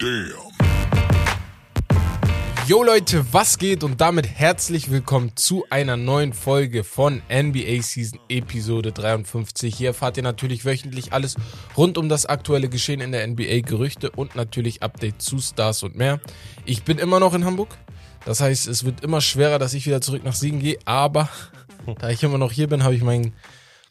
Damn. Yo Leute, was geht und damit herzlich willkommen zu einer neuen Folge von NBA Season Episode 53. Hier erfahrt ihr natürlich wöchentlich alles rund um das aktuelle Geschehen in der NBA, Gerüchte und natürlich Update zu Stars und mehr. Ich bin immer noch in Hamburg. Das heißt, es wird immer schwerer, dass ich wieder zurück nach Siegen gehe, aber da ich immer noch hier bin, habe ich meinen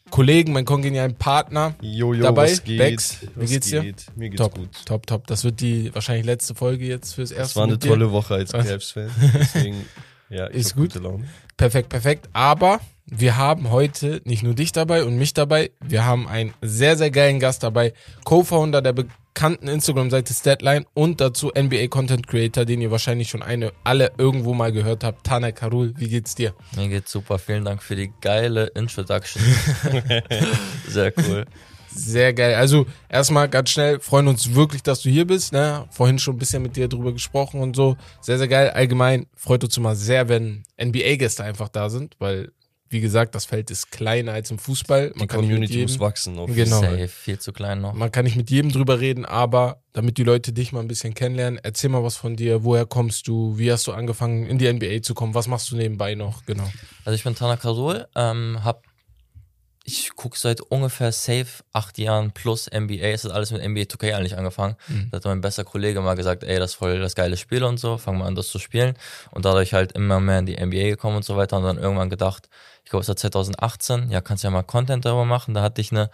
Kollegen, meinen kongenialen Partner Jojo, dabei. was geht? Bex, wie Was geht's dir? geht? Mir geht's top, gut. top, top. Das wird die wahrscheinlich letzte Folge jetzt fürs erste Es war eine tolle Woche als Cavs-Fan. Deswegen, ja, ich Ist gut. gute Laune. Perfekt, perfekt. Aber wir haben heute nicht nur dich dabei und mich dabei, wir haben einen sehr, sehr geilen Gast dabei. Co-Founder der bekannten Instagram-Seite Statline und dazu NBA Content Creator, den ihr wahrscheinlich schon eine, alle irgendwo mal gehört habt. Tana Karul, wie geht's dir? Mir geht's super. Vielen Dank für die geile Introduction. Sehr cool. Sehr geil. Also erstmal ganz schnell, freuen uns wirklich, dass du hier bist. Ne? Vorhin schon ein bisschen mit dir drüber gesprochen und so. Sehr, sehr geil. Allgemein freut uns immer sehr, wenn NBA-Gäste einfach da sind, weil, wie gesagt, das Feld ist kleiner als im Fußball. Die Man mit Community muss jedem, wachsen. Auf Genau. Safe, viel zu klein noch. man kann nicht mit jedem drüber reden, aber damit die Leute dich mal ein bisschen kennenlernen, erzähl mal was von dir. Woher kommst du? Wie hast du angefangen, in die NBA zu kommen? Was machst du nebenbei noch? Genau. Also ich bin Tana Karol, ähm, hab, ich gucke seit ungefähr safe acht Jahren plus NBA. Es hat alles mit NBA 2K eigentlich angefangen. Da hat mein bester Kollege mal gesagt, ey, das ist voll das geile Spiel und so, fang mal an, das zu spielen. Und dadurch halt immer mehr in die NBA gekommen und so weiter und dann irgendwann gedacht, ich glaube, es war 2018, ja, kannst ja mal Content darüber machen. Da hatte ich eine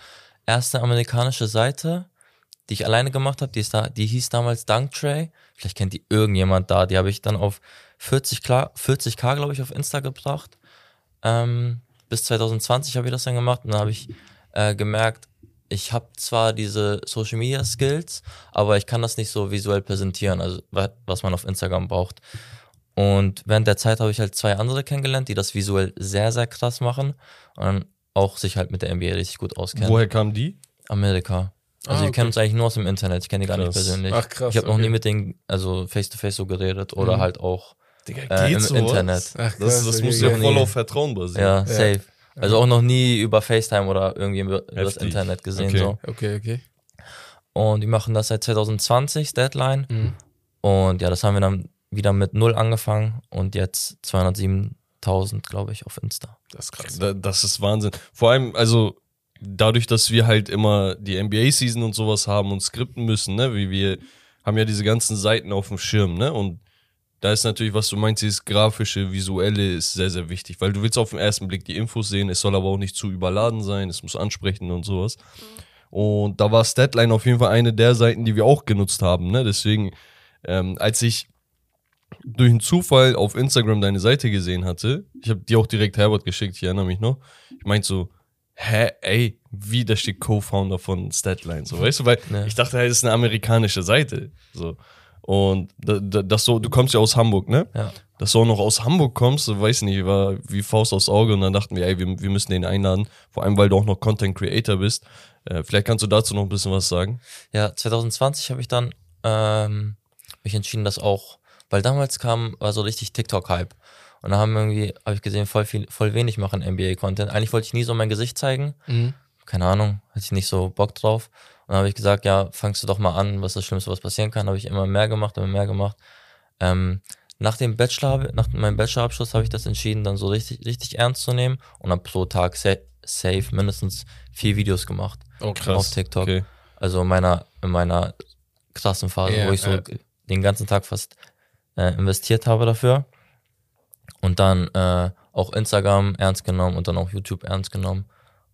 erste amerikanische Seite, die ich alleine gemacht habe, die, ist da, die hieß damals Dunk Tray. Vielleicht kennt die irgendjemand da. Die habe ich dann auf 40 klar, 40k, glaube ich, auf Insta gebracht. Ähm, bis 2020 habe ich das dann gemacht und dann habe ich äh, gemerkt, ich habe zwar diese Social Media Skills, aber ich kann das nicht so visuell präsentieren, also wa- was man auf Instagram braucht. Und während der Zeit habe ich halt zwei andere kennengelernt, die das visuell sehr, sehr krass machen und auch sich halt mit der NBA richtig gut auskennen. Woher kamen die? Amerika. Also Ah, wir okay. kennen uns eigentlich nur aus dem Internet. Ich kenne die gar nicht Krass. persönlich. Ach, krass, Ich habe noch okay. nie mit denen also face to face so geredet oder Mhm. halt auch Digga, äh, im sowas? Internet. Ach, Das, das krass, muss okay. ja voll auf Vertrauen basieren. Ja, safe. Also auch noch nie über FaceTime oder irgendwie über, über das Heftig. Internet gesehen Okay. so. Okay, okay. Und die machen das seit 2020 Deadline Mhm. und ja, das haben wir dann wieder mit null angefangen und jetzt 207.000 glaube ich auf Insta. Das ist krass. Da, das ist Wahnsinn. Vor allem, also dadurch, dass wir halt immer die NBA-Season und sowas haben und skripten müssen, ne, wie wir haben ja diese ganzen Seiten auf dem Schirm, ne, und da ist natürlich, was du meinst, dieses grafische, visuelle ist sehr, sehr wichtig, weil du willst auf den ersten Blick die Infos sehen, es soll aber auch nicht zu überladen sein, es muss ansprechen und sowas. Und da war Statline auf jeden Fall eine der Seiten, die wir auch genutzt haben, ne, deswegen, ähm, als ich durch einen Zufall auf Instagram deine Seite gesehen hatte, ich habe die auch direkt Herbert geschickt, ich erinnere mich noch. Ich meinte so, hä, ey, wie, da steht Co-Founder von Statline, so, weißt du, weil Ja. ich dachte, hey, das ist eine amerikanische Seite, so. Und da, da, das so, du kommst ja aus Hamburg, ne? Ja. Dass du auch noch aus Hamburg kommst, weiß nicht, war wie Faust aufs Auge und dann dachten wir, ey, wir, wir müssen den einladen, vor allem, weil du auch noch Content Creator bist. Äh, vielleicht kannst du dazu noch ein bisschen was sagen. Ja, 2020 habe ich dann ähm, mich entschieden, dass auch, weil damals kam, war so richtig TikTok-Hype. Und da haben irgendwie, habe ich gesehen, voll viel, voll wenig machen NBA-Content. Eigentlich wollte ich nie so mein Gesicht zeigen. Mhm. Keine Ahnung, hatte ich nicht so Bock drauf. Und dann habe ich gesagt, ja, fangst du doch mal an, was das Schlimmste, was passieren kann. Habe ich immer mehr gemacht, immer mehr gemacht. Ähm, nach dem Bachelor, nach meinem Bachelorabschluss habe ich das entschieden, dann so richtig, richtig ernst zu nehmen und dann pro Tag sa safe mindestens vier Videos gemacht Oh, krass. auf TikTok. Okay. Also in meiner, in meiner krassen Phase, Ja, wo ich so ja. den ganzen Tag fast äh, investiert habe dafür. Und dann äh, auch Instagram ernst genommen und dann auch YouTube ernst genommen.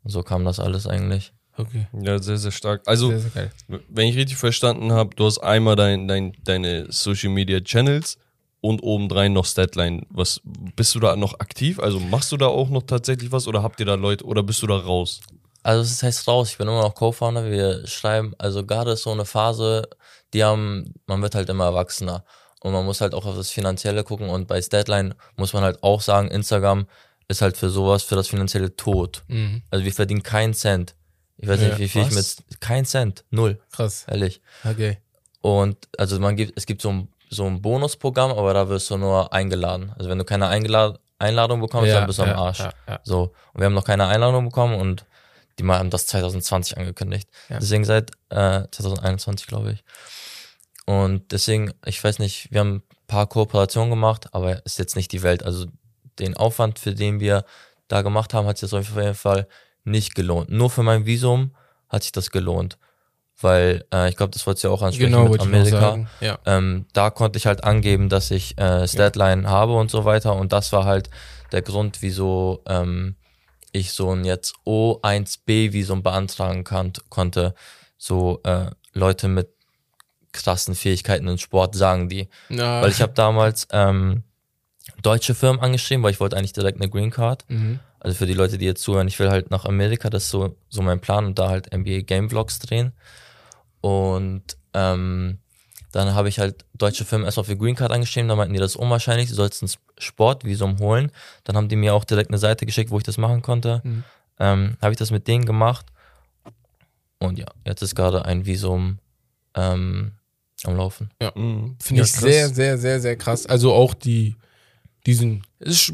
Und so kam das alles eigentlich. Okay. Ja, sehr, sehr stark. Also, Sehr, sehr wenn ich richtig verstanden habe, du hast einmal dein, dein, deine Social Media Channels und obendrein noch Statline. Was bist du da noch aktiv? Also machst du da auch noch tatsächlich was oder habt ihr da Leute oder bist du da raus? Also es heißt raus, ich bin immer noch Co-Founder, wir schreiben, also gerade ist so eine Phase, die haben, man wird halt immer erwachsener und man muss halt auch auf das Finanzielle gucken und bei Statline muss man halt auch sagen, Instagram ist halt für sowas, für das Finanzielle tot. Mhm. Also wir verdienen keinen Cent. Ich weiß Ja, nicht, wie viel ich was? mit, kein Cent, null, Krass. ehrlich. Okay. Und also man gibt, es gibt so ein, so ein Bonusprogramm, aber da wirst du nur eingeladen. Also wenn du keine Eingela Einladung bekommst, dann bist du am Arsch. Ja, ja. So. Und wir haben noch keine Einladung bekommen und die haben das 2020 angekündigt. Ja. Deswegen seit äh, 2021, glaube ich. Und deswegen, ich weiß nicht, wir haben ein paar Kooperationen gemacht, aber ist jetzt nicht die Welt. Also den Aufwand, für den wir da gemacht haben, hat sich das auf jeden Fall nicht gelohnt. Nur für mein Visum hat sich das gelohnt. Weil äh, ich glaube, das wolltest du ja auch ansprechen Genau, mit Amerika. Ja. Ähm, da konnte ich halt angeben, dass ich äh, Statline habe und so weiter. Und das war halt der Grund, wieso ähm, ich so ein jetzt O1B-Visum beantragen kann, konnte. So äh, Leute mit krassen Fähigkeiten in Sport sagen die. Ja. Weil ich habe damals ähm, deutsche Firmen angeschrieben, weil ich wollte eigentlich direkt eine Green Card. Mhm. Also für die Leute, die jetzt zuhören, ich will halt nach Amerika, das ist so, so mein Plan und da halt NBA Game Vlogs drehen. Und ähm, dann habe ich halt deutsche Firmen erstmal für Green Card angeschrieben, dann meinten die, das ist unwahrscheinlich, du sollst ein Sportvisum holen. Dann haben die mir auch direkt eine Seite geschickt, wo ich das machen konnte. Mhm. Ähm, habe ich das mit denen gemacht. Und ja, jetzt ist gerade ein Visum ähm, am Laufen. Mhm. Finde Ja, ich krass. sehr, sehr, sehr, sehr krass. Also auch die, diesen, es ist,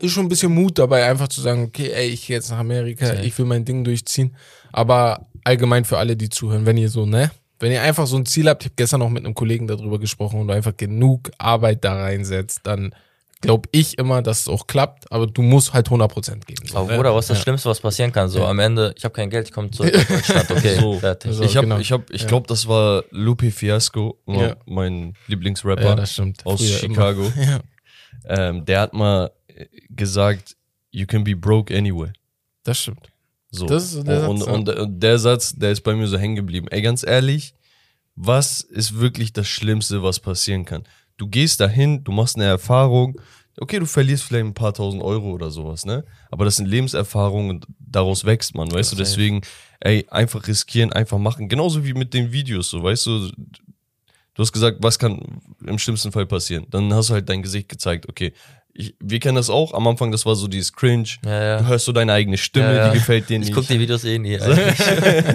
ist schon ein bisschen Mut dabei, einfach zu sagen, okay, ey, ich gehe jetzt nach Amerika, Safe. ich will mein Ding durchziehen. Aber allgemein für alle, die zuhören, wenn ihr so, ne, wenn ihr einfach so ein Ziel habt, ich habe gestern noch mit einem Kollegen darüber gesprochen und du einfach genug Arbeit da reinsetzt, dann glaube ich immer, dass es auch klappt, aber du musst halt 100% geben. So. Aber Bruder, was ist das Schlimmste, was passieren kann? So Ja. am Ende, ich habe kein Geld, ich komme zurück nach Deutschland, okay, So. fertig. So, ich habe, genau. ich habe, ich Ja. glaube, das war Lupe Fiasco, Ja. mein Lieblingsrapper Ja, das stimmt. aus Früher Chicago. Ja, Ähm, der hat mal gesagt, you can be broke anyway. das stimmt. So. Das ist der und, Satz, ja. und, und der Satz, der ist bei mir so hängen geblieben. Ey, ganz ehrlich, was ist wirklich das Schlimmste, was passieren kann? Du gehst dahin, du machst eine Erfahrung. Okay, du verlierst vielleicht ein paar tausend Euro oder sowas, ne? Aber das sind Lebenserfahrungen und daraus wächst man, weißt du? Safe. Deswegen, ey, einfach riskieren, einfach machen. Genauso wie mit den Videos, so, weißt du? Du hast gesagt, was kann im schlimmsten Fall passieren? Dann hast du halt dein Gesicht gezeigt, okay. Ich, wir kennen das auch. Am Anfang, das war so dieses Cringe. Ja, ja. Du hörst so deine eigene Stimme, Ja, ja. die gefällt dir nicht. Ich gucke die Videos eh nie.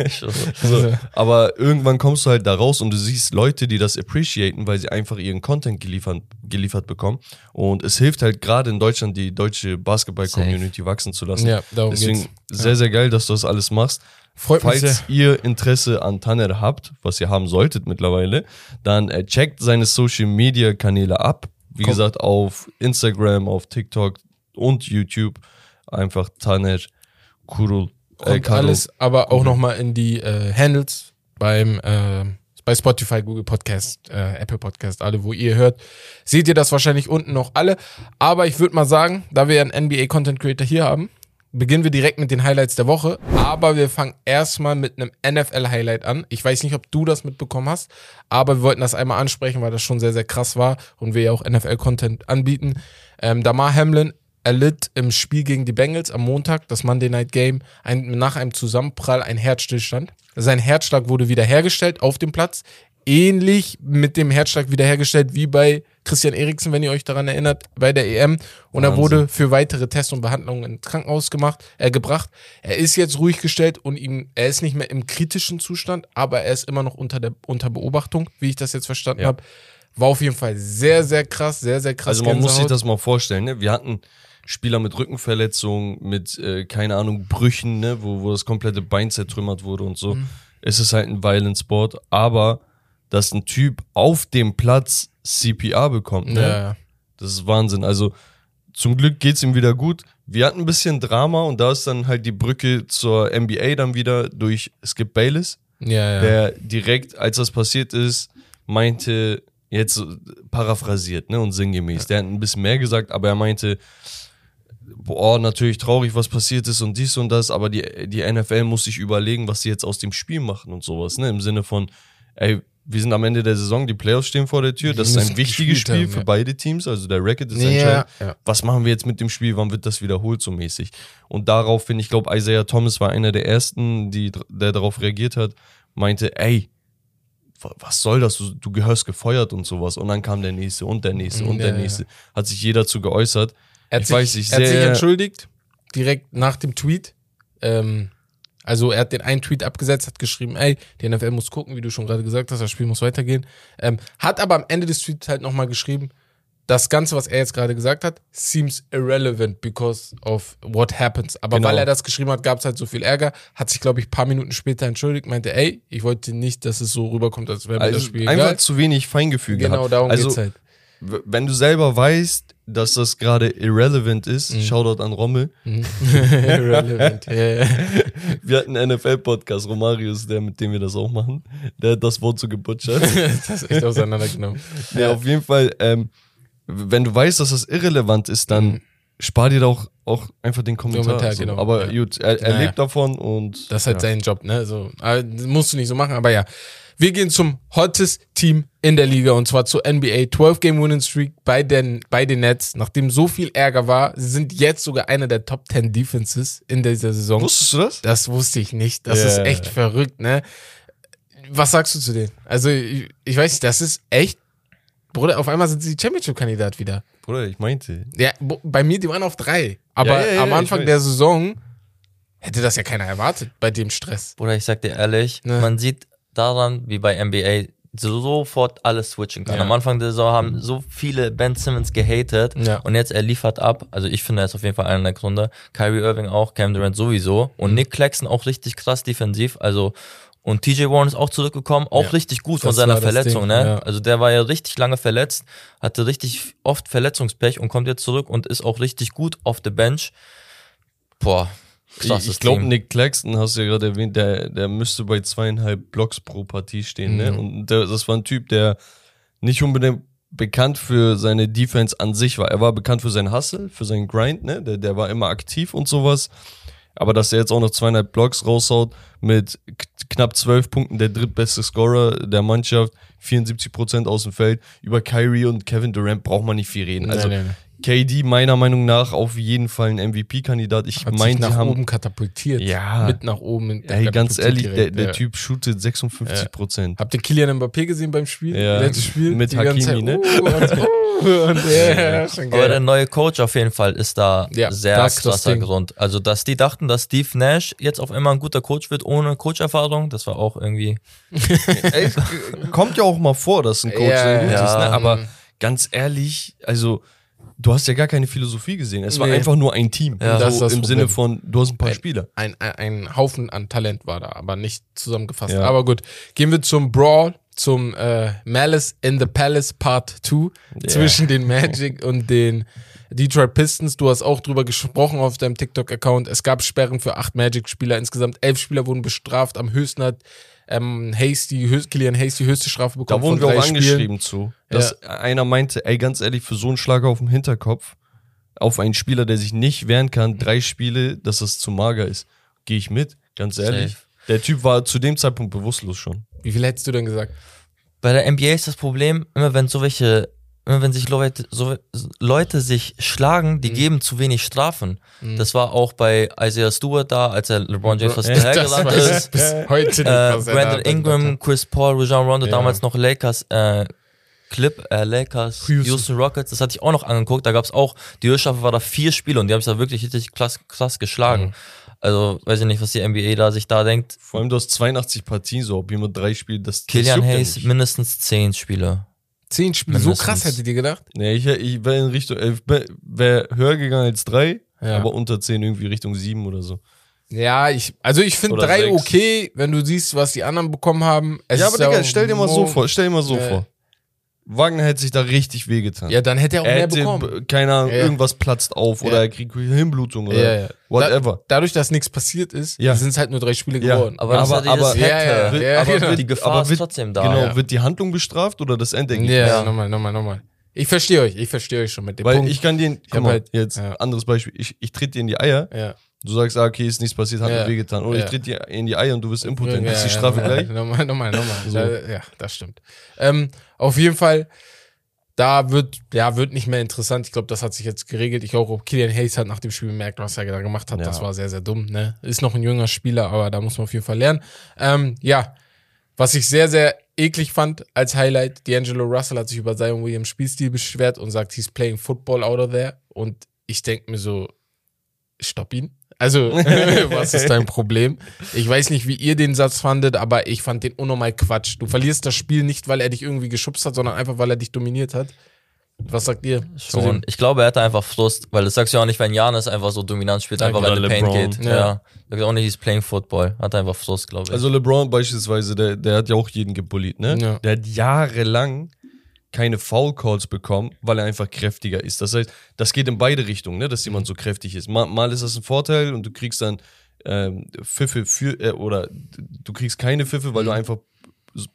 Schon. So. Aber irgendwann kommst du halt da raus und du siehst Leute, die das appreciaten, weil sie einfach ihren Content geliefert, geliefert bekommen. Und es hilft halt gerade in Deutschland, die deutsche Basketball-Community wachsen zu lassen. Ja, darum Deswegen geht's. sehr, sehr geil, dass du das alles machst. Freut mich Falls sehr. ihr Interesse an Tanner habt, was ihr haben solltet mittlerweile, dann äh, checkt seine Social Media Kanäle ab. Wie Komm. gesagt, auf Instagram, auf TikTok und YouTube. Einfach Tanner Kurul. Kommt Karol. alles, aber auch nochmal in die äh, Handles beim äh, bei Spotify, Google Podcast, äh, Apple Podcast, alle, wo ihr hört, seht ihr das wahrscheinlich unten noch alle. Aber ich würde mal sagen, da wir einen NBA Content Creator hier haben, beginnen wir direkt mit den Highlights der Woche. Aber wir fangen erstmal mit einem NFL Highlight an. Ich weiß nicht, ob du das mitbekommen hast, aber wir wollten das einmal ansprechen, weil das schon sehr, sehr krass war und wir ja auch NFL Content anbieten. Ähm, Damar Hamlin erlitt im Spiel gegen die Bengals am Montag, das Monday Night Game, ein, nach einem Zusammenprall ein Herzstillstand. Sein Herzschlag wurde wiederhergestellt auf dem Platz. Ähnlich mit dem Herzschlag wiederhergestellt wie bei Christian Eriksen, wenn ihr euch daran erinnert, bei der EM. Und er Wahnsinn. wurde für weitere Tests und Behandlungen ins Krankenhaus gemacht, äh, gebracht. Er ist jetzt ruhig gestellt und ihm, er ist nicht mehr im kritischen Zustand, aber er ist immer noch unter, der, unter Beobachtung, wie ich das jetzt verstanden Ja. habe. War auf jeden Fall sehr, sehr krass, sehr, sehr krass. Also man muss sich Gänsehaut. das mal vorstellen, ne? Wir hatten Spieler mit Rückenverletzungen, mit, äh, keine Ahnung, Brüchen, ne? wo, wo das komplette Bein zertrümmert wurde und so. Mhm. Es ist halt ein Violent Sport, aber dass ein Typ auf dem Platz CPR bekommt, ne? Ja, ja. Das ist Wahnsinn. Also zum Glück geht's ihm wieder gut. Wir hatten ein bisschen Drama und da ist dann halt die Brücke zur NBA dann wieder durch Skip Bayless Ja, ja. der direkt, als das passiert ist, meinte, jetzt paraphrasiert, ne, und sinngemäß. Der hat ein bisschen mehr gesagt, aber er meinte, boah, natürlich traurig, was passiert ist und dies und das, aber die, die NFL muss sich überlegen, was sie jetzt aus dem Spiel machen und sowas, ne, im Sinne von, ey, wir sind am Ende der Saison, die Playoffs stehen vor der Tür, Die das ist ein wichtiges Spiel haben, für ja. beide Teams, also der Racket ist ja, entscheidend ja. was machen wir jetzt mit dem Spiel, wann wird das wiederholt so mäßig? Und daraufhin, ich glaube, Isaiah Thomas war einer der ersten, die, der darauf reagiert hat, meinte, ey, wa- was soll das? Du, du gehörst gefeuert und sowas. Und dann kam der nächste und der nächste und der nächste. Hat sich jeder zu geäußert. Er hat ich sich, weiß nicht, er hat sich sehr- entschuldigt, direkt nach dem Tweet. Ähm, also er hat den einen Tweet abgesetzt, hat geschrieben, ey, die NFL muss gucken, wie du schon gerade gesagt hast, das Spiel muss weitergehen. Ähm, hat aber am Ende des Tweets halt nochmal geschrieben, das Ganze, was er jetzt gerade gesagt hat, seems irrelevant because of what happens. Aber Genau. weil er das geschrieben hat, gab es halt so viel Ärger. Hat sich, glaube ich, ein paar Minuten später entschuldigt, meinte, ey, ich wollte nicht, dass es so rüberkommt, als wäre mir das Also Spiel einfach egal. zu wenig Feingefühl Genau, gehabt. darum also, geht's halt. Wenn du selber weißt, dass das gerade irrelevant ist, Mhm. Shoutout an Rommel. irrelevant. ja, ja. Wir hatten einen NFL-Podcast, Romarius, der, mit dem wir das auch machen. Der hat das Wort so gebutschert. das ist echt auseinandergenommen. ja, auf jeden Fall, ähm, wenn du weißt, dass das irrelevant ist, dann Mhm. spar dir doch auch einfach den Kommentar. Kommentar, so. genau. Aber Ja. gut, er, er Naja. lebt davon und Das ist halt ja. sein Job, ne? So, musst du nicht so machen, aber ja. Wir gehen zum hottest Team in der Liga und zwar zur NBA 12 Game Winning Streak bei den bei den Nets. Nachdem so viel Ärger war, sie sind jetzt sogar einer der Top 10 Defenses in dieser Saison. Wusstest du das? Das wusste ich nicht. Das Ja. ist echt verrückt, ne? Was sagst du zu denen? Also, ich, ich weiß nicht, das ist echt. Bruder, auf einmal sind sie Championship-Kandidat wieder. Bruder, ich meinte. Ja, bei mir, die waren auf drei. Aber Ja, ja, ja, am ich Anfang der Saison hätte das ja keiner erwartet bei dem Stress. Bruder, ich sag dir ehrlich, Ne. man sieht daran, wie bei NBA, so- sofort alles switchen kann. Ja. Am Anfang der Saison haben so viele Ben Simmons gehatet Ja. und jetzt er liefert ab. Also ich finde, er ist auf jeden Fall einer der Gründe. Kyrie Irving auch, Cam Durant sowieso Mhm. und Nick Claxton auch richtig krass defensiv. Also und TJ Warren ist auch zurückgekommen, auch Ja, richtig gut von das seiner Verletzung, Ding, ne? ja. Also der war ja richtig lange verletzt, hatte richtig oft Verletzungspech und kommt jetzt zurück und ist auch richtig gut auf der Bench. Boah, krasses ich glaube. Nick Claxton, hast du ja gerade erwähnt, der, der müsste bei zweieinhalb Blocks pro Partie stehen. Ne? Mhm. Und der, das war ein Typ, der nicht unbedingt bekannt für seine Defense an sich war. Er war bekannt für seinen Hustle, für seinen Grind, ne? Der, der war immer aktiv und sowas. Aber dass er jetzt auch noch zweieinhalb Blocks raushaut mit knapp zwölf Punkten, der drittbeste Scorer der Mannschaft, 74 Prozent aus dem Feld. Über Kyrie und Kevin Durant braucht man nicht viel reden. Also Nee, nee, nee. KD meiner Meinung nach auf jeden Fall ein MVP-Kandidat. Ich meine, nach sie haben oben katapultiert. Ja. Mit nach oben. Ey, ganz ehrlich, der, direkt, der ja. Typ shootet 56 Prozent. Habt ihr Kilian Mbappé gesehen beim Spiel? Ja. Letztes Spiel? Mit Die Hakimi, ne? Zeit, uh, und, uh, und ja, schon Aber der neue Coach auf jeden Fall ist da Ja, sehr das ist das krasser. Grund. Also, dass die dachten, dass Steve Nash jetzt auf einmal ein guter Coach wird, ohne Coacherfahrung, das war auch irgendwie. Ey, kommt ja auch mal vor, dass ein Coach Ja, sehr gut ja. ist, ne? aber ganz ehrlich, also du hast ja gar keine Philosophie gesehen. Es war Nee. einfach nur ein Team. Ja. Das so das Im Problem. Sinne von, du hast ein paar Ein- Spieler. ein, ein, ein Haufen an Talent war da, aber nicht zusammengefasst. Ja. Aber gut, gehen wir zum Brawl, zum äh, Malice in the Palace Part 2 zwischen den Magic und den Detroit Pistons. Du hast auch drüber gesprochen auf deinem TikTok-Account. Es gab Sperren für acht Magic-Spieler. Insgesamt elf Spieler wurden bestraft. Am höchsten hat ähm, Hasty, Killian Hasty die höchste Strafe Da bekommen. wurden wir auch drei Spielen. angeschrieben zu, dass einer meinte, ey, ganz ehrlich, für so einen Schlag auf dem Hinterkopf, auf einen Spieler, der sich nicht wehren kann, drei Spiele, dass das zu mager ist. Gehe ich mit, ganz ehrlich. Safe. Der Typ war zu dem Zeitpunkt bewusstlos schon. Wie viel hättest du denn gesagt? Bei der NBA ist das Problem, immer wenn so welche, immer wenn sich Leute, so, Leute sich schlagen, Mhm. die geben zu wenig Strafen. Das war auch bei Isaiah Stewart da, als er LeBron James fast weiß ist. bis heute nicht, Äh, was er da Brandon Ingram, Chris Paul, Rajon Rondo, Ja. damals noch Lakers, äh, Clip, äh, Lakers, Houston. Houston. Rockets, das hatte ich auch noch angeguckt. Da gab es auch, die Höchststrafe war da vier Spiele und die haben sich da wirklich richtig krass, krass geschlagen. Mhm. Also, weiß ich nicht, was die NBA da sich da denkt. Vor allem, du hast 82 Partien, so, ob jemand drei spielt, das, das juckt ja Hayes nicht. mindestens zehn Spiele. Zehn Spiele, so krass hättet ihr gedacht? Nee, ich, ich wäre in Richtung, äh, wäre höher gegangen als drei, Ja. aber unter zehn irgendwie Richtung sieben oder so. Ja, ich, also ich finde drei sechs. okay, wenn du siehst, was die anderen bekommen haben. Es ja, ist aber Digga, stell dir mal so vor, stell dir mal so Ja. vor. Wagner hätte sich da richtig wehgetan. Ja, dann hätte er auch er mehr hätte, bekommen. keine Ahnung, Ja. irgendwas platzt auf oder Ja. er kriegt Hinblutung oder Ja, ja. whatever. Da, dadurch, dass nichts passiert ist, Ja. sind es halt nur drei Spiele Ja. geworden. Aber, das Aber- aber- Fette. ja, aber genau. wird, Die Gefahr aber ist wird, trotzdem da. Genau, Ja. wird die Handlung bestraft oder das Endergebnis? Ja, Ja. nochmal, nochmal, nochmal. Ich verstehe euch, ich verstehe euch schon mit dem Weil Punkt. ich kann dir, guck mal, halt- jetzt ja. anderes Beispiel, ich, ich tritt dir in die Eier, ja. du sagst, ah, okay, ist nichts passiert, hat Ja. mir wehgetan. Oder Ja. ich tritt dir in die Eier und du bist impotent, ja, ist die Strafe ja, gleich? Nochmal, nochmal, nochmal. So. Ja, das stimmt. Ähm, auf jeden Fall, da wird, ja, wird nicht mehr interessant. Ich glaube, das hat sich jetzt geregelt. Ich glaube, Killian Hayes hat nach dem Spiel bemerkt, was er da gemacht hat. Ja. Das war sehr, sehr dumm. Ne? Ist noch ein junger Spieler, aber da muss man auf jeden Fall lernen. Ähm, ja, was ich sehr, sehr eklig fand als Highlight, D'Angelo Russell hat sich über Zion Williams Spielstil beschwert und sagt, he's playing football out of there. Und ich denke mir so, stopp ihn. Also, was ist dein Problem? Ich weiß nicht, wie ihr den Satz fandet, aber ich fand den unnormal Quatsch. Du verlierst das Spiel nicht, weil er dich irgendwie geschubst hat, sondern einfach, weil er dich dominiert hat. Was sagt ihr? Schon. Ich glaube, er hatte einfach Frust, weil das sagst du ja auch nicht, wenn Janis einfach so dominant spielt, einfach weil der Paint LeBron. geht. Ja. Ja. Sagst auch nicht, he's playing Football. Hat einfach Frust, glaube ich. Also LeBron beispielsweise, der, der hat ja auch jeden gebullied, ne? Ja. Der hat jahrelang keine Foul Calls bekommen, weil er einfach kräftiger ist. Das heißt, das geht in beide Richtungen, ne, dass jemand so kräftig ist. Mal, mal ist das ein Vorteil und du kriegst dann ähm, Pfiffe für äh, oder du kriegst keine Pfiffe, weil du einfach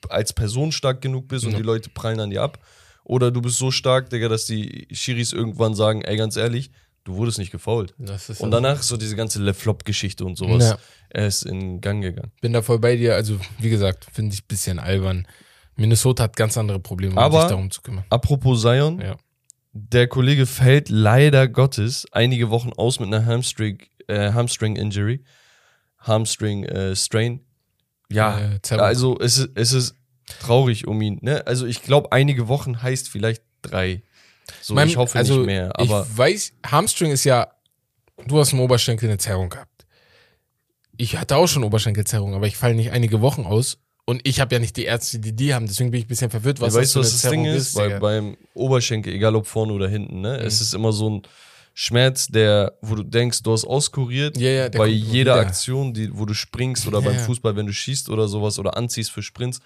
als Person stark genug bist und Ja. die Leute prallen an dir ab. Oder du bist so stark, Digga, dass die Schiris irgendwann sagen, ey, ganz ehrlich, du wurdest nicht gefault. Und danach ist so diese ganze LeFlop-Geschichte und sowas Ja. er ist in Gang gegangen. bin da voll bei dir. Also, wie gesagt, finde ich ein bisschen albern. Minnesota hat ganz andere Probleme, um Aber- sich darum zu kümmern. Apropos Zion, Ja. der Kollege fällt leider Gottes einige Wochen aus mit einer Hamstring, äh, Hamstring Injury, Hamstring äh, Strain. Ja, Äh, also es ist, es ist traurig um ihn. Ne? Also ich glaube, einige Wochen heißt vielleicht drei. So, Mein- ich hoffe also, nicht mehr. Aber ich weiß, Hamstring ist ja, du hast im Oberschenkel eine Zerrung gehabt. Ich hatte auch schon Oberschenkelzerrung, aber ich falle nicht einige Wochen aus. Und ich habe ja nicht die Ärzte, die die haben. Deswegen bin ich ein bisschen verwirrt, was weißt du, das was das Ding ist? Weil Digga. beim Oberschenkel, egal ob vorne oder hinten, ne, es Mhm. ist immer so ein Schmerz, der, wo du denkst, du hast auskuriert. Ja, ja, bei jeder wieder. Aktion, die, wo du springst oder Ja, beim ja. Fußball, wenn du schießt oder sowas oder anziehst für Sprints,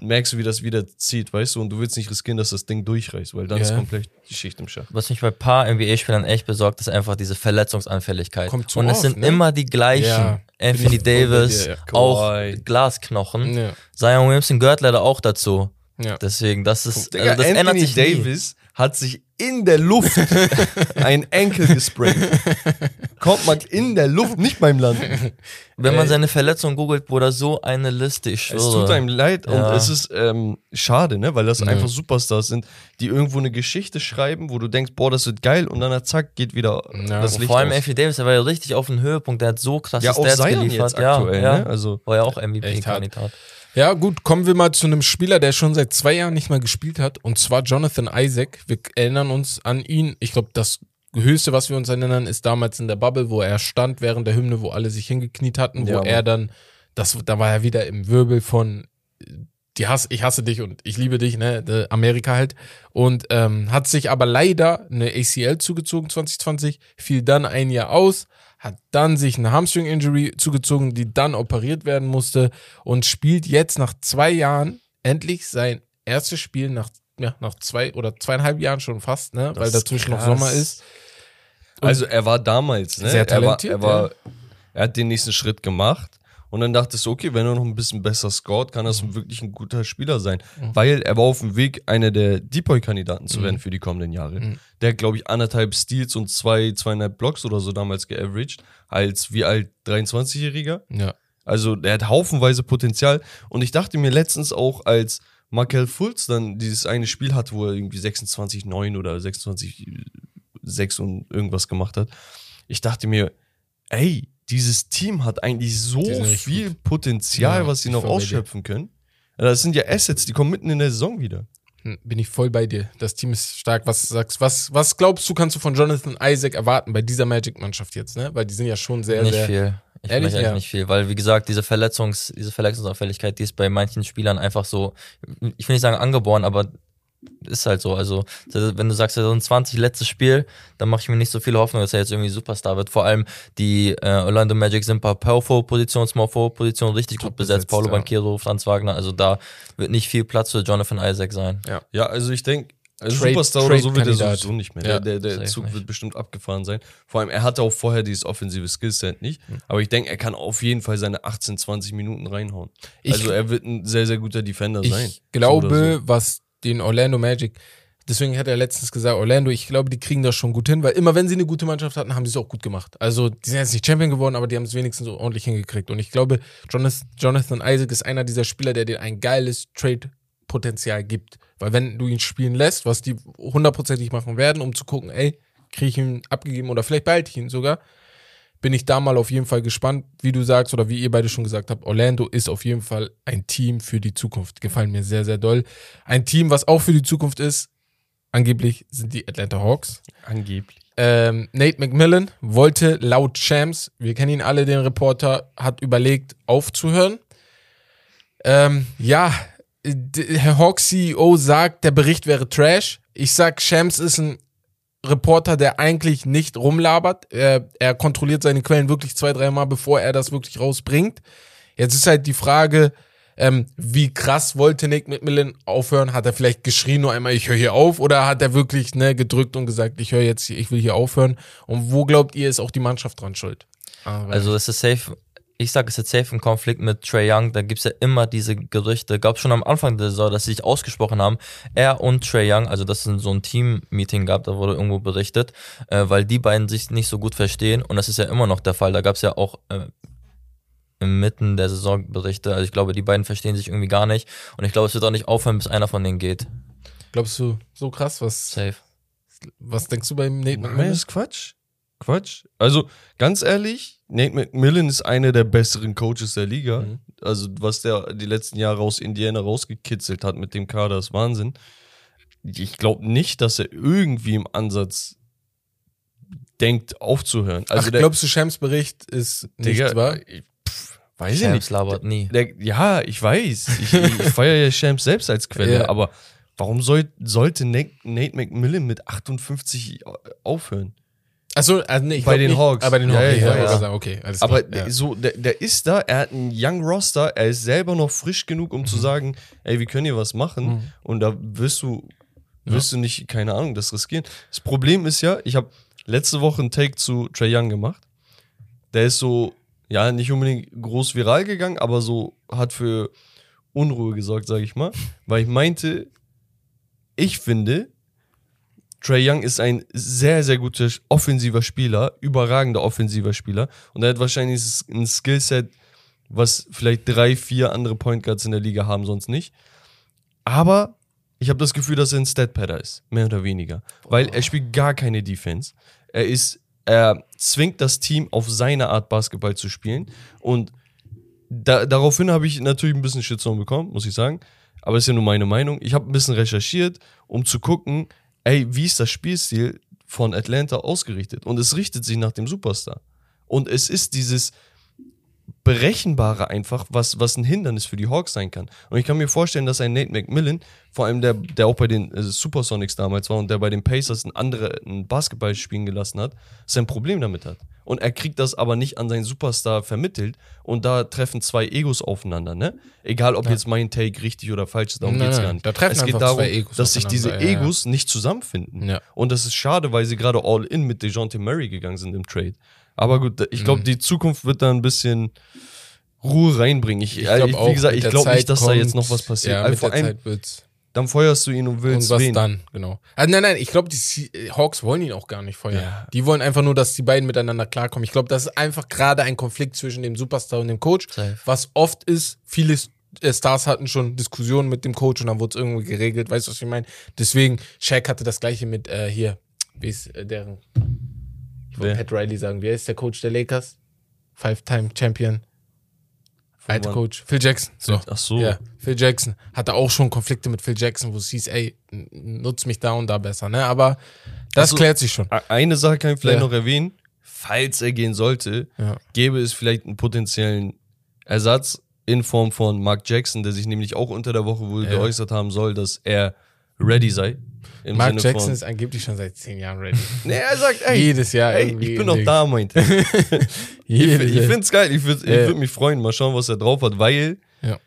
merkst du, wie das wieder zieht, weißt du? Und du willst nicht riskieren, dass das Ding durchreißt, weil dann Ja. ist komplett die Schicht im Schacht. Was mich bei paar NBA-Spielern echt besorgt, ist einfach diese Verletzungsanfälligkeit. Kommt zu Und es oft, sind ne? immer die gleichen. Ja, Anthony Davis, ja. auch. Glasknochen. Ja, Zion Williamson gehört leider auch dazu. ja. Deswegen, das ist, Digga, also das Anthony ändert sich nie. Davis hat sich in der Luft ein Enkel gesprayt. Kommt man in der Luft, nicht beim Land. Wenn man Ey. seine Verletzung googelt, Bruder, so eine Liste, ich schwöre. Es tut einem leid Ja. und es ist ähm, schade, ne? Weil das Ja. einfach Superstars sind, die irgendwo eine Geschichte schreiben, wo du denkst, boah, das wird geil und dann zack, geht wieder Ja. das Licht Vor allem. Anthony Davis, der war ja richtig auf dem Höhepunkt, der hat so krasse Ja, Stats geliefert. jetzt aktuell, ja, ja. ne? Also War ja auch. MVP-Kandidat. Ja, gut, kommen wir mal zu einem Spieler, der schon seit zwei Jahren nicht mehr gespielt hat, und zwar Jonathan Isaac. Wir erinnern uns an ihn. Ich glaube, das Höchste, was wir uns erinnern, ist damals in der Bubble, wo er stand während der Hymne, wo alle sich hingekniet hatten, wo Ja, er dann, das, da war er wieder im Wirbel von die Hass, ich hasse dich und ich liebe dich, ne, Amerika halt. Und ähm, hat sich aber leider eine ACL zugezogen 2020, fiel dann ein Jahr aus, hat dann sich eine Hamstring-Injury zugezogen, die dann operiert werden musste und spielt jetzt nach zwei Jahren endlich sein erstes Spiel nach, ja, nach zwei oder zweieinhalb Jahren schon fast, ne, weil dazwischen noch krass. Sommer ist. Also er war damals, ne? Sehr talentiert, Er war, er, war, er hat den nächsten Schritt gemacht und dann dachtest du, okay, wenn er noch ein bisschen besser scored, kann das wirklich ein guter Spieler sein. Weil er war auf dem Weg, einer der Depoy-Kandidaten zu werden für die kommenden Jahre. Mhm. Der hat, glaube ich, anderthalb Steals und zwei, zweieinhalb Blocks oder so damals geaveraged, als wie alt 23-Jähriger. Ja. Also der hat haufenweise Potenzial. Und ich dachte mir letztens auch, als Markel Fultz dann dieses eine Spiel hat, wo er irgendwie 26-9 oder 26-6 und irgendwas gemacht hat, ich dachte mir, ey, dieses Team hat eigentlich so viel Potenzial, Ja, was sie noch ausschöpfen können. Das sind ja Assets, die kommen mitten in der Saison wieder. Bin ich voll bei dir. Das Team ist stark. Was sagst was was glaubst du, kannst du von Jonathan Isaac erwarten bei dieser Magic-Mannschaft jetzt, ne? Weil die sind ja schon sehr, nicht sehr. viel. Ich Ehrlich? Ja. nicht viel, weil wie gesagt, diese Verletzungs, diese Verletzungsanfälligkeit, die ist bei manchen Spielern einfach so, ich will nicht sagen angeboren, aber ist halt so. Also, wenn du sagst, so ein 20 letztes Spiel, dann mache ich mir nicht so viele Hoffnung, dass er jetzt irgendwie Superstar wird. Vor allem die äh, Orlando Magic sind bei Power Forward Position, Small Forward Position richtig Top gut besetzt. besetzt, Paulo ja. Banquero, Franz Wagner, also da wird nicht viel Platz für Jonathan Isaac sein. Ja, also ich denke, also Trade- Superstar oder so wird er sowieso nicht mehr. Ja, der der, der Zug nicht. wird bestimmt abgefahren sein. Vor allem, er hatte auch vorher dieses offensive Skillset nicht. Aber ich denke, er kann auf jeden Fall seine 18, 20 Minuten reinhauen. Ich- also er wird ein sehr, sehr guter Defender sein. Ich glaube, So oder was den Orlando Magic, deswegen hat er letztens gesagt, Orlando, ich glaube, die kriegen das schon gut hin, weil immer wenn sie eine gute Mannschaft hatten, haben sie es auch gut gemacht. Also, die sind jetzt nicht Champion geworden, aber die haben es wenigstens so ordentlich hingekriegt. Und ich glaube, Jonathan, Isaac ist einer dieser Spieler, der dir ein geiles Trade-Potenzial gibt. Weil wenn du ihn spielen lässt, was die hundertprozentig machen werden, um zu gucken, ey, kriege ich ihn abgegeben oder vielleicht behalte ich ihn sogar, bin ich da mal auf jeden Fall gespannt, wie du sagst oder wie ihr beide schon gesagt habt. Orlando ist auf jeden Fall ein Team für die Zukunft. Gefallen mir sehr, sehr doll. Ein Team, was auch für die Zukunft ist, angeblich sind die Atlanta Hawks. Angeblich. Ähm, Nate McMillan wollte laut Shams, wir kennen ihn alle, den Reporter, hat überlegt, aufzuhören. Ähm, ja, Herr Hawks CEO sagt, der Bericht wäre Trash. ich sag, Shams ist ein Reporter, der eigentlich nicht rumlabert. Er, er kontrolliert seine Quellen wirklich zwei, dreimal, bevor er das wirklich rausbringt. Jetzt ist halt die Frage, ähm, wie krass wollte Nick McMillan aufhören? Hat er vielleicht geschrien nur einmal, ich höre hier auf? Oder hat er wirklich ne, gedrückt und gesagt, ich höre jetzt, ich will hier aufhören? Und wo glaubt ihr, ist auch die Mannschaft dran schuld? Ah, also es ist safe, ich sage, es ist safe ein Konflikt mit Trey Young. Da gibt's ja immer diese Gerüchte. Gab schon am Anfang der Saison, dass sie sich ausgesprochen haben. Er und Trey Young, also dass es so ein Team-Meeting gab, da wurde irgendwo berichtet, äh, weil die beiden sich nicht so gut verstehen. Und das ist ja immer noch der Fall. Da gab's ja auch äh, inmitten der Saison Berichte. Also ich glaube, die beiden verstehen sich irgendwie gar nicht. Und ich glaube, es wird auch nicht aufhören, bis einer von denen geht. Glaubst du, so krass, was, Safe. was denkst du beim Nate McMillan? das ist Quatsch. Quatsch. Also, ganz ehrlich, Nate McMillan ist einer der besseren Coaches der Liga. Mhm. Also, was der die letzten Jahre aus Indiana rausgekitzelt hat mit dem Kader, ist Wahnsinn. Ich glaube nicht, dass er irgendwie im Ansatz denkt, aufzuhören. Also, Ach, der, glaubst du, Shams Bericht ist nicht Digga, wahr? ich- pff, weiß ich Shams nicht. labert nie. Der, ja, ich weiß. Ich, ich feiere ja Shams selbst als Quelle, Ja. aber warum soll, sollte Nate, Nate McMillan mit 58 aufhören? Achso, also nee, ich Bei den nicht, Hawks. Ah, bei den Hawks, ja, ja, ja. sagen, okay, alles Aber klar. So, der, der ist da, er hat einen Young Roster, er ist selber noch frisch genug, um zu sagen, ey, wir können hier was machen. Mhm. Und da wirst du, wirst du nicht, keine Ahnung, das riskieren. Das Problem ist ja, ich habe letzte Woche einen Take zu Trey Young gemacht. Der ist so, ja, nicht unbedingt groß viral gegangen, aber so hat für Unruhe gesorgt, sage ich mal. Weil ich meinte, ich finde, Trey Young ist ein sehr, sehr guter offensiver Spieler, überragender offensiver Spieler. Und er hat wahrscheinlich ein Skillset, was vielleicht drei, vier andere Point Guards in der Liga haben, sonst nicht. Aber ich habe das Gefühl, dass er ein Stat-Padder ist, mehr oder weniger. Weil er spielt gar keine Defense. Er ist, er zwingt das Team auf seine Art Basketball zu spielen. Und da, daraufhin habe ich natürlich ein bisschen Shitstorm bekommen, muss ich sagen. Aber ist ja nur meine Meinung. Ich habe ein bisschen recherchiert, um zu gucken, ey, wie ist das Spielstil von Atlanta ausgerichtet? Und es richtet sich nach dem Superstar. Und es ist dieses Berechenbare einfach, was, was ein Hindernis für die Hawks sein kann. Und ich kann mir vorstellen, dass ein Nate McMillan, vor allem der, der auch bei den äh, Supersonics damals war und der bei den Pacers ein andere Basketball spielen gelassen hat, sein Problem damit hat. Und er kriegt das aber nicht an seinen Superstar vermittelt und da treffen zwei Egos aufeinander, ne? Egal, ob jetzt mein Take richtig oder falsch ist, darum Nein, geht's gar nicht. da treffen es geht darum, dass sich diese ja, ja. Egos nicht zusammenfinden. Ja. Und das ist schade, weil sie gerade all in mit DeJounte Murray gegangen sind im Trade. Aber gut, ich Mhm. glaube, die Zukunft wird da ein bisschen Ruhe reinbringen. Ich, Ich äh, glaub ich, wie gesagt, ich glaube nicht, dass da jetzt noch was passiert. Ja, Also vor allem. Dann feuerst du ihn und willst Und was wen. dann, genau. Also nein, nein, ich glaube, die Se- Hawks wollen ihn auch gar nicht feuern. Ja. Die wollen einfach nur, dass die beiden miteinander klarkommen. Ich glaube, das ist einfach gerade ein Konflikt zwischen dem Superstar und dem Coach. Safe. Was oft ist, viele äh, Stars hatten schon Diskussionen mit dem Coach und dann wurde es irgendwie geregelt. Weißt du, was ich meine? Deswegen, Shaq hatte das gleiche mit äh, hier, wie ist äh, deren, ich wollte? Pat Riley sagen, wer ist der Coach der Lakers? Five-Time Champion. Alter? Coach. Phil Jackson. So. Ach so. Ja, Phil Jackson hatte auch schon Konflikte mit Phil Jackson, wo es hieß, ey, nutz mich da und da besser, ne? Aber das Also- klärt sich schon. Eine Sache kann ich vielleicht Ja. noch erwähnen. Falls er gehen sollte, Ja. gäbe es vielleicht einen potenziellen Ersatz in Form von Mark Jackson, der sich nämlich auch unter der Woche wohl Ja. geäußert haben soll, dass er ready sei. Im Mark Sinne Jackson von, ist angeblich schon seit zehn Jahren ready. Nee, er sagt, ey, Jedes Jahr ey ich bin noch da, meinte er. Ich, ich finde es geil. Ich würde Ja. würd mich freuen. Mal schauen, was er drauf hat, weil Ja.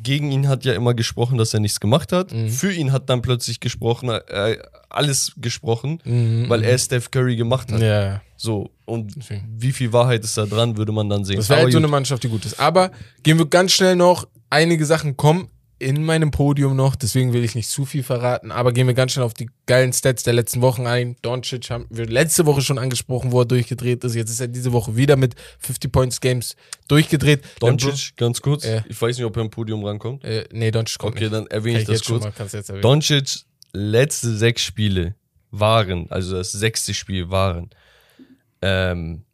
gegen ihn hat ja immer gesprochen, dass er nichts gemacht hat. Mhm. Für ihn hat dann plötzlich gesprochen, äh, alles gesprochen, Mhm, weil er Steph Curry gemacht hat. Ja, So, und Deswegen. wie viel Wahrheit ist da dran, würde man dann sehen. das wäre halt so eine Mannschaft, die gut ist. Aber gehen wir ganz schnell noch, einige Sachen kommen in meinem Podium noch, deswegen will ich nicht zu viel verraten, aber gehen wir ganz schnell auf die geilen Stats der letzten Wochen ein. Doncic haben wir letzte Woche schon angesprochen, wo er durchgedreht ist. Jetzt ist er diese Woche wieder mit 50 Points Games durchgedreht. Doncic, ganz kurz. Ja. Ich weiß nicht, ob er im Podium rankommt. Äh, nee, Doncic kommt Okay, nicht. dann Kann erwähne ich, das jetzt schon kurz. mal. Doncic letzte sechs Spiele waren, also das sechste Spiel waren, ähm,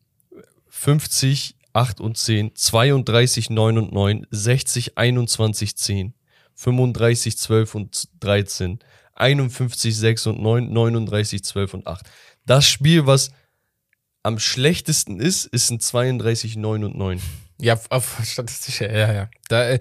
50, 8 und 10, 32, 9 und 9, 60, 21, 10, 35, 12 und 13, 51, 6 und 9, 39, 12 und 8. Das Spiel, was am schlechtesten ist, ist ein 32, 9 und 9. Ja, auf- statistischer, ja, ja. Da, äh,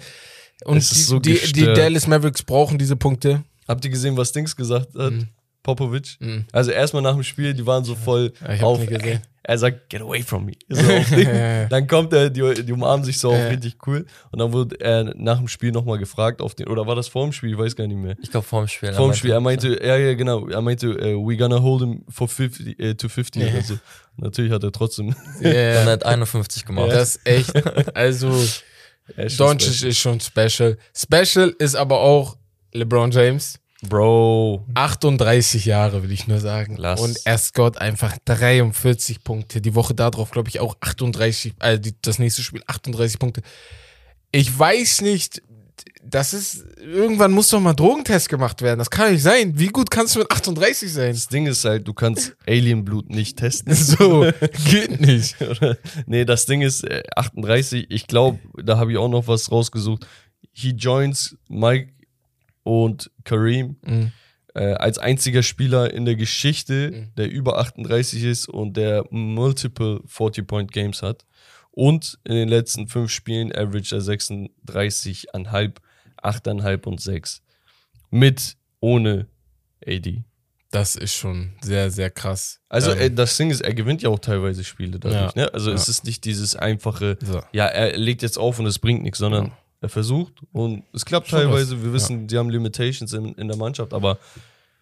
und die, so die, die. Dallas Mavericks brauchen diese Punkte. Habt ihr gesehen, was Dings gesagt hat? Mhm. Popovic. Mhm. Also erstmal nach dem Spiel, die waren so voll Ja, ich auf. nicht gesehen. Er sagt, get away from me. So dann kommt er, die, die umarmen sich so Ja. richtig cool. Und dann wurde er nach dem Spiel nochmal gefragt auf den, oder war das vor dem Spiel? Ich weiß gar nicht mehr. Ich glaube, vorm Spiel. Vor dem Spiel, er meinte, ja, ja, genau, er meinte, äh, we gonna hold him for 50, äh, to 50 Ja. oder so. Natürlich hat er trotzdem. Yeah. hat 51 gemacht. Das ist echt, also Doncic ist schon special. Special ist aber auch LeBron James. Bro. 38 Jahre, will ich nur sagen. Lass. Und er scored einfach 43 Punkte. Die Woche darauf, glaube ich, auch 38, äh, die, das nächste Spiel 38 Punkte. Ich weiß nicht, das ist, irgendwann muss doch mal Drogentest gemacht werden. Das kann nicht sein. Wie gut kannst du mit 38 sein? Das Ding ist halt, du kannst Alienblut nicht testen. So, geht nicht. Oder? nee, das Ding ist äh, 38. Ich glaube, da habe ich auch noch was rausgesucht. He joins Mike und Kareem Mhm. äh, als einziger Spieler in der Geschichte, Mhm. der über 38 ist und der multiple 40-Point-Games hat. Und in den letzten fünf Spielen average er 36,5, 8,5 und 6. Mit, ohne AD. Das ist schon sehr, sehr krass. Also Ähm, äh, das Ding ist, er gewinnt ja auch teilweise Spiele dadurch. Ja. Ne? Also es Ja. ist nicht dieses einfache, so. ja, er legt jetzt auf und es bringt nichts, sondern Ja. Er versucht und es klappt Schon teilweise. was. Wir wissen, die haben Limitations in, in der Mannschaft, aber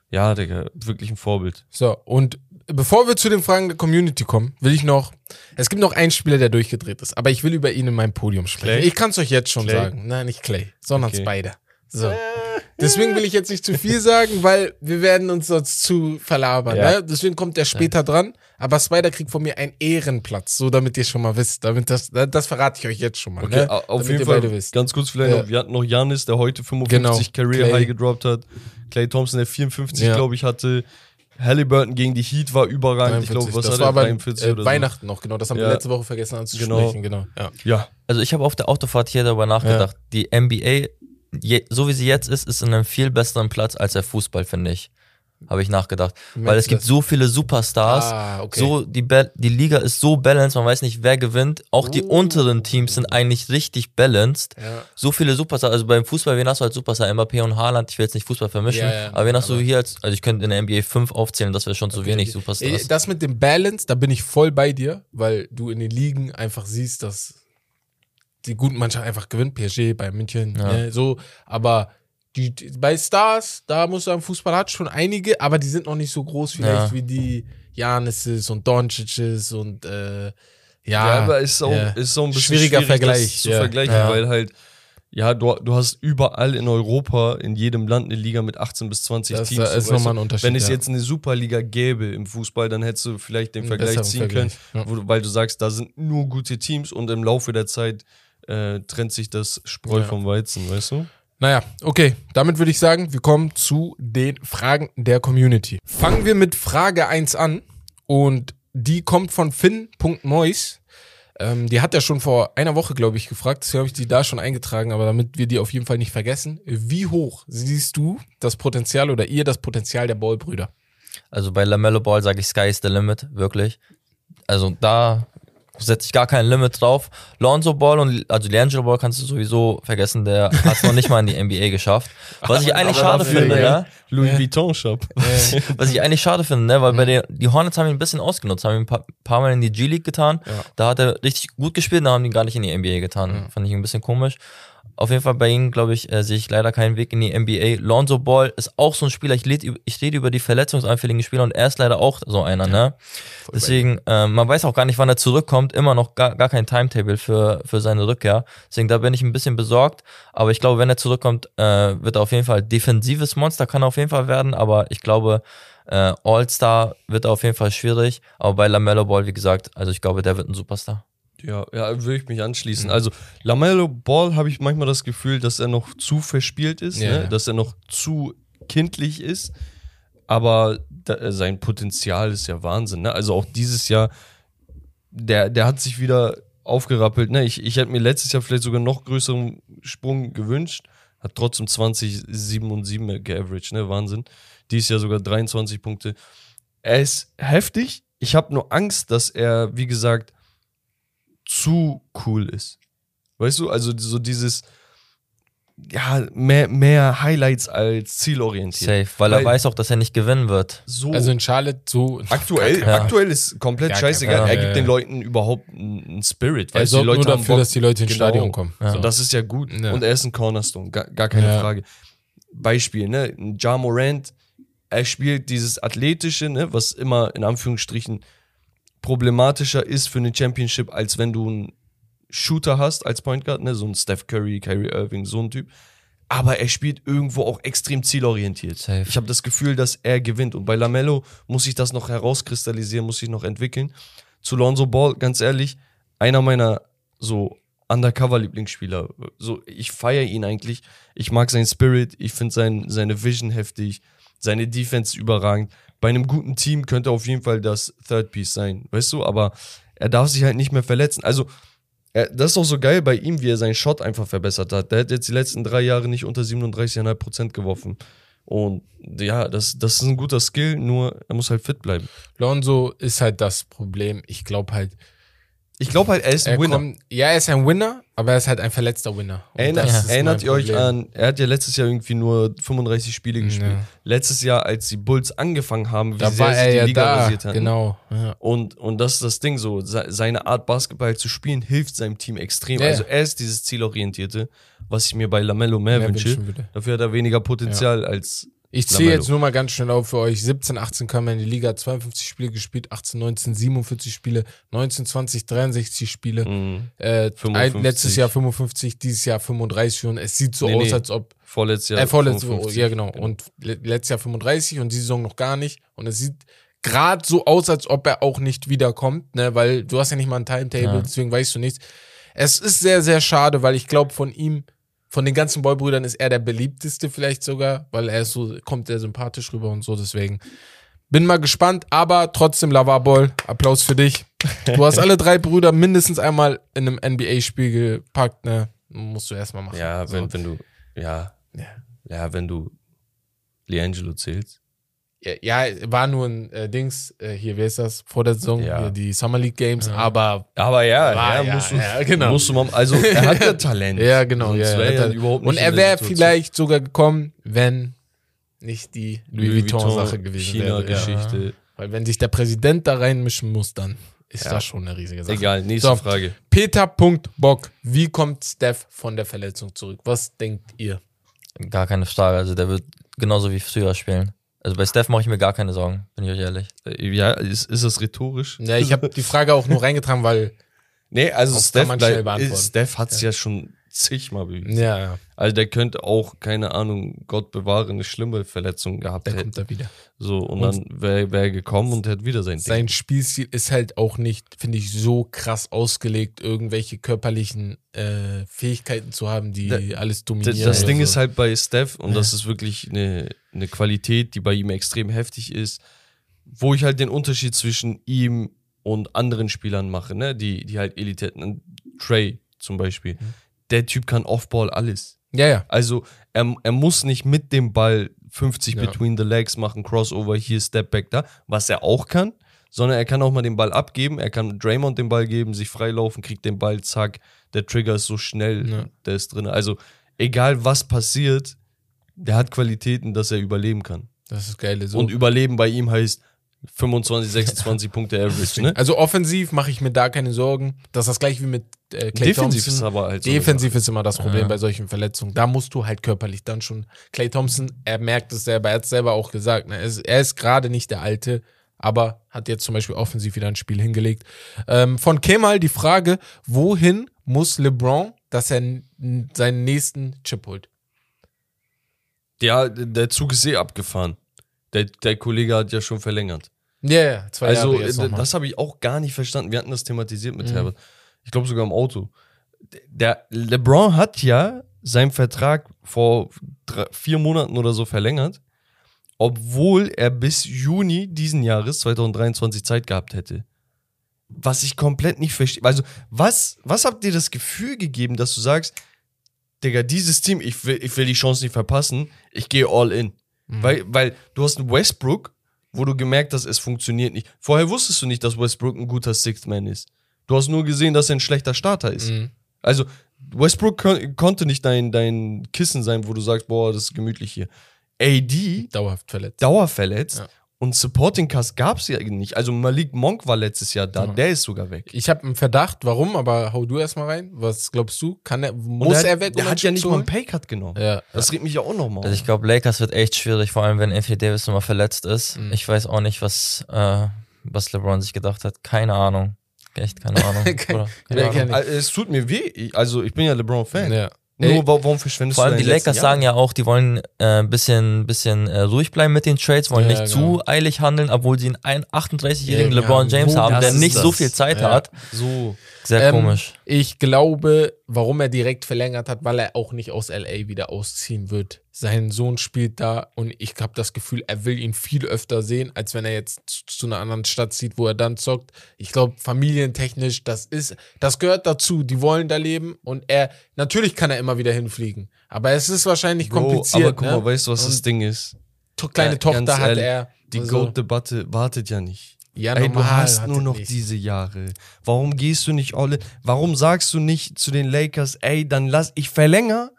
ja, Digga, wirklich ein Vorbild. So, und bevor wir zu den Fragen der Community kommen, will ich noch, es gibt noch einen Spieler, der durchgedreht ist, aber ich will über ihn in meinem Podium sprechen. Clay? Ich kann es euch jetzt schon Clay? sagen. Nein, nicht Clay, sondern Okay. Spider. So. Deswegen will ich jetzt nicht zu viel sagen, weil wir werden uns sonst zu verlabern. Ja. Ne? Deswegen kommt der später dran. Aber Spider kriegt von mir einen Ehrenplatz, so damit ihr schon mal wisst. Damit das, das verrate ich euch jetzt schon mal. Okay, ne? au- auf damit jeden ihr Fall, beide wisst. ganz kurz vielleicht Ja. noch, wir hatten noch Janis, der heute 55 Genau, Career Clay. High gedroppt hat. Clay Thompson, der 54, Ja. glaube ich, hatte. Halliburton gegen die Heat war überragend. Ich glaube, 43. was das hat war er? bei 43 äh, oder so. Weihnachten noch, genau. Das haben wir Ja. letzte Woche vergessen anzusprechen. Genau. Ja. Ja, Also ich habe auf der Autofahrt hier darüber nachgedacht. Die NBA, je, so wie sie jetzt ist, ist in einem viel besseren Platz als der Fußball, finde ich. Habe ich nachgedacht. Weil es gibt das? so viele Superstars. Ah, okay. So, die, die Liga ist so balanced, man weiß nicht, wer gewinnt. Auch die Oh. unteren Teams sind eigentlich richtig balanced. Ja. So viele Superstars, also beim Fußball, wen hast du als Superstar? Mbappé und Haaland, ich will jetzt nicht Fußball vermischen, Ja, ja, aber wen hast du hier als, also ich könnte in der NBA 5 aufzählen, das wäre schon zu wenig Superstars. Äh, Das mit dem Balance, da bin ich voll bei dir, weil du in den Ligen einfach siehst, dass die guten Mannschaften einfach gewinnt. PSG bei München, Ja. ne, so. Aber die, die, bei Stars, da muss man sagen, Fußball hat schon einige, aber die sind noch nicht so groß vielleicht Ja. wie die Janisses und Doncic's und äh, ja. Ja, aber ist auch, ja. ist so ein bisschen Schwieriger schwierig, Vergleich, das zu vergleichen, Ja. weil halt, ja, du, du hast überall in Europa, in jedem Land eine Liga mit 18 bis 20 Das Teams. ist so, weißt nochmal ein Unterschied, Wenn es ja. jetzt eine Superliga gäbe im Fußball, dann hättest du vielleicht den Vergleich ziehen Vergleich, können, ja. wo, weil du sagst, da sind nur gute Teams und im Laufe der Zeit äh, trennt sich das Spreu Ja. vom Weizen, weißt du? Naja, okay. Damit würde ich sagen, wir kommen zu den Fragen der Community. Fangen wir mit Frage 1 an. Und die kommt von Finn.mois. Ähm, die hat er schon vor einer Woche, glaube ich, gefragt. Deswegen habe ich die da schon eingetragen. Aber damit wir die auf jeden Fall nicht vergessen. Wie hoch siehst du das Potenzial oder ihr das Potenzial der Ballbrüder? Also bei LaMelo Ball sage ich, Sky is the limit, wirklich. Also da setze ich gar kein Limit drauf. Lonzo Ball und also D'Angelo Ball kannst du sowieso vergessen, der hat es noch nicht mal in die NBA geschafft. Was ich eigentlich schade finde, ja, ne? Louis Vuitton Shop. Was ich eigentlich schade finde, ne? Weil bei den, die Hornets haben ihn ein bisschen ausgenutzt, haben ihn ein paar, paar Mal in die G-League getan. Ja. Da hat er richtig gut gespielt, da haben die ihn gar nicht in die NBA getan. Fand ich ein bisschen komisch. Auf jeden Fall bei ihm, glaube ich, äh, sehe ich leider keinen Weg in die NBA. Lonzo Ball ist auch so ein Spieler, ich, red, ich rede über die verletzungsanfälligen Spieler und er ist leider auch so einer, ne? Deswegen, äh, man weiß auch gar nicht, wann er zurückkommt, immer noch gar, gar kein Timetable für, für seine Rückkehr. Deswegen, da bin ich ein bisschen besorgt. Aber ich glaube, wenn er zurückkommt, äh, wird er auf jeden Fall defensives Monster, kann er auf jeden Fall werden. Aber ich glaube, äh, All-Star wird auf jeden Fall schwierig. Aber bei LaMelo Ball, wie gesagt, also ich glaube, der wird ein Superstar. Ja, ja, würde ich mich anschließen. Also, Lamello Ball habe ich manchmal das Gefühl, dass er noch zu verspielt ist, Ja, ne? dass er noch zu kindlich ist. Aber da, äh, sein Potenzial ist ja Wahnsinn. Ne? Also auch dieses Jahr, der, der hat sich wieder aufgerappelt. Ne? Ich, ich hätte mir letztes Jahr vielleicht sogar noch größeren Sprung gewünscht. Hat trotzdem 20, 7 und 7 geaveraged, ne? Wahnsinn. Dieses Jahr sogar 23 Punkte. Er ist heftig. Ich habe nur Angst, dass er, wie gesagt, zu cool ist. Weißt du, also so dieses, ja, mehr, mehr Highlights als zielorientiert. Safe, weil, er weiß auch, dass er nicht gewinnen wird. So Also in Charlotte so. aktuell, Ja. aktuell ist komplett Gar scheißegal. kein- er ja, gibt ja. den Leuten überhaupt einen Spirit. Er Weißt du, die sorgt Leute nur haben dafür, Bock. dass die Leute ins Genau. Stadion kommen. So, So. das ist ja gut. Ja. Und er ist ein Cornerstone, gar, gar keine Ja. Frage. Beispiel, ne? Ein Ja Morant, er spielt dieses Athletische, ne? Was immer in Anführungsstrichen problematischer ist für eine Championship, als wenn du einen Shooter hast als Point Guard, ne? So ein Steph Curry, Kyrie Irving, so ein Typ. Aber er spielt irgendwo auch extrem zielorientiert. Safe. Ich habe das Gefühl, dass er gewinnt. Und bei Lamello muss ich das noch herauskristallisieren, muss ich noch entwickeln. Zu Lonzo Ball, ganz ehrlich, einer meiner so Undercover-Lieblingsspieler. So, ich feiere ihn eigentlich. Ich mag seinen Spirit, ich finde sein, seine Vision heftig, seine Defense überragend. Bei einem guten Team könnte er auf jeden Fall das Third Piece sein, weißt du? Aber er darf sich halt nicht mehr verletzen. Also, er, das ist auch so geil bei ihm, wie er seinen Shot einfach verbessert hat. Der hat jetzt die letzten drei Jahre nicht unter 37,5% geworfen. Und ja, das, das ist ein guter Skill, nur er muss halt fit bleiben. Lonzo ist halt das Problem. Ich glaube halt, Ich glaube halt, er ist ein er Winner. kommt, ja, er ist ein Winner, aber er ist halt ein verletzter Winner. Und das ist erinnert ihr euch an, er hat ja letztes Jahr irgendwie nur 35 Spiele gespielt. Ja. Letztes Jahr, als die Bulls angefangen haben, wie Da sehr war sie die ja Liga da. rasiert hatten. Genau. Ja. Und, und das ist das Ding so, se- seine Art Basketball zu spielen hilft seinem Team extrem. Ja, ja. Also er ist dieses Zielorientierte, was ich mir bei Lamello mehr, Mehr wünsche. Dafür hat er weniger Potenzial als Ich zähle jetzt nur mal ganz schnell auf für euch. 17, 18 kam er in die Liga, 52 Spiele gespielt, 18, 19, 47 Spiele, 19, 20, 63 Spiele. mh, Äh, 55. ein, letztes Jahr 55, dieses Jahr 35 und es sieht so Nee, aus, nee. als ob. vorletztes Jahr. äh, vorletztes 55. ja genau. Und le letztes Jahr 35 und die Saison noch gar nicht. Und es sieht gerade so aus, als ob er auch nicht wiederkommt, ne? Weil du hast ja nicht mal ein Timetable, Ja. deswegen weißt du nichts. Es ist sehr, sehr schade, weil ich glaube, von ihm, von den ganzen Boybrüdern ist er der beliebteste vielleicht sogar, weil er ist so, kommt sehr sympathisch rüber und so, deswegen. Bin mal gespannt, aber trotzdem Lavabol, Applaus für dich. Du hast alle drei Brüder mindestens einmal in einem NBA-Spiel gepackt, ne? Musst du erstmal machen. Ja, So. wenn, wenn du, ja, Ja. ja, wenn du Liangelo zählst. Ja, ja, war nur ein äh, Dings, äh, hier, wer ist das? Vor der Saison, Ja. hier die Summer League Games, aber Aber ja, War, ja, ja, musst du, ja, genau. musst du mal, also er hat ja Talent. ja, genau. Ja, ja, er und er wäre vielleicht sogar gekommen, wenn nicht die Louis, Vuitton-Sache gewesen wäre. Ja. China-Geschichte. Weil wenn sich der Präsident da reinmischen muss, dann ist Ja. das schon eine riesige Sache. Egal, nächste So. Frage. Peter.bock, wie kommt Steph von der Verletzung zurück? Was denkt ihr? Gar keine Frage. Also der wird genauso wie früher spielen. Also bei Steph mache ich mir gar keine Sorgen, bin ich euch ehrlich. Äh, Ja, ist, ist das rhetorisch? Ja, ich habe die Frage auch nur reingetragen, weil Nee, also Steph, man bleib- schnell beantworten. Steph hat es ja. schon zigmal bewiesen. ja, ja, Also der könnte auch, keine Ahnung, Gott bewahre, eine schlimme Verletzung gehabt der hätten. kommt da wieder. So, und, Und- dann wäre wär er gekommen und hätte wieder sein Ding. Sein Spielstil ist halt auch nicht, finde ich, so krass ausgelegt, irgendwelche körperlichen äh, Fähigkeiten zu haben, die Da- alles dominieren. das Ding so. ist halt bei Steph, und Ja. das ist wirklich eine, eine Qualität, die bei ihm extrem heftig ist, wo ich halt den Unterschied zwischen ihm und anderen Spielern mache, ne? die, die halt Elite hätten. Trey zum Beispiel. Mhm. Der Typ kann Offball alles. Ja, ja. Also er, er muss nicht mit dem Ball 50 Ja. between the legs machen, Crossover hier, Step back da, was er auch kann, sondern er kann auch mal den Ball abgeben, er kann Draymond den Ball geben, sich freilaufen, kriegt den Ball, zack, der Trigger ist so schnell, Ja. der ist drin. Also egal was passiert, der hat Qualitäten, dass er überleben kann. Das ist geil. So. Und überleben bei ihm heißt 25, 26 Punkte Average, ne? also offensiv mache ich mir da keine Sorgen. Das ist das gleiche wie mit äh, Clay Defensiv Thompson. ist aber halt so Defensiv ist immer das Problem Ja. bei solchen Verletzungen. Da musst du halt körperlich dann schon. Clay Thompson, er merkt es selber, er hat es selber auch gesagt. Ne? Er ist, ist gerade nicht der Alte, aber hat jetzt zum Beispiel offensiv wieder ein Spiel hingelegt. Ähm, von Kemal die Frage: Wohin muss LeBron, dass er seinen nächsten Chip holt? Ja, der Zug ist eh abgefahren. Der, der Kollege hat ja schon verlängert. Ja, ja, zwei Also, Jahre mal. das habe ich auch gar nicht verstanden. Wir hatten das thematisiert mit Mhm. Herbert. Ich glaube sogar im Auto. Der LeBron hat ja seinen Vertrag vor drei, vier Monaten oder so verlängert, obwohl er bis Juni diesen Jahres 2023 Zeit gehabt hätte. Was ich komplett nicht verstehe. Also, was, was habt ihr das Gefühl gegeben, dass du sagst, Digga, dieses Team, ich will, ich will die Chance nicht verpassen, ich gehe all in. Mhm. Weil, weil du hast einen Westbrook, wo du gemerkt hast, es funktioniert nicht. Vorher wusstest du nicht, dass Westbrook ein guter Sixth Man ist. Du hast nur gesehen, dass er ein schlechter Starter ist. Mhm. Also, Westbrook kon konnte nicht dein, dein Kissen sein, wo du sagst, boah, das ist gemütlich hier. AD, Dauerhaft verletzt. dauerverletzt. Ja. Und Supporting Cast gab es ja nicht. Also Malik Monk war letztes Jahr da, Ja. der ist sogar weg. Ich habe einen Verdacht, warum, aber hau du erstmal rein. Was glaubst du? Kann er, muss der, er weg? Der hat ja nicht mal einen? Paycut genommen. Ja. Das regt mich ja auch nochmal Also ich glaube, Lakers wird echt schwierig, vor allem wenn Anthony Davis nochmal verletzt ist. Mhm. Ich weiß auch nicht, was, äh, was LeBron sich gedacht hat. Keine Ahnung. Echt keine Ahnung. Keine kennt- Ahnung. Es tut mir weh. Also ich bin ja LeBron-Fan. Ja. Nur Ey, wa- warum verschwendest Vor du allem die Lakers sagen ja auch, die wollen äh, ein bisschen, bisschen äh, ruhig bleiben mit den Trades, wollen Ja, nicht genau. zu eilig handeln, obwohl sie einen 38-jährigen Ja, LeBron James wo- haben, der nicht so das. viel Zeit Ja. hat. So. Sehr Ähm, komisch. Ich glaube, warum er direkt verlängert hat, weil er auch nicht aus LA wieder ausziehen wird. Sein Sohn spielt da und ich habe das Gefühl, er will ihn viel öfter sehen, als wenn er jetzt zu, zu einer anderen Stadt zieht, wo er dann zockt. Ich glaube, familientechnisch, das ist, das gehört dazu. Die wollen da leben und er, natürlich kann er immer wieder hinfliegen, aber es ist wahrscheinlich Bro, kompliziert. aber guck ne? mal, weißt du, was das Und Ding ist? to- kleine Ja, Tochter hat ehrlich, er. Die Also, Goat-Debatte wartet ja nicht. ja, Ey, du normal hast nur noch nicht. diese Jahre. Warum gehst du nicht alle? Warum sagst du nicht zu den Lakers, ey, dann lass ich verlängere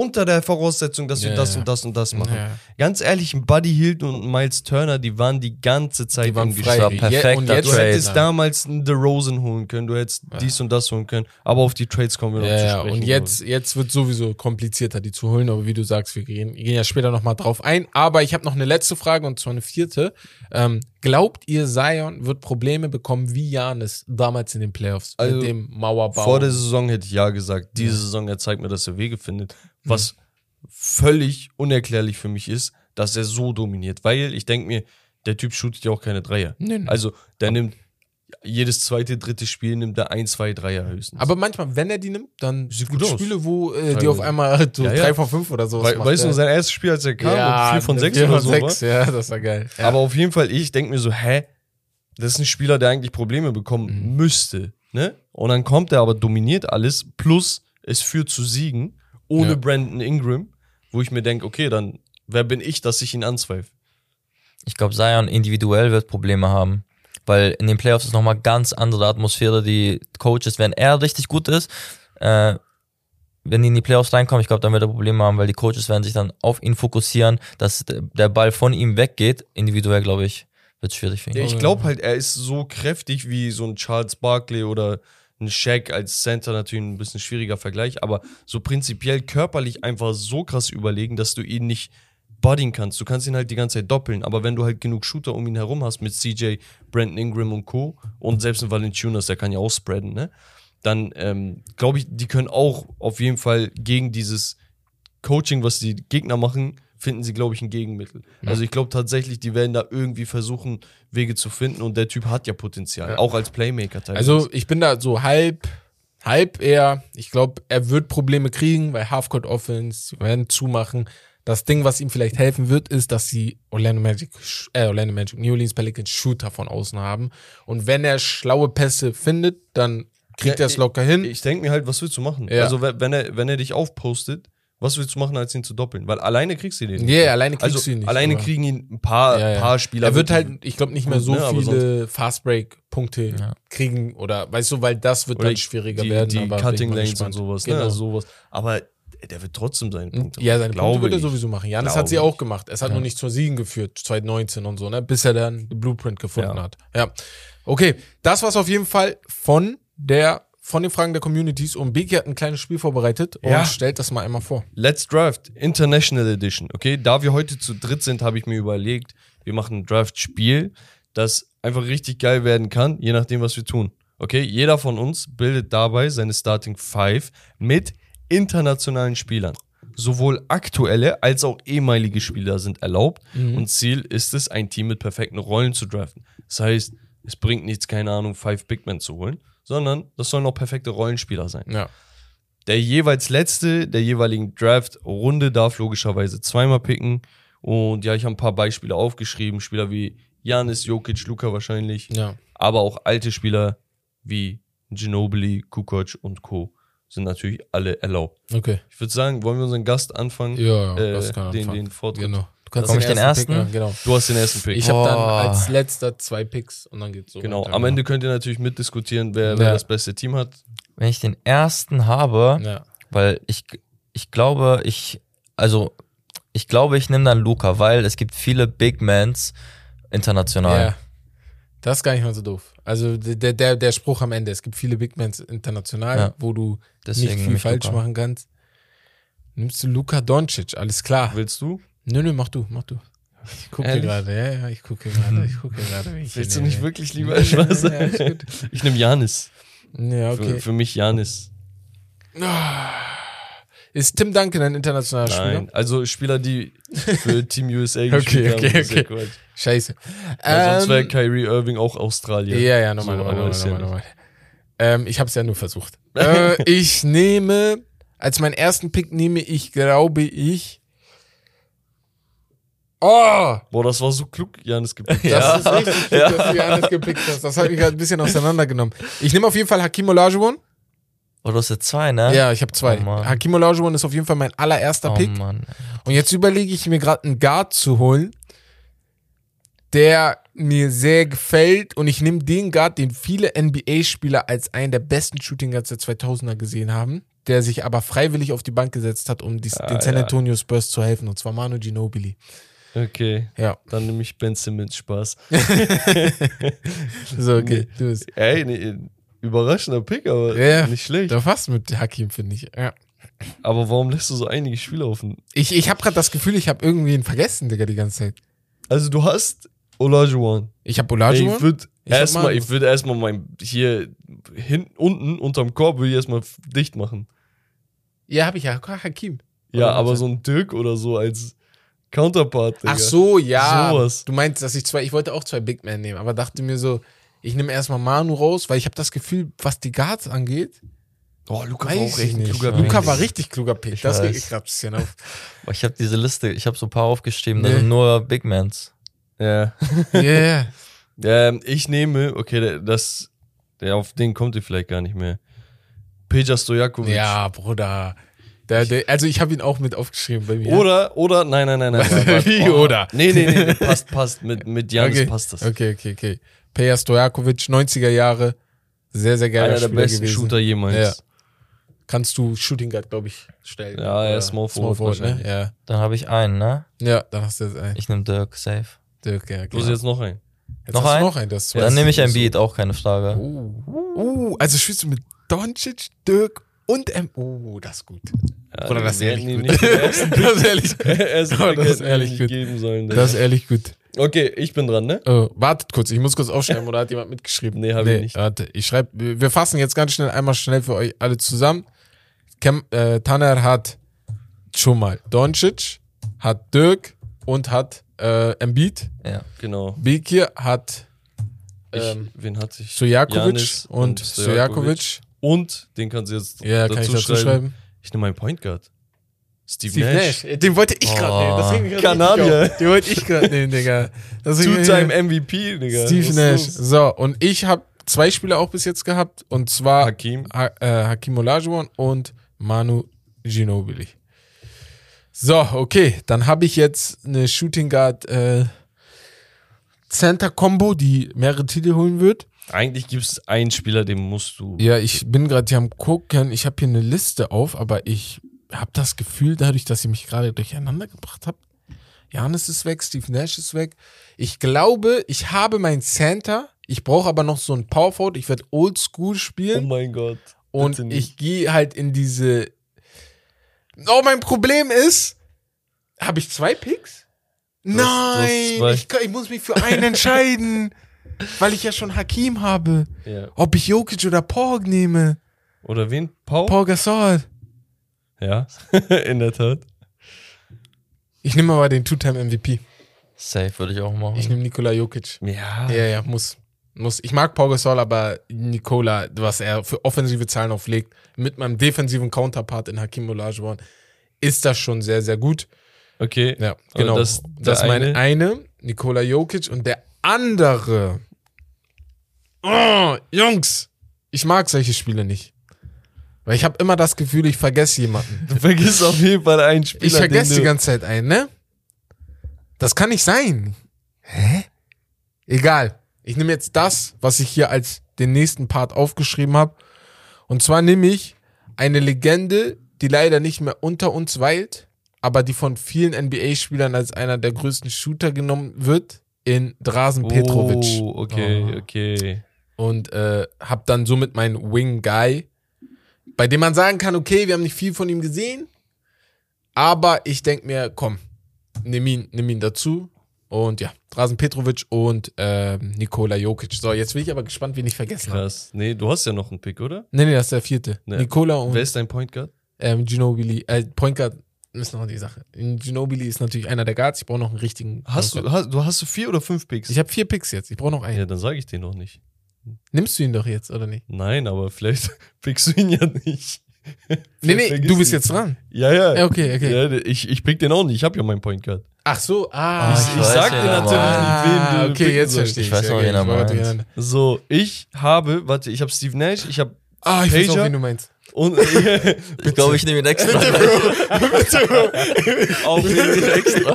unter der Voraussetzung, dass wir Ja, das ja. und das und das machen. Ja. Ganz ehrlich, ein Buddy Hield und ein Miles Turner, die waren die ganze Zeit Die waren im frei. Gespräch. perfekter und jetzt Du hättest damals einen DeRozan holen können, du hättest dies und das holen können, aber auf die Trades kommen wir noch Ja, zu sprechen. und jetzt, jetzt wird sowieso komplizierter, die zu holen, aber wie du sagst, wir gehen, gehen ja später nochmal drauf ein. Aber ich habe noch eine letzte Frage und zwar eine vierte. Ähm, glaubt ihr, Zion wird Probleme bekommen wie Janis damals in den Playoffs Also, mit dem Mauerbau? Vor der Saison hätte ich ja gesagt. Diese Saison, er zeigt mir, dass er Wege findet. Was völlig unerklärlich für mich ist, dass er so dominiert. Weil ich denke mir, der Typ shootet ja auch keine Dreier. Nee, nee. Also, der nimmt jedes zweite, dritte Spiel nimmt er ein, zwei Dreier höchstens. aber manchmal, wenn er die nimmt, dann Sieht gibt gut aus. Spiele, wo äh, die auf einmal so Ja, ja. drei von fünf oder so We weißt du, sein erstes Spiel, als er kam, ja, vier von sechs vier oder von so sechs, war? ja, das war geil. Ja. Aber auf jeden Fall, ich denke mir so, hä? Das ist ein Spieler, der eigentlich Probleme bekommen Mhm. müsste. Ne? Und dann kommt er aber, dominiert alles, plus es führt zu Siegen, ohne Ja. Brandon Ingram, wo ich mir denke, okay, dann wer bin ich, dass ich ihn anzweifle? Ich glaube, Zion individuell wird Probleme haben. Weil in den Playoffs ist nochmal ganz andere Atmosphäre. Die Coaches, wenn er richtig gut ist, äh, wenn die in die Playoffs reinkommen, ich glaube, dann wird er Probleme haben, weil die Coaches werden sich dann auf ihn fokussieren, dass der- Ball von ihm weggeht. Individuell, glaube ich, wird schwierig für ihn. Ich glaube halt, er ist so kräftig wie so ein Charles Barkley oder ein Shaq als Center natürlich ein bisschen schwieriger Vergleich, aber so prinzipiell körperlich einfach so krass überlegen, dass du ihn nicht budding kannst. Du kannst ihn halt die ganze Zeit doppeln, aber wenn du halt genug Shooter um ihn herum hast mit CJ, Brandon Ingram und Co. und selbst ein Valanciunas, der kann ja auch spreaden, ne? Dann ähm, glaube ich, die können auch auf jeden Fall gegen dieses Coaching, was die Gegner machen, finden sie, glaube ich, ein Gegenmittel. Also ich glaube tatsächlich, die werden da irgendwie versuchen, Wege zu finden und der Typ hat ja Potenzial, Ja. auch als Playmaker teilweise. Also ich bin da so halb, halb eher. Ich glaube, er wird Probleme kriegen, weil Halfcourt Offense werden zumachen. Das Ding, was ihm vielleicht helfen wird, ist, dass sie Orlando Magic, äh, Orlando Magic, New Orleans Pelicans Shooter von außen haben. Und wenn er schlaue Pässe findet, dann kriegt Ja, er es locker hin. ich denke mir halt, was willst du machen? Ja. Also we- wenn er, wenn er dich aufpostet, was willst du machen, als ihn zu doppeln? Weil alleine kriegst du den. Nee, alleine kriegst also du ihn nicht. alleine kriegen ihn ein paar, Ja, ja. paar Spieler. er wird halt, ich glaube, nicht mehr so ne, viele Fastbreak-Punkte Ja. kriegen oder weißt du, weil das wird oder dann schwieriger die, werden. Die Cutting Lanes und sowas, Genau. ne? Sowas. Aber der wird trotzdem seine Punkte Ja, machen, seine glaube Punkte wird er sowieso machen. Janis Glaube hat sie auch gemacht. Es hat Ja. nur nicht zur Siegen geführt, 2019 und so, ne? Bis er dann den Blueprint gefunden Ja. hat. Ja. Okay, das war's auf jeden Fall von der von den Fragen der Communities und Beki hat ein kleines Spiel vorbereitet und Ja. stellt das mal einmal vor. Let's Draft International Edition. Okay, da wir heute zu dritt sind, habe ich mir überlegt, wir machen ein Draft-Spiel, das einfach richtig geil werden kann, je nachdem, was wir tun. Okay, jeder von uns bildet dabei seine Starting Five mit internationalen Spielern. Sowohl aktuelle als auch ehemalige Spieler sind erlaubt und Ziel ist es, ein Team mit perfekten Rollen zu draften. Das heißt, es bringt nichts, keine Ahnung, Five Big Men zu holen, sondern das sollen auch perfekte Rollenspieler sein. Ja. Der jeweils letzte der jeweiligen Draft-Runde darf logischerweise zweimal picken. Und ja, ich habe ein paar Beispiele aufgeschrieben. Spieler wie Janis, Jokic, Luca wahrscheinlich. Ja. Aber auch alte Spieler wie Ginobili, Kukoc und Co. sind natürlich alle erlaubt. Okay. Ich würde sagen, wollen wir unseren Gast anfangen? Ja, ja, äh, das kann den, anfangen. den Vortritt. Genau. Du kannst Komm ich den ersten? picken, genau. Du hast den ersten Pick. Ich habe dann als letzter zwei Picks und dann geht's so. genau. weiter. Am Ende könnt ihr natürlich mitdiskutieren, wer, wer Ja. das beste Team hat. Wenn ich den ersten habe, Ja. weil ich, ich glaube, ich, also ich glaube, ich nehme dann Luca, weil es gibt viele Big Mans international. Ja. Das ist gar nicht mal so doof. Also der, der, der Spruch am Ende, es gibt viele Big Mans international, Ja. wo du Deswegen nicht viel falsch Luka. machen kannst. Nimmst du Luka Doncic, alles klar. Willst du? Nö, nö, mach du, mach du. Ich gucke gerade, ja, ja, ich gucke gerade, ich gucke gerade. Willst du nicht wirklich lieber Ja, Spaß? ja. Ich nehme Janis. Ja, okay. Für, für mich Janis. Ist Tim Duncan ein internationaler Nein. Spieler? Also Spieler, die für Team USA Okay, gespielt okay, haben. ist ja okay. Quatsch. Scheiße. Weil sonst wäre Ähm, Kyrie Irving auch Australier. ja, ja, nochmal, So, nochmal, nochmal, ja nochmal. Ähm, ich habe es ja nur versucht. äh, ich nehme, als meinen ersten Pick nehme ich, glaube ich, Oh, Boah, das war so klug, Janis gepickt. das ist richtig gut, dass du Janis gepickt hast. Das hat mich gerade ein bisschen auseinandergenommen. Ich nehme auf jeden Fall Hakim Olajuwon. Oh, du hast jetzt zwei, ne? Ja, ich habe zwei. Oh, Mann. Hakim Olajuwon ist auf jeden Fall mein allererster Oh Pick. Mann. Und jetzt überlege ich mir gerade einen Guard zu holen, der mir sehr gefällt. Und ich nehme den Guard, den viele NBA-Spieler als einen der besten Shooting Guards der 2000er gesehen haben, der sich aber freiwillig auf die Bank gesetzt hat, um dies, Ah, den San ja. Antonio Spurs zu helfen. Und zwar Manu Ginobili. Okay, Ja, dann nehme ich Ben Simmons Spaß. so, okay. Du bist. Ey, ne, überraschender Pick, aber Ja, nicht schlecht. Da fast mit Hakim, finde ich. Ja. Aber warum lässt du so einige Spieler offen? Ich, ich habe gerade das Gefühl, ich habe irgendwen vergessen, Digga, die ganze Zeit. Also du hast Olajuwon. Ich habe Olajuwon. Ich würde erstmal, ich würde erstmal mein hier hinten unten unterm Korb würde ich erstmal dicht machen. ja, habe ich ja. Hakim. Ja, Oder aber so ein Dirk oder so als Counterpart. Digga. Ach so, ja. Sowas. Du meinst, dass ich zwei, ich wollte auch zwei Big Men nehmen, aber dachte mir so, ich nehme erstmal Manu raus, weil ich habe das Gefühl, was die Guards angeht, Oh, Luca weiß ich nicht. kluger Pick. Luca war richtig kluger Pick. Ich das ich gerade ein bisschen auf. Ich habe diese Liste, ich habe so ein paar aufgeschrieben, Nee. sind nur Big Mans. Ja. Yeah. Ähm, ich nehme, okay, das, der auf den kommt ihr vielleicht gar nicht mehr. Peja Stojakovic. ja, Bruder. Der, der, also ich habe ihn auch mit aufgeschrieben bei mir. Oder, oder, nein, nein, nein, nein. Wie, oder? Nee, nee, nee, passt, passt. Mit, mit Janis okay. passt das. Okay, okay, okay. Peja Stojakovic, 90er Jahre. Sehr, sehr geiler Einer der Spieler besten gewesen. Shooter jemals. Ja. Kannst du Shooting Guard, glaube ich, stellen. Ja, er Oder ist Small Forward ne? wahrscheinlich. Ja. Dann habe ich einen, ne? ja, dann hast du jetzt einen. Ich nehme Dirk, safe. Dirk, ja, Du hast klar. jetzt noch einen. Jetzt noch hast du einen? noch einen. Das Dann nehme ich ein Beat, auch keine Frage. Uh, uh, also spielst du mit Doncic, Dirk und M. Oh, das ist gut. Ja, Bruder, das ist ehrlich ihm gut. das ist ehrlich gut. das ist ehrlich gut. Das ist ehrlich gut. Okay, ich bin dran, ne? Oh, wartet kurz, ich muss kurz aufschreiben, oder hat jemand mitgeschrieben? Nee, hab ich nicht. Warte, ich schreibe, wir fassen jetzt ganz schnell einmal schnell für euch alle zusammen. Kem, äh, Tanner hat schon mal Doncic, hat Dirk und hat äh, Embiid. Ja. Genau. Bekir hat Ich, ähm, wen hatte ich? Stojakovic Janis und Stojakovic. Und den kannst du jetzt Ja, kann ich dazu schreiben. Ich nehme meinen Point Guard. Steve, Steve Nash. Nash. Den wollte ich gerade Oh. nehmen. Das grad Kanadier. Den wollte ich gerade nehmen, Digga. Two-Time MVP, Digga. Steve Was Nash. los? So, und ich habe zwei Spieler auch bis jetzt gehabt. Und zwar Hakim. ha äh, Hakim Olajuwon und Manu Ginobili. So, okay. Dann habe ich jetzt eine Shooting Guard äh, Center Combo, die mehrere Titel holen wird. Eigentlich gibt es einen Spieler, den musst du. Ja, ich bin gerade hier am gucken. Ich habe hier eine Liste auf, aber ich habe das Gefühl, dadurch, dass ihr mich gerade durcheinander gebracht habt. Janis ist weg, Steve Nash ist weg. Ich glaube, ich habe mein Center. Ich brauche aber noch so ein Power Forward. Ich werde Old School Oh spielen mein Gott. und ich gehe halt in diese. Oh, mein Problem ist, habe ich zwei Picks? hast Nein, zwei. ich, ich muss mich für einen entscheiden, weil ich ja schon Hakim habe. Ja. Ob ich Jokic oder Porg nehme. Oder wen? Paul? Paul Gasol. Ja, in der Tat. Ich nehme aber den Two-Time-MVP. Safe würde ich auch machen. Ich nehme Nikola Jokic. Ja. Ja, ja, muss. Muss. Ich mag Paul Gasol, aber Nikola, was er für offensive Zahlen auflegt, mit meinem defensiven Counterpart in Hakim Olajuwon, ist das schon sehr, sehr gut. Okay. Ja, Und genau. das- Das, der ist meine eine- eine, Nikola Jokic und der andere. Oh, Jungs, ich mag solche Spiele nicht. Weil ich habe immer das Gefühl, ich vergesse jemanden. Du vergisst auf jeden Fall einen Spieler. Ich vergesse die ganze Zeit einen, ne? Das kann nicht sein. Hä? Egal. Ich nehme jetzt das, was ich hier als den nächsten Part aufgeschrieben habe. Und zwar nehme ich eine Legende, die leider nicht mehr unter uns weilt, aber die von vielen NBA-Spielern als einer der größten Shooter genommen wird, in Drasen Petrovic. Oh, okay, Oh. okay. Und äh, hab dann somit meinen Wing Guy, bei dem man sagen kann, okay, wir haben nicht viel von ihm gesehen, aber ich denke mir, komm, nimm ihn, nimm ihn dazu. Und ja, Drasen Petrovic und ähm, Nikola Jokic. So, jetzt bin ich aber gespannt, wen ich vergessen habe. Krass. Nee, du hast ja noch einen Pick, oder? Nee, nee, das ist der vierte. Nee. Nikola und Wer ist dein Point Guard? ähm, Ginobili. Äh, Point Guard ist noch die Sache. In Ginobili ist natürlich einer der Guards. Ich brauche noch einen richtigen. Hast du, hast, du hast du vier oder fünf Picks? Ich habe vier Picks jetzt. Ich brauche noch einen. ja, dann sage ich den noch nicht. Nimmst du ihn doch jetzt, oder nicht? Nein, aber vielleicht pickst du ihn ja nicht. Nee, nee, du bist ihn. jetzt dran. Ja, ja. Ja, okay, okay. Ja, ich, ich pick den auch nicht. Ich habe ja meinen Point Guard. Ach so, ah. Ah, ich ich ich sag dir natürlich Ah, nicht, wen du okay, picken jetzt sollst. verstehe ich. Ich weiß Ja, noch, okay, wen er ich meint. So, ich habe, warte, ich habe Steve Nash, ich habe Ah, ich weiß auch, Pager? wen du meinst. und Ich glaube, ich nehme ihn extra. auch Nicht extra.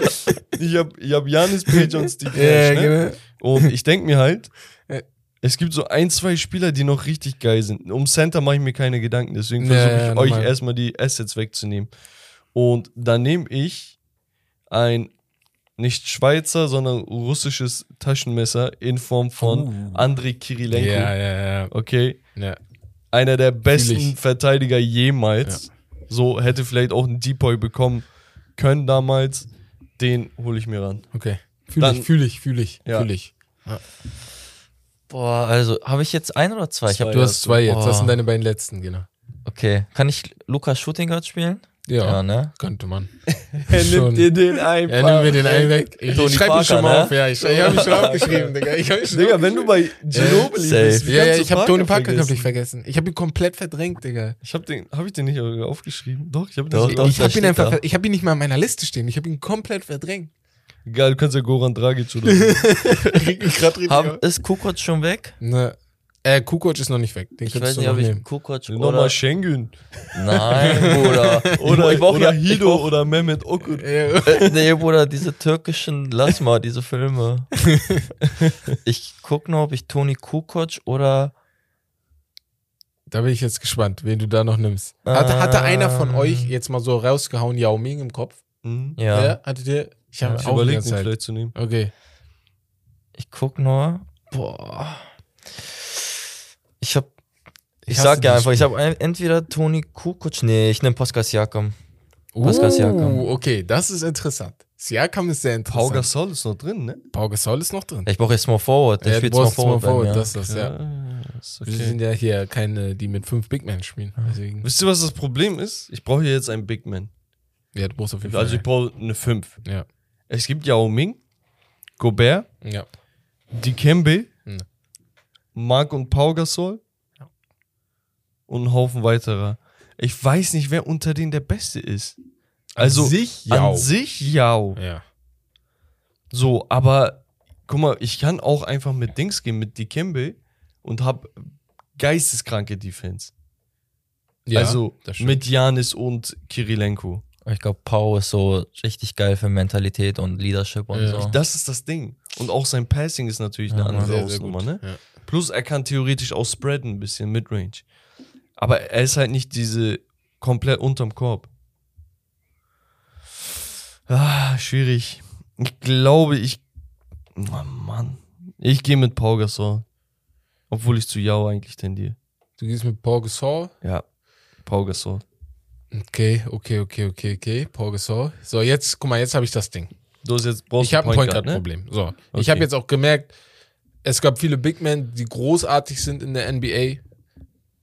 ich habe ich hab Janis Pager und Steve Ja, Nash, ne? genau. Und ich denke mir halt. Es gibt so ein, zwei Spieler, die noch richtig geil sind. Um Center mache ich mir keine Gedanken, deswegen Ja, versuche ich ja, euch normal. erstmal die Assets wegzunehmen. Und dann nehme ich ein nicht Schweizer, sondern russisches Taschenmesser in Form von Uh. Andrei Kirilenko. Ja, ja, ja. Okay, ja. einer der besten ich. Verteidiger jemals. So hätte vielleicht auch ein Depoy bekommen können damals. Den hole ich mir ran. Okay. Fühle ich, fühle ich, fühle ich, Ja. fühle ich. Boah, also, habe ich jetzt ein oder zwei? Ich hab, Zwei. Du hast zwei jetzt. Das Boah. sind deine beiden letzten, genau. okay. Kann ich Lukas Shooting Guard spielen? Ja, ne? könnte man. Er Schon. nimmt dir den einfach. Ja, nimm mir den einen weg. Ich, ich schreibe mich schon mal ne? auf. Ja, ich, ich habe mich schon aufgeschrieben, Digga. Ich hab mich schon Digga, wenn du bei Ginobili safe. bist, wie Ja, ja, ich habe Tony Parker vergessen? komplett vergessen. Ich habe ihn komplett verdrängt, Digga. Ich habe den, hab ich den nicht aufgeschrieben? Doch, ich habe Doch, den doch. ich da habe ihn einfach, ich habe ihn nicht mal in meiner Liste stehen. Ich habe ihn komplett verdrängt. Egal, du kannst ja Goran Dragic oder so. Krieg mich grad richtig Hab, ist Kukoc schon weg? Ne. Äh, Kukoc ist noch nicht weg. Den Ich weiß nicht, noch ob ich. Kukoc Nochmal oder... Schengen. Nein, Bruder. Oder, ich brauch oder ja, ich Hido brauch- oder Mehmet Okur. Äh, nee, Bruder, diese türkischen, lass mal, diese Filme. Ich guck nur, ob ich Toni Kukoc oder da bin ich jetzt gespannt, wen du da noch nimmst. Hatte, hatte einer von Ähm. euch jetzt mal so rausgehauen, Yao Ming im Kopf? Mhm. ja. Hattet ihr? Ich habe Ja. Ich den Zeit. vielleicht zu nehmen. Okay. Ich guck nur. Boah. Ich hab. Ich, Ich sag ja einfach, ich habe entweder Toni Kukoc, nee, ich nehme Pascal Siakam. Pascal Uh, Siakam. okay, das ist interessant. Siakam ist sehr Pau interessant. Gasol ist noch drin, ne? Pau Gasol ist noch drin. Ich brauche jetzt Small Forward, der Ja, du spielt Small Forward, Small Forward, das ist das, ja. ist Wir okay. sind ja hier keine, die mit fünf Big Men spielen. Deswegen. Wisst ihr, was das Problem ist? Ich brauche hier jetzt einen Big Man. Ja, du brauchst auf jeden Fall. Also ich brauche eine 5. ja. Es gibt Yao Ming, Gobert, ja. Dikembe, Mhm. Marc und Pau Gasol und einen Haufen weiterer. Ich weiß nicht, wer unter denen der Beste ist. Also An sich, ja. an sich Yao. Ja. So, aber guck mal, ich kann auch einfach mit Dings gehen, mit Dikembe und hab geisteskranke Defense. ja also mit Janis und Kirilenko. Ich glaube, Pau ist so richtig geil für Mentalität und Leadership und Ja. so. Das ist das Ding. Und auch sein Passing ist natürlich Ja, eine andere sehr, ne? Ja. Plus er kann theoretisch auch spreaden, ein bisschen Midrange. Aber er ist halt nicht diese komplett unterm Korb. Ah, schwierig. Ich glaube, ich. Oh Mann. Ich gehe mit Pau Gasol. Obwohl ich zu Yao eigentlich tendiere. Du gehst mit Paul Gasol. Ja. Pau Gasol. Okay, okay, okay, okay, okay. Paul Gasol. So, jetzt, guck mal, jetzt habe ich das Ding. Du hast jetzt brauchst ich habe ein Point Guard ne? Problem. So, ich Okay. habe jetzt auch gemerkt, es gab viele Big Men, die großartig sind in der NBA.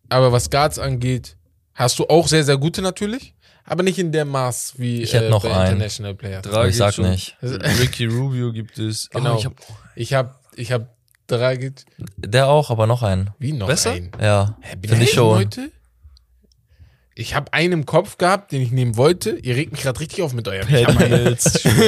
Aber was Guards angeht, hast du auch sehr, sehr gute natürlich, aber nicht in der Maß wie Ich hätte noch bei einen. International Players. Dragic ich sag nicht. Ricky Rubio gibt es. Genau. Ah, ich hab, Ich habe, ich habe Dragic. Der auch, aber noch einen. Wie noch Besser? einen? Ja, finde ich schon. Heute? Ich habe einen im Kopf gehabt, den ich nehmen wollte. Ihr regt mich gerade richtig auf mit eurem. Jetzt.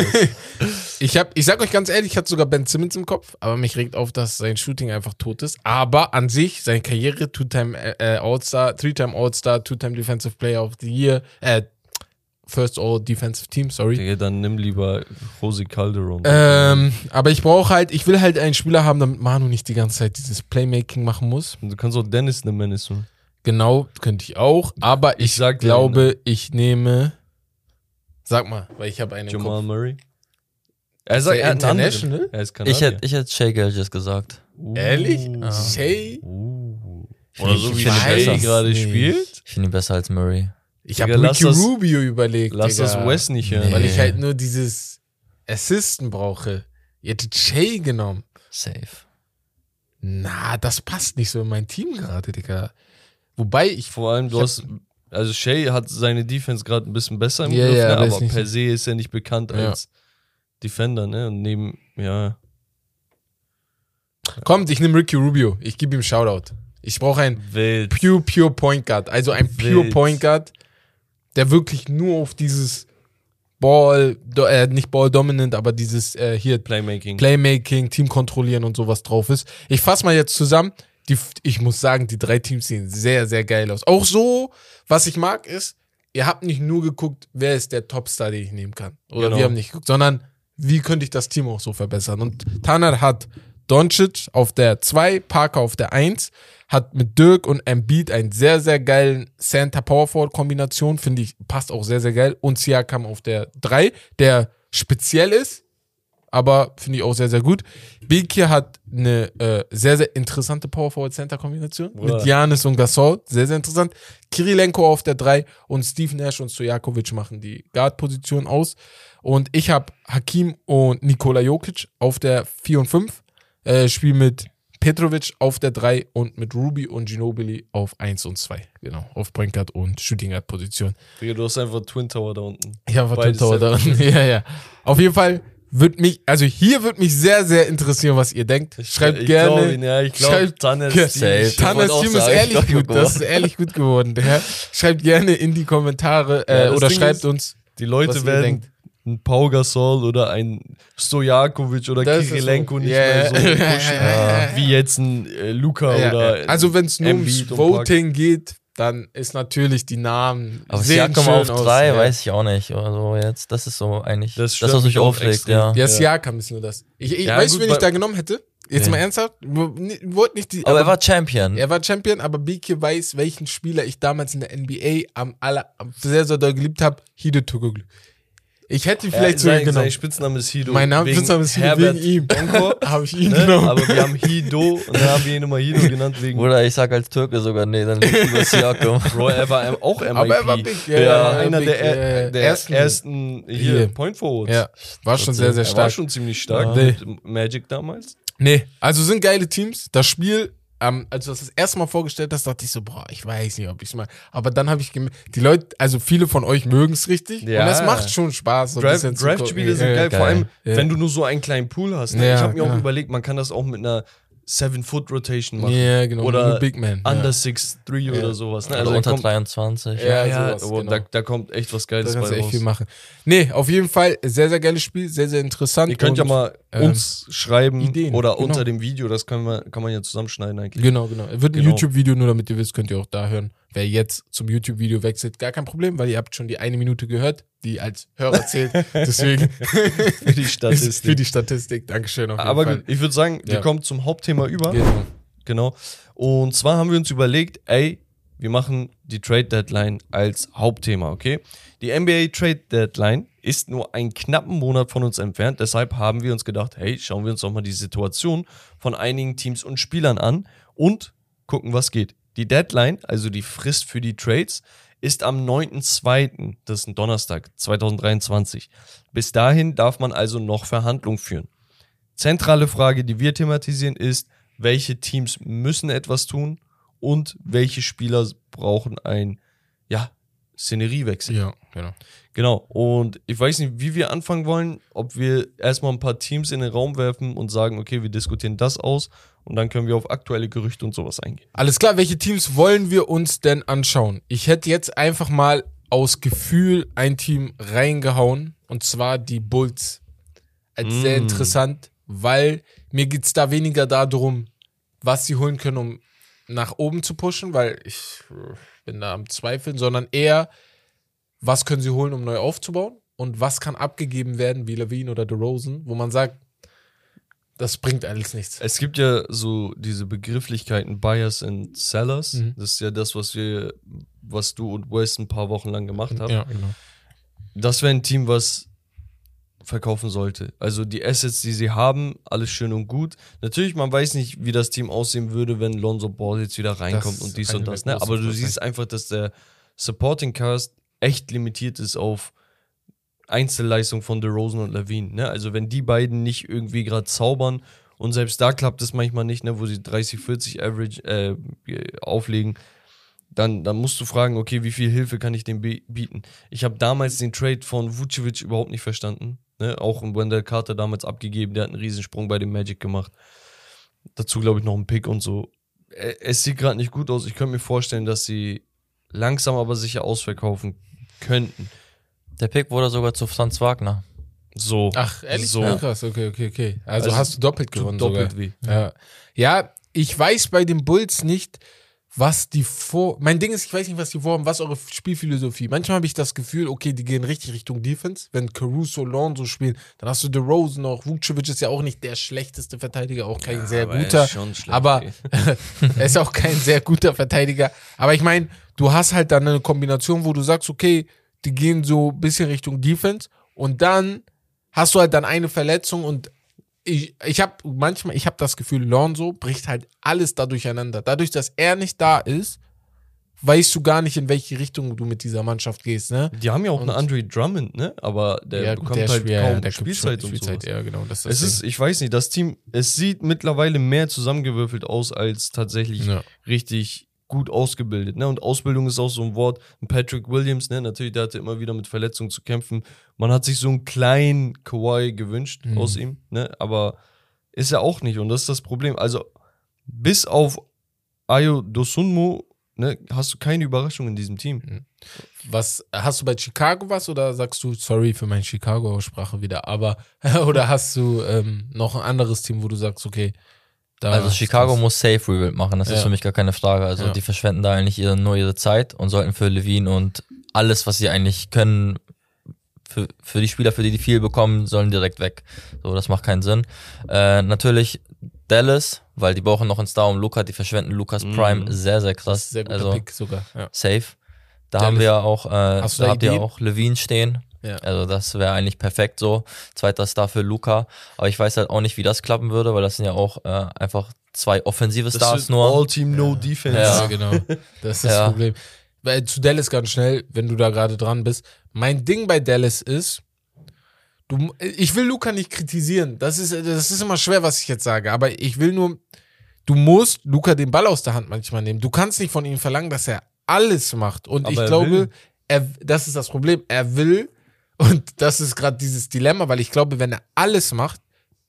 Ich, hab, ich sag euch ganz ehrlich, ich hatte sogar Ben Simmons im Kopf, aber mich regt auf, dass sein Shooting einfach tot ist. Aber an sich, seine Karriere, Two-Time äh, All-Star, Three-Time All-Star, Two-Time Defensive Player of the Year, äh, First All Defensive Team, sorry. Digga, dann nimm lieber Jose Calderon. Ähm, aber ich brauche halt, ich will halt einen Spieler haben, damit Manu nicht die ganze Zeit dieses Playmaking machen muss. du kannst auch Dennis nehmen, wenn es so. Genau, könnte ich auch. Aber ich, Ich glaube, ich nehme. Sag mal, weil ich habe einen Jamal Kopf. Murray. Er sagt, er International? Er ist Kanadier. Ich hätte ich hätt Shea Gilgis gesagt. Ehrlich? Uh. Shay? Uh. Oder so ich wie Shay gerade spielt. Ich finde ihn besser als Murray. Ich habe Ricky das- Rubio überlegt. Lass Digga. das West nicht hören. Weil ich Nee. halt nur dieses Assisten brauche. Ihr hättet Shay genommen. Safe. Na, das passt nicht so in mein Team gerade, Digga. Wobei ich. Vor allem, du hast. Also Shay hat seine Defense gerade ein bisschen besser im Ja, Griff, ja, ne? aber per se ist er nicht bekannt Ja. als Defender, ne? Und neben, ja. Kommt, ich nehme Ricky Rubio. Ich gebe ihm Shoutout. Ich brauche einen Wild. Pure, Pure Point Guard. Also ein Pure Wild. Point Guard, der wirklich nur auf dieses Ball, äh, nicht Ball Dominant, aber dieses äh, hier Playmaking. Playmaking, Team kontrollieren und sowas drauf ist. Ich fasse mal jetzt zusammen. Die, ich muss sagen, die drei Teams sehen sehr, sehr geil aus. Auch so, was ich mag, ist, ihr habt nicht nur geguckt, wer ist der Topstar, den ich nehmen kann. Oder Genau. wir haben nicht geguckt, sondern wie könnte ich das Team auch so verbessern. Und Tanner hat Doncic auf der 2, Parker auf der 1, hat mit Dirk und Embiid einen sehr, sehr geilen Center Power Forward Kombination, finde ich, passt auch sehr, sehr geil. Und Siakam auf der 3, der speziell ist, aber finde ich auch sehr, sehr gut. Bekir hat eine äh, sehr, sehr interessante Power Forward Center Kombination Bruder. mit Janis und Gasol, sehr, sehr interessant. Kirilenko auf der 3 und Steve Nash und Stojakovic machen die Guard-Position aus. Und ich habe Hakim und Nikola Jokic auf der 4 und 5. Äh, Spiel mit Petrovic auf der 3 und mit Ruby und Ginobili auf 1 und 2. Genau, auf Point Guard und Shooting Guard Position. Digga, du hast einfach Twin Tower da unten. Ich habe Beides Tower da. sehr Ja, ja. Auf jeden Fall wird mich, also hier wird mich sehr, sehr interessieren, was ihr denkt. Schreibt ich gerne. Glaub, ihn, ja, ich glaube, Ge- ist Safe. auch Team ist sagen, ehrlich gut. Das ist ehrlich gut geworden. Ja. Schreibt gerne in die Kommentare Ja, äh, das oder Ding schreibt ist- uns. Die Was Leute ihr werden denkt. ein Pau Gasol oder ein Stojakovic oder Das Kirilenko so. nicht Ja, mehr so ja, pushen, ja, ja. wie jetzt ein äh, Luca Ja, oder ja. Also wenn es nur ums. Voting geht, dann ist natürlich die Namen Aber Siakam auf aus. drei, ja. weiß ich auch nicht. Oder so jetzt. Das ist so eigentlich Das das, was mich aufregt, ja. Ja. Siakam ist nur das. Ich, ich Ja, weiß, gut, wen ich da genommen hätte. Jetzt Nee. mal ernsthaft. Wollte nicht die. Aber er war Champion. Er war Champion, aber Biki weiß, welchen Spieler ich damals in der NBA am aller am sehr, sehr doll geliebt habe. Hido Togoglu. Ich hätte ihn Ja, vielleicht sogar sein, genommen. sein Spitzname ist Hido. Mein Name Spitzname ist Hido Herbert wegen ihm. Habe ich ihn ne? genommen. Aber wir haben Hido und dann haben wir ihn immer Hido genannt wegen Oder ich sag als Türke sogar, nee, dann lieber Siakam. Bro, er war auch MIP. Aber er war big, ja, Ja, ja, einer big, der, ja, ja. der Ersten- ersten, hier, Hier. Point Forwards. ja, war schon sehr, sehr Er war stark. schon ziemlich stark Ja. mit Magic damals. Nee, also sind geile Teams. Das Spiel, ähm, als du das das erste Mal vorgestellt hast, dachte ich so, boah, ich weiß nicht, ob ich es mal. Aber dann habe ich gemerkt, die Leute, also viele von euch mögen es richtig. Ja. Und es macht schon Spaß. So Draft- Draft-Spiele gucken. sind Ja, geil, vor allem, Ja. wenn du nur so einen kleinen Pool hast. Ne? Ja, ich habe mir auch überlegt, man kann das auch mit einer Seven-Foot-Rotation machen. Ja, genau. Oder Big Man. Under ja. 6'3 Ja. oder sowas. Ne? Also da unter kommt, 23. Ja, ja, sowas, genau. da, da kommt echt was Da Geiles kannst du bei echt raus. viel machen. Nee, auf jeden Fall sehr, sehr geiles Spiel, sehr, sehr interessant. Ihr könnt ja mal ähm, uns schreiben Ideen, oder genau. unter dem Video, das kann man, kann man ja zusammenschneiden eigentlich. Genau, genau. Es wird ein Genau. YouTube-Video, nur damit ihr wisst, könnt ihr auch da hören. Wer jetzt zum YouTube-Video wechselt, gar kein Problem, weil ihr habt schon die eine Minute gehört, die als Hörer zählt. Deswegen Für die ist Statistik. für die Statistik. Dankeschön Aber Fall. gut, ich würde sagen, wir Ja. kommen zum Hauptthema über. Genau. Genau. Und zwar haben wir uns überlegt, ey, wir machen die Trade Deadline als Hauptthema, okay? Die NBA Trade Deadline ist nur einen knappen Monat von uns entfernt. Deshalb haben wir uns gedacht, hey, schauen wir uns doch mal die Situation von einigen Teams und Spielern an und gucken, was geht. Die Deadline, also die Frist für die Trades, ist am 9.2., das ist ein Donnerstag, 2023. Bis dahin darf man also noch Verhandlungen führen. Zentrale Frage, die wir thematisieren, ist, welche Teams müssen etwas tun und welche Spieler brauchen ein, ja, Szeneriewechsel. Ja, genau. Genau. Und ich weiß nicht, wie wir anfangen wollen, ob wir erstmal ein paar Teams in den Raum werfen und sagen, okay, wir diskutieren das aus und dann können wir auf aktuelle Gerüchte und sowas eingehen. Alles klar, welche Teams wollen wir uns denn anschauen? Ich hätte jetzt einfach mal aus Gefühl ein Team reingehauen und zwar die Bulls. Als sehr Mm. interessant, weil mir geht's da weniger darum, was sie holen können, um nach oben zu pushen, weil ich äh, bin da am Zweifeln, sondern eher, was können sie holen, um neu aufzubauen und was kann abgegeben werden, wie Levine oder DeRozan, wo man sagt, Das bringt alles nichts. Es gibt ja so diese Begrifflichkeiten Buyers and Sellers. Mhm. Das ist ja das, was wir, was du und Wes ein paar Wochen lang gemacht haben. Ja, genau. Das wäre ein Team, was verkaufen sollte. Also die Assets, die sie haben, alles schön und gut. Natürlich, man weiß nicht, wie das Team aussehen würde, wenn Lonzo Ball jetzt wieder reinkommt ist und dies und das. Ne? Aber du siehst einfach, dass der Supporting Cast echt limitiert ist auf Einzelleistung von DeRozan und Levine. Ne? Also wenn die beiden nicht irgendwie gerade zaubern und selbst da klappt es manchmal nicht, ne, wo sie 30, 40 Average äh, auflegen, dann, dann musst du fragen, okay, wie viel Hilfe kann ich dem bieten? Ich habe damals den Trade von Vucevic überhaupt nicht verstanden. Ne? Auch Wendell Carter damals abgegeben, der hat einen Riesensprung bei dem Magic gemacht. Dazu glaube ich noch einen Pick und so. Es sieht gerade nicht gut aus. Ich könnte mir vorstellen, dass sie langsam aber sicher ausverkaufen könnten. Der Pick wurde sogar zu Franz Wagner. So. Ach, ehrlich? So. Ja. Krass, okay, okay, okay. Also, Also, hast du doppelt gewonnen doppelt sogar. wie. Ja. ja, ich weiß bei den Bulls nicht, was die vor. Mein Ding ist, ich weiß nicht, was die vorhaben, was eure Spielphilosophie. Manchmal habe ich das Gefühl, okay, die gehen richtig Richtung Defense. Wenn Caruso, Lonzo spielen, dann hast du DeRozan noch. Vucevic ist ja auch nicht der schlechteste Verteidiger, auch kein sehr aber er guter. ist schon schlecht, aber er ist auch kein sehr guter Verteidiger. Aber ich meine, du hast halt dann eine Kombination, wo du sagst, okay, die gehen so ein bisschen Richtung Defense und dann hast du halt dann eine Verletzung und ich, ich habe manchmal, ich habe das Gefühl, Lonzo bricht halt alles da durcheinander. Dadurch, dass er nicht da ist, weißt du gar nicht, in welche Richtung du mit dieser Mannschaft gehst, ne? Die haben ja auch Und- einen Andre Drummond, ne? Aber der gut, bekommt halt spielt- kaum der Spielzeit und Spielzeit, sowas. ja, genau. Das ist das Es ist, ich weiß nicht, das Team, es sieht mittlerweile mehr zusammengewürfelt aus als tatsächlich ja. richtig gut ausgebildet. Ne? Und Ausbildung ist auch so ein Wort. Patrick Williams, ne? natürlich, der hatte immer wieder mit Verletzungen zu kämpfen. Man hat sich so einen kleinen Kawhi gewünscht Mhm. aus ihm, ne? aber ist er auch nicht. Und das ist das Problem. Also, bis auf Ayo Dosunmu ne, hast du keine Überraschung in diesem Team. Was, hast du bei Chicago was oder sagst du, sorry für meine Chicago-Aussprache wieder, aber, oder hast du ähm, noch ein anderes Team, wo du sagst, okay, da Also Chicago muss Safe Rebuild machen, das Ja. ist für mich gar keine Frage. Also Ja. die verschwenden da eigentlich ihre, nur ihre Zeit und sollten für Levine und alles, was sie eigentlich können, für, für die Spieler, für die die viel bekommen, sollen direkt weg. So, das macht keinen Sinn. Äh, natürlich Dallas, weil die brauchen noch einen Star um Luca, die verschwenden Lukas Mhm. Prime sehr, sehr Das krass. sehr guter also Pick sogar. Ja. safe. Da Dallas. haben wir auch, äh, da habt ihr auch Levine stehen. Ja. Also das wäre eigentlich perfekt so. Zweiter Star für Luca. Aber ich weiß halt auch nicht, wie das klappen würde, weil das sind ja auch äh, einfach zwei offensive Stars ist nur. All-Team, no Defense. Ja, Ja. genau. Das ist das Ja. Problem. Weil zu Dallas ganz schnell, wenn du da gerade dran bist. Mein Ding bei Dallas ist, du, ich will Luca nicht kritisieren. Das ist, das ist immer schwer, was ich jetzt sage. Aber ich will nur, du musst Luca den Ball aus der Hand manchmal nehmen. Du kannst nicht von ihm verlangen, dass er alles macht. Und Aber ich er glaube, er, das ist das Problem. Er will, und das ist gerade dieses Dilemma, weil ich glaube, wenn er alles macht,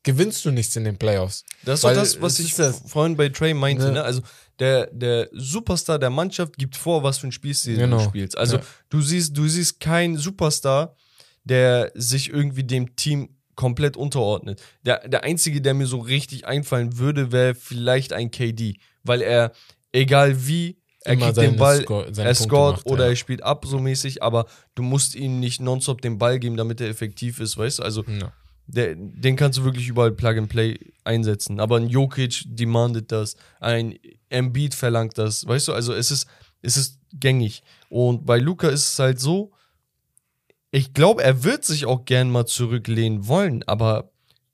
gewinnst du nichts in den Playoffs. Das ist Weil das, was ich das- vorhin bei Trey meinte. Ne? Ne? Also der, der Superstar der Mannschaft gibt vor, was für ein Spielstil Genau. du spielst. Also Ja. du siehst, du siehst keinen Superstar, der sich irgendwie dem Team komplett unterordnet. Der, der einzige, der mir so richtig einfallen würde, wäre vielleicht ein KD, weil er, egal wie, er kriegt den Ball, Sco- er macht, oder ja. er spielt ab so mäßig, aber du musst ihm nicht nonstop den Ball geben, damit er effektiv ist, weißt du? Also Ja. der, den kannst du wirklich überall Plug and Play einsetzen. Aber ein Jokic demandet das, ein Embiid verlangt das, weißt du? Also es ist, es ist gängig. Und bei Luca ist es halt so, ich glaube, er wird sich auch gern mal zurücklehnen wollen, aber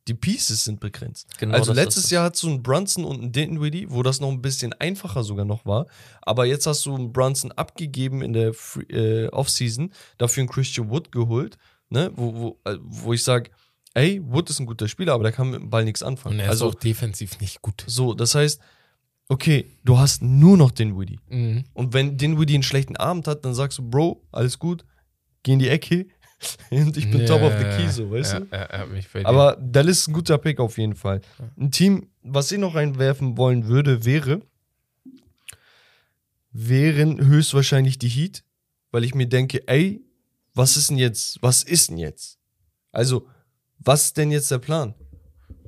die Pieces sind begrenzt. Genau also letztes es. Jahr hattest du einen Brunson und einen Dinwiddie, wo das noch ein bisschen einfacher sogar noch war. Aber jetzt hast du einen Brunson abgegeben in der Free, äh, Offseason, dafür einen Christian Wood geholt, ne? wo, wo, äh, wo ich sage, ey, Wood ist ein guter Spieler, aber der kann mit dem Ball nichts anfangen. Und er also ist auch defensiv nicht gut. so, das heißt, okay, du hast nur noch Dinwiddie. Mhm. Und wenn Dinwiddie einen schlechten Abend hat, dann sagst du, Bro, alles gut, geh in die Ecke und ich bin top of the key, so, weißt ja, du? Ja, ja. Aber Dallas ist ein guter Pick auf jeden Fall. Ein Team, was ich noch reinwerfen wollen würde, wäre, wären höchstwahrscheinlich die Heat, weil ich mir denke, ey, was ist denn jetzt, was ist denn jetzt? Also, was ist denn jetzt der Plan?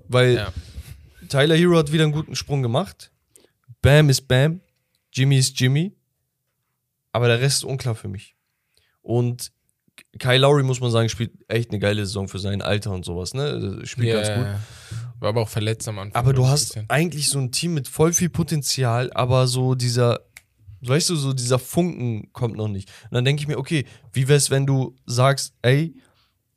Weil. Tyler Hero hat wieder einen guten Sprung gemacht. Bam ist Bam, Jimmy ist Jimmy, aber der Rest ist unklar für mich. Und Kyle Lowry, muss man sagen, spielt echt eine geile Saison für sein Alter und sowas, ne? Spielt ja, ganz gut. War aber auch verletzt am Anfang. Aber du hast eigentlich so ein Team mit voll viel Potenzial, aber so dieser, weißt du, so dieser Funken kommt noch nicht. Und dann denke ich mir, okay, wie wär's, wenn du sagst, ey,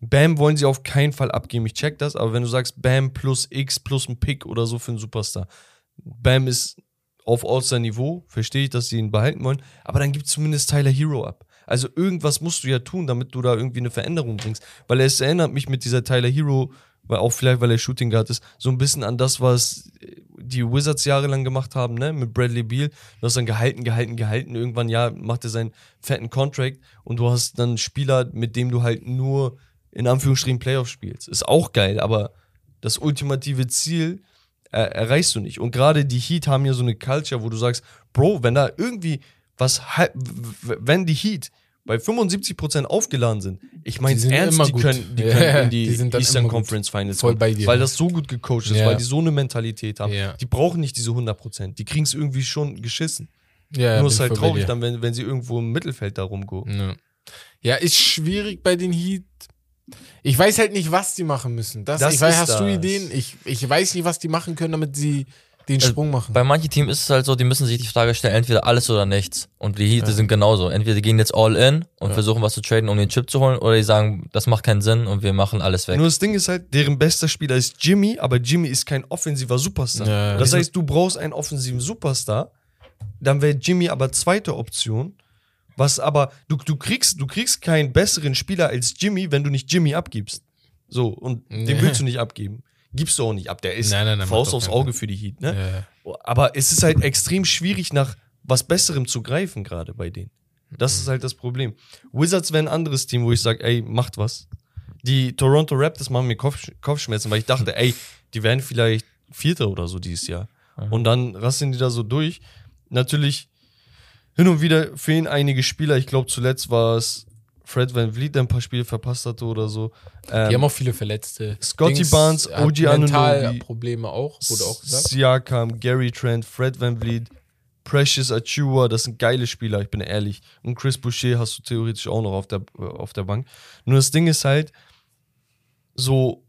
Bam wollen sie auf keinen Fall abgeben, ich check das, aber wenn du sagst, Bam plus X plus ein Pick oder so für einen Superstar, Bam ist auf All-Star-Niveau, verstehe ich, dass sie ihn behalten wollen, aber dann gibt zumindest Tyler Hero ab. Also irgendwas musst du ja tun, damit du da irgendwie eine Veränderung bringst. Weil es erinnert mich mit dieser Tyler Hero, weil auch vielleicht, weil er Shooting Guard ist, so ein bisschen an das, was die Wizards jahrelang gemacht haben, ne, mit Bradley Beal. Du hast dann gehalten, gehalten, gehalten. Irgendwann, ja, macht er seinen fetten Contract und du hast dann einen Spieler, mit dem du halt nur in Anführungsstrichen Playoff spielst. Ist auch geil, aber das ultimative Ziel äh, erreichst du nicht. Und gerade die Heat haben ja so eine Culture, wo du sagst, Bro, wenn da irgendwie was, wenn die Heat bei 75% aufgeladen sind, ich meine ernst, die können, die Ja, können in die, die Eastern. Conference Finals Voll kommen, bei dir. weil das so gut gecoacht ist, Ja. weil die so eine Mentalität haben. Ja. Die brauchen nicht diese 100%, die kriegen es irgendwie schon geschissen. Ja, Nur ist halt traurig dann, wenn, wenn sie irgendwo im Mittelfeld da rumgehen. Ja. ist schwierig bei den Heat. Ich weiß halt nicht, was die machen müssen. Das, Das ich weiß, hast du das. Ideen? Ich, ich weiß nicht, was die machen können, damit sie den Also, Sprung machen. Bei manchen Teams ist es halt so, die müssen sich die Frage stellen, entweder alles oder nichts. Und die Heat die sind genauso. Entweder die gehen jetzt all in und versuchen was zu traden, um den Chip zu holen, oder die sagen, das macht keinen Sinn und wir machen alles weg. Nur das Ding ist halt, deren bester Spieler ist Jimmy, aber Jimmy ist kein offensiver Superstar. Ja. Das heißt, du brauchst einen offensiven Superstar, dann wäre Jimmy aber zweite Option. Was aber, du, du, kriegst, du kriegst keinen besseren Spieler als Jimmy, wenn du nicht Jimmy abgibst. So, und den Nee. willst du nicht abgeben. Gibst du auch nicht ab. Der ist Nein, nein, nein, Faust aufs Auge für die Heat, ne? Ja. Aber es ist halt extrem schwierig, nach was Besserem zu greifen, gerade bei denen. Das Mhm. ist halt das Problem. Wizards wären ein anderes Team, wo ich sage, ey, macht was. Die Toronto Raptors machen mir Kopf, Kopfschmerzen, weil ich dachte, ey, die werden vielleicht Vierter oder so dieses Jahr. Und dann rasten die da so durch. Natürlich, hin und wieder fehlen einige Spieler. Ich glaube, zuletzt war es Fred Van Vliet, ein paar Spiele verpasst hatte oder so. Ähm, Die haben auch viele Verletzte. Scotty Barnes, hat OG Anunoby. Mentalprobleme auch, wurde auch gesagt. Siakam, Gary Trent, Fred Van Vliet, Precious Achua, das sind geile Spieler, ich bin ehrlich. Und Chris Boucher hast du theoretisch auch noch auf der, auf der Bank. Nur das Ding ist halt, so,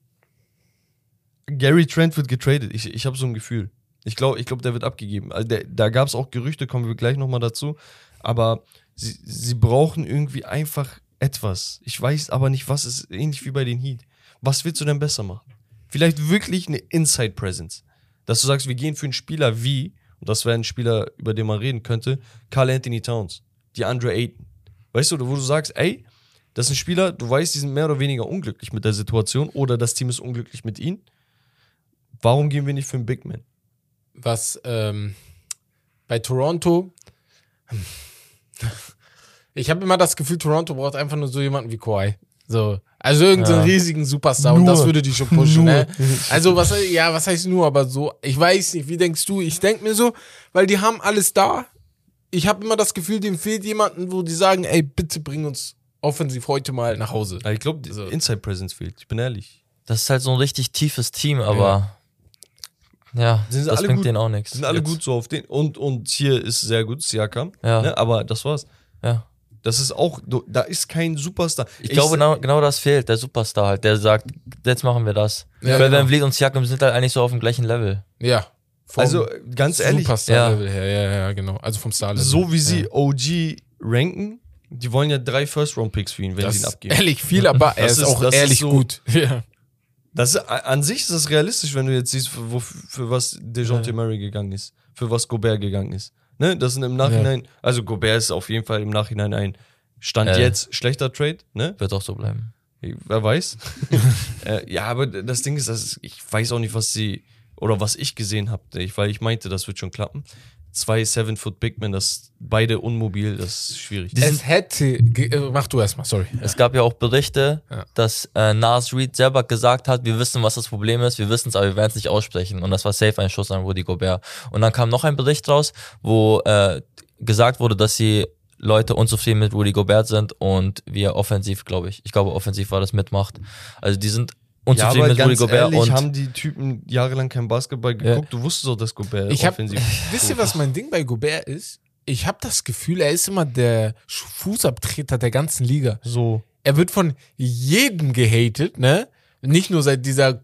Gary Trent wird getradet. Ich, ich habe so ein Gefühl. Ich glaube, ich glaub, der wird abgegeben. Also der, da gab es auch Gerüchte, kommen wir gleich nochmal dazu. Aber sie, sie brauchen irgendwie einfach etwas. Ich weiß aber nicht, was ist ähnlich wie bei den Heat. Was willst du denn besser machen? Vielleicht wirklich eine Inside Presence. Dass du sagst, wir gehen für einen Spieler wie, und das wäre ein Spieler, über den man reden könnte, Carl Anthony Towns, die Andre Ayton. Weißt du, wo du sagst, ey, das ist ein Spieler, du weißt, die sind mehr oder weniger unglücklich mit der Situation oder das Team ist unglücklich mit ihnen. Warum gehen wir nicht für einen Big Man? Was ähm, bei Toronto. Ich habe immer das Gefühl, Toronto braucht einfach nur so jemanden wie Kawhi. So. Also irgendeinen Ja. riesigen Superstar und Nur. das würde die schon pushen, ne? Also was ja, was heißt nur, aber so, ich weiß nicht, wie denkst du? Ich denk mir so, weil die haben alles da. Ich habe immer das Gefühl, dem fehlt jemanden, wo die sagen, ey, bitte bring uns offensiv heute mal nach Hause. Ich glaube, So. Inside Presence fehlt. Ich bin ehrlich. Das ist halt so ein richtig tiefes Team, aber ja, Sind sie das alle bringt gut? denen auch nichts. Sind alle Jetzt. gut so auf den. Und, und hier ist sehr gut, Siakam. Ja. Ne? Aber das war's. Ja. Das ist auch, du- da ist kein Superstar. Ich, glaube, genau, genau das fehlt, der Superstar halt, der sagt, jetzt machen wir das. Ja, Ja, Weil genau. Van Vliet und Siakam sind halt eigentlich so auf dem gleichen Level. Ja. Vom Also ganz ehrlich, Superstar-Level her, ja, ja, genau. Also vom Star-Level. so wie sie Ja. OG ranken, die wollen ja drei First-Round-Picks für ihn, wenn Das sie ihn abgeben. ehrlich viel, aber er ist, ist- auch das ist ehrlich so- gut. Ja. Das ist, an sich ist das realistisch, wenn du jetzt siehst, für, wo, für was DeJounte Murray gegangen ist, für was Gobert gegangen ist. Ne? Das sind im Nachhinein, also Gobert ist auf jeden Fall im Nachhinein ein Stand Äh. jetzt schlechter Trade, ne? Wird auch so bleiben. Wer weiß. äh, ja, aber das Ding ist, dass ich weiß auch nicht, was sie oder was ich gesehen habe, weil ich meinte, das wird schon klappen. Zwei Seven-Foot Big Men, das beide unmobil, das ist schwierig. Es hätte. äh, Mach du erstmal, sorry. Es gab ja auch Berichte, Ja. dass äh, Nas Reed selber gesagt hat, wir wissen, was das Problem ist, wir wissen es, aber wir werden es nicht aussprechen. Und das war safe ein Schuss an Rudy Gobert. Und dann kam noch ein Bericht raus, wo äh, gesagt wurde, dass sie Leute unzufrieden mit Rudy Gobert sind und wie er offensiv, glaube ich, ich glaube offensiv war das mitmacht. Also die sind ja, unzufrieden aber mit Rudy ganz Gobert ehrlich, und haben die Typen jahrelang kein Basketball geguckt. Du wusstest doch, dass Gobert Ich hab, offensiv wisst ihr, was mein Ding bei Gobert ist? Ich habe das Gefühl, er ist immer der Fußabtreter der ganzen Liga. so. Er wird von jedem gehatet, ne? Nicht nur seit dieser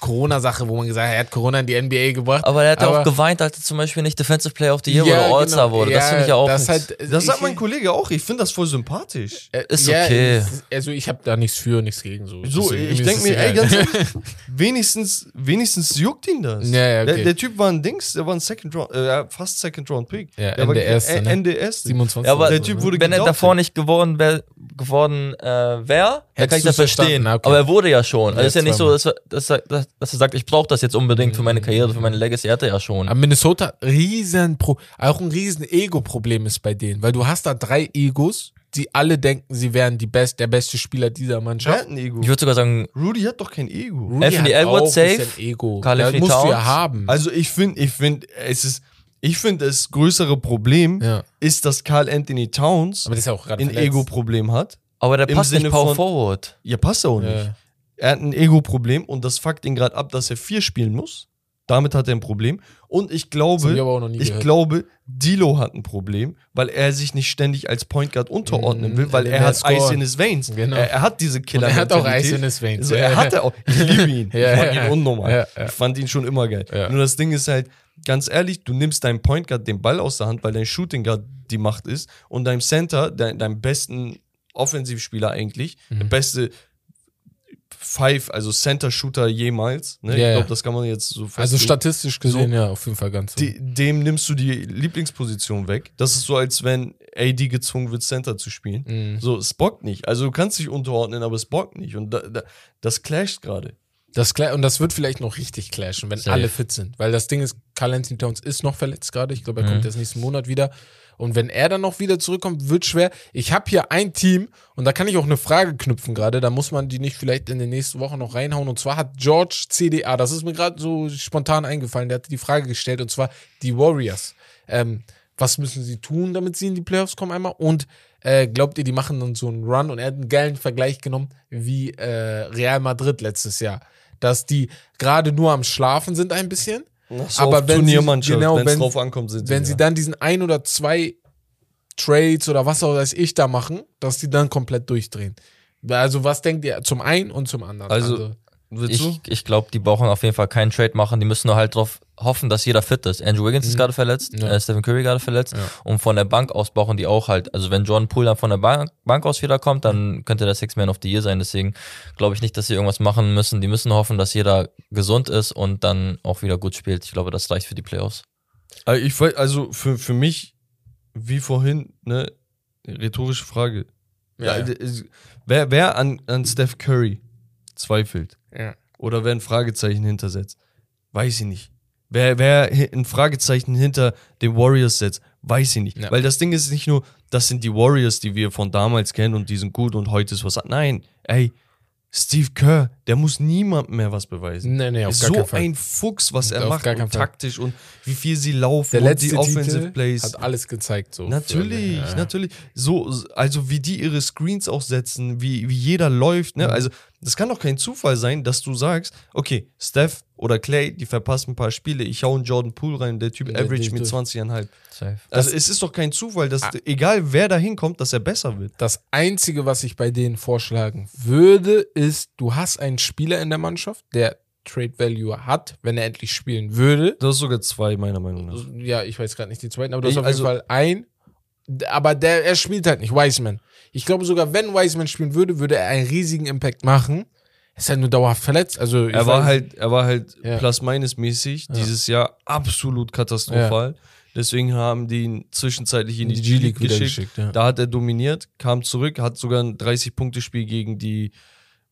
Corona-Sache, wo man gesagt hat, er hat Corona in die NBA gebracht. Aber er hat ja auch geweint, als er zum Beispiel nicht Defensive Player of the Year Ja, oder All-Star genau. wurde. Das Ja, finde ich ja auch das halt, Das sagt ich- mein Kollege auch. Ich finde das voll sympathisch. Äh, Ist okay. es- Also ich habe da nichts für, nichts gegen. So, So, Deswegen, ich denke mir, ey, ganz ehrlich, wenigstens, wenigstens juckt ihn das. Ja, ja, okay. der, der Typ war ein Dings, der war ein Second Round, äh, fast Second Round Pick. Ja, der war, erste, äh, ne? Erste. 27. Ja, aber Der Typ wurde wenn er davor nicht geworden wär, geworden äh, wäre, dann kann ich das verstehen. verstanden, okay. Aber er wurde ja schon. Also Ja, ist ja nicht so, zweimal. dass er, dass, er, dass er sagt, ich brauche das jetzt unbedingt für meine Karriere, für meine Legacy. Er hatte ja schon. Aber Minnesota, riesen Pro auch ein riesen Ego-Problem ist bei denen, weil du hast da drei Egos, die alle denken, sie wären die best, der beste Spieler dieser Mannschaft. hat ein Ego? Ich würde sogar sagen, Rudy hat doch kein Ego. Rudy Anthony hat Edwards auch ein safe, bisschen Ego. Karl das Anthony musst du ja haben. Also ich finde, ich finde, es ist, ich finde, das größere Problem ja. ist, dass Carl Anthony Towns Aber das ist ja ein. Ego-Problem hat. aber der passt Sinne nicht Power von- Forward. Ja, passt auch nicht. Ja. Er hat ein Ego-Problem und das fuckt ihn gerade ab, dass er vier spielen muss. Damit hat er ein Problem. Und ich ich glaube, ich gehört. glaube, Dilo hat ein Problem, weil er sich nicht ständig als Point Guard unterordnen Mm, will, weil er hat mehr Ice in his veins. Genau. Er, er hat diese Und killer er hat auch Eis in his veins. Also, er hatte auch. Ich liebe ihn. Ja, ich fand ja. ihn unnormal. Ja. Ich fand ihn schon immer geil. Nur das Ding ist halt, ganz ehrlich, du nimmst deinem Point Guard den Ball aus der Hand, weil dein Shooting Guard die Macht ist und deinem Center, dein, deinem besten Offensivspieler eigentlich, Mhm. der beste Five, also Center-Shooter jemals. Ne? Ja, ich glaube, das kann man jetzt so Also festlegen. statistisch gesehen, So. ja, auf jeden Fall ganz so. Die, dem nimmst du die Lieblingsposition weg. Das ist so, als wenn AD gezwungen wird, Center zu spielen. Mhm. So, es bockt nicht. Also du kannst dich unterordnen, aber es bockt nicht. Und da, da, das clasht gerade. Das und das wird vielleicht noch richtig clashen, wenn Safe. alle fit sind. Weil das Ding ist, Carl Anthony Towns ist noch verletzt gerade. Ich glaube, er Mhm. kommt erst nächsten Monat wieder. Und wenn er dann noch wieder zurückkommt, wird schwer. Ich habe hier ein Team und da kann ich auch eine Frage knüpfen gerade. Da muss man die nicht vielleicht in den nächsten Wochen noch reinhauen. Und zwar hat George CDA, das ist mir gerade so spontan eingefallen, der hat die Frage gestellt und zwar die Warriors. Ähm, was müssen sie tun, damit sie in die Playoffs kommen einmal? Und äh, glaubt ihr, die machen dann so einen Run? Und er hat einen geilen Vergleich genommen wie äh, Real Madrid letztes Jahr. Dass die gerade nur am Schlafen sind ein bisschen. Aber auf wenn sie- genau, wenn drauf ankommt, sind Wenn sie, ja. dann diesen ein oder zwei Trades oder was auch weiß ich da machen, dass die dann komplett durchdrehen. Also was denkt ihr zum einen und zum anderen? Also, Willst? Ich, ich glaube, die brauchen auf jeden Fall keinen Trade machen. Die müssen nur halt darauf hoffen, dass jeder fit ist. Andrew Wiggins ist gerade verletzt, Mhm. Ja. äh, Stephen Curry gerade verletzt. Ja. Und von der Bank aus brauchen die auch halt, also wenn Jordan Poole dann von der Bank, Bank aus wiederkommt, dann könnte der Six Man of the Year sein. Deswegen glaube ich nicht, dass sie irgendwas machen müssen. Die müssen hoffen, dass jeder gesund ist und dann auch wieder gut spielt. Ich glaube, das reicht für die Playoffs. Also, ich, also für, für mich, wie vorhin, ne, rhetorische Frage. Ja, ja. Wer, wer an, an Steph Curry zweifelt ja. oder wer ein Fragezeichen hintersetzt, weiß ich nicht. Wer, wer ein Fragezeichen hinter den Warriors setzt, weiß ich nicht. Ja. Weil das Ding ist nicht nur, das sind die Warriors, die wir von damals kennen und die sind gut und heute ist was. Nein, ey, Steve Kerr, der muss niemandem mehr was beweisen. Nee, nee, auf gar so keinen Fall. ein Fuchs, was er Auf macht und taktisch und wie viel sie laufen Der und letzte die Offensive Titel Plays. hat alles gezeigt. So Natürlich, Ja. natürlich. So, also wie die ihre Screens auch setzen, wie, wie jeder läuft, Mhm. ne? Also, das kann doch kein Zufall sein, dass du sagst, okay, Steph oder Clay, die verpassen ein paar Spiele, ich hau einen Jordan Poole rein, der Typ Der average mit durch. 20,5. Safe. Also es ist doch kein Zufall, dass Ah. egal wer da hinkommt, dass er besser wird. Das Einzige, was ich bei denen vorschlagen würde, ist, du hast einen Spieler in der Mannschaft, der Trade Value hat, wenn er endlich spielen würde. Das ist sogar zwei, meiner Meinung nach. Ja, ich weiß gerade nicht die zweiten, aber du hast auf also- jeden Fall ein. Aber der, er spielt halt nicht, Wiseman. Ich glaube sogar, wenn Wiseman spielen würde, würde er einen riesigen Impact machen. Er ist halt nur dauerhaft verletzt. Also Er war weiß- halt, er war halt Ja. plus-minus-mäßig dieses Jahr absolut katastrophal. Deswegen haben die ihn zwischenzeitlich in die, G-League wieder geschickt. geschickt. Ja. Da hat er dominiert, kam zurück, hat sogar ein 30-Punkte-Spiel gegen die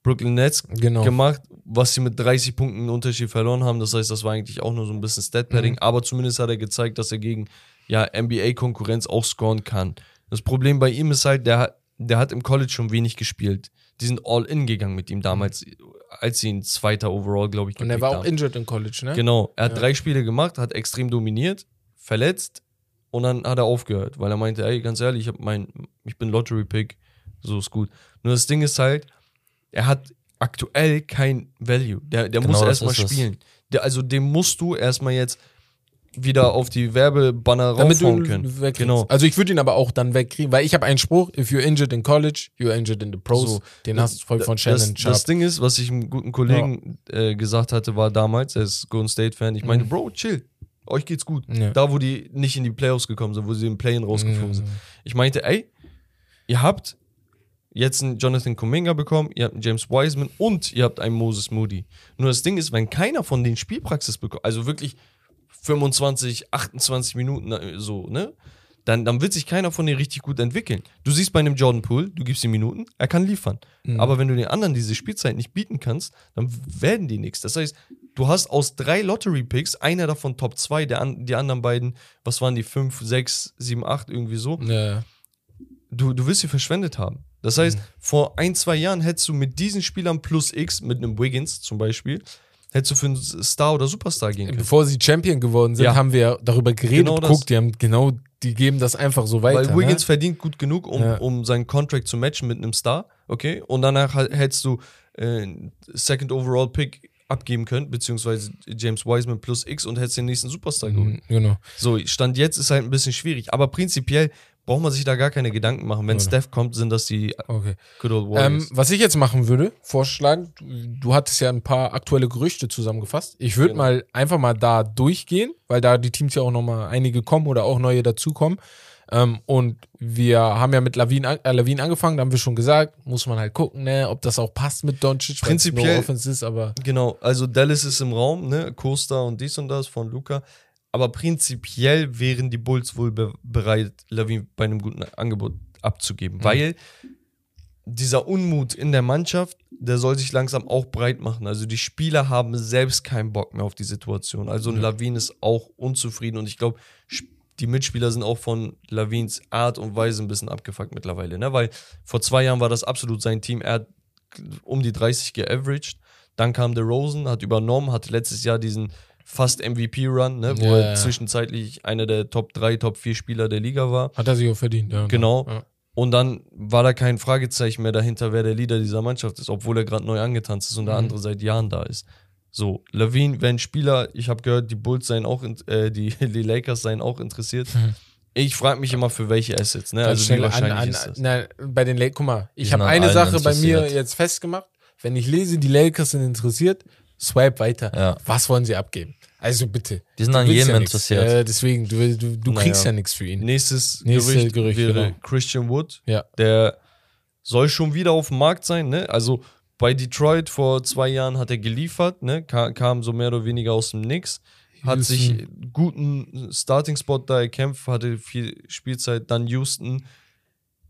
Brooklyn Nets Genau. gemacht, was sie mit 30 Punkten Unterschied verloren haben. Das heißt, das war eigentlich auch nur so ein bisschen Stat-Padding. Mhm. Aber zumindest hat er gezeigt, dass er gegen ja, NBA-Konkurrenz auch scoren kann. Das Problem bei ihm ist halt, der, der hat im College schon wenig gespielt. Die sind all in gegangen mit ihm damals, als sie ihn zweiter Overall, glaube ich, Und er war auch haben. injured im College, ne? Genau, er hat Ja. drei Spiele gemacht, hat extrem dominiert, verletzt und dann hat er aufgehört, weil er meinte, ey, ganz ehrlich, ich, hab mein, ich bin Lottery-Pick, so ist gut. Nur das Ding ist halt, er hat aktuell kein Value. Der, der Genau muss erstmal spielen. Der, also dem musst du erstmal jetzt wieder auf die Werbebanner raufhauen können. wegkriegst. Genau. Also ich würde ihn aber auch dann wegkriegen, weil ich habe einen Spruch, if you're injured in college, you're injured in the pros. So. Den hast du voll von Shannon das, Sharp. das Ding ist, was ich einem guten Kollegen äh, gesagt hatte, war damals, er ist Golden State-Fan, ich meinte, Bro, chill, euch geht's gut. Mhm. Ja. Da, wo die nicht in die Playoffs gekommen sind, wo sie im Play-In rausgeflogen Mhm. sind. Ich meinte, ey, ihr habt jetzt einen Jonathan Kuminga bekommen, ihr habt einen James Wiseman und ihr habt einen Moses Moody. Nur das Ding ist, wenn keiner von den Spielpraxis bekommt, also wirklich 25, 28 Minuten äh, so, ne? Dann, dann wird sich keiner von denen richtig gut entwickeln. Du siehst bei einem Jordan Poole, du gibst ihm Minuten, er kann liefern. Aber wenn du den anderen diese Spielzeit nicht bieten kannst, dann werden die nichts. Das heißt, du hast aus drei Lottery-Picks, einer davon Top 2, der an, die anderen beiden, was waren die, 5, 6, 7, 8, irgendwie so, ja. du, du wirst sie verschwendet haben. Das heißt, vor ein, zwei Jahren hättest du mit diesen Spielern plus X, mit einem Wiggins zum Beispiel, hättest du für einen Star oder Superstar gehen können. Bevor sie Champion geworden sind, Ja. haben wir darüber geredet. Genau. Guck, die haben genau, die geben das einfach so weiter. Weil Wiggins ne? verdient gut genug, um, Ja. um seinen Contract zu matchen mit einem Star, okay? Und danach hättest du äh, Second Overall Pick abgeben können, beziehungsweise James Wiseman plus X und hättest den nächsten Superstar geholt. Mhm, Genau. So, Stand jetzt ist halt ein bisschen schwierig, aber prinzipiell braucht man sich da gar keine Gedanken machen. Wenn Steph kommt, sind das die Okay. Good Old Ähm, Warriors. was ich jetzt machen würde, vorschlagen, du, du hattest ja ein paar aktuelle Gerüchte zusammengefasst. Ich würde Genau. mal einfach mal da durchgehen, weil da die Teams ja auch nochmal einige kommen oder auch neue dazukommen. Ähm, und wir haben ja mit Lavin, äh, Lavin angefangen, da haben wir schon gesagt, muss man halt gucken, ne, ob das auch passt mit Doncic, Prinzipiell- Offense ist, aber Genau, also Dallas ist im Raum, ne? Costa und dies und das von Luca. Aber prinzipiell wären die Bulls wohl be bereit, Lavin bei einem guten Angebot abzugeben. Mhm. Weil dieser Unmut in der Mannschaft, der soll sich langsam auch breit machen. Also die Spieler haben selbst keinen Bock mehr auf die Situation. Also ein Lavin ist auch unzufrieden und ich glaube, die Mitspieler sind auch von Lavins Art und Weise ein bisschen abgefuckt mittlerweile. Ne? Weil vor zwei Jahren war das absolut sein Team. Er hat um die 30 geaveraged. Dann kam der Rosen, hat übernommen, hatte letztes Jahr diesen fast MVP-Run, ne, wo Ja, er ja. zwischenzeitlich einer der Top 3, Top 4 Spieler der Liga war. hat er sich auch verdient. Ja, Genau. Ja. Und dann war da kein Fragezeichen mehr dahinter, wer der Leader dieser Mannschaft ist, obwohl er gerade neu angetanzt ist und der Mhm. andere seit Jahren da ist. So, Levine ein Spieler, ich habe gehört, die Bulls seien auch, äh, die, die Lakers seien auch interessiert. Ich frage mich immer, für welche Assets, ne? Ganz Also wie schnell an, wahrscheinlich an, ist das? na, bei den Lakers, guck mal, ich habe eine Sache bei mir jetzt festgemacht. Wenn ich lese, die Lakers sind interessiert, swipe weiter. Ja. Was wollen sie abgeben? Also bitte. Die sind Du an jedem ja interessiert. Äh, deswegen, du, du, du Naja. kriegst ja nichts für ihn. Nächstes Nächste Gerücht, Gerücht, wäre genau. Christian Wood. Ja. Der soll schon wieder auf dem Markt sein, ne? Also bei Detroit vor zwei Jahren hat er geliefert, ne? Ka kam so mehr oder weniger aus dem Nix. Hat Houston. sich guten Starting-Spot da erkämpft, hatte viel Spielzeit, dann Houston.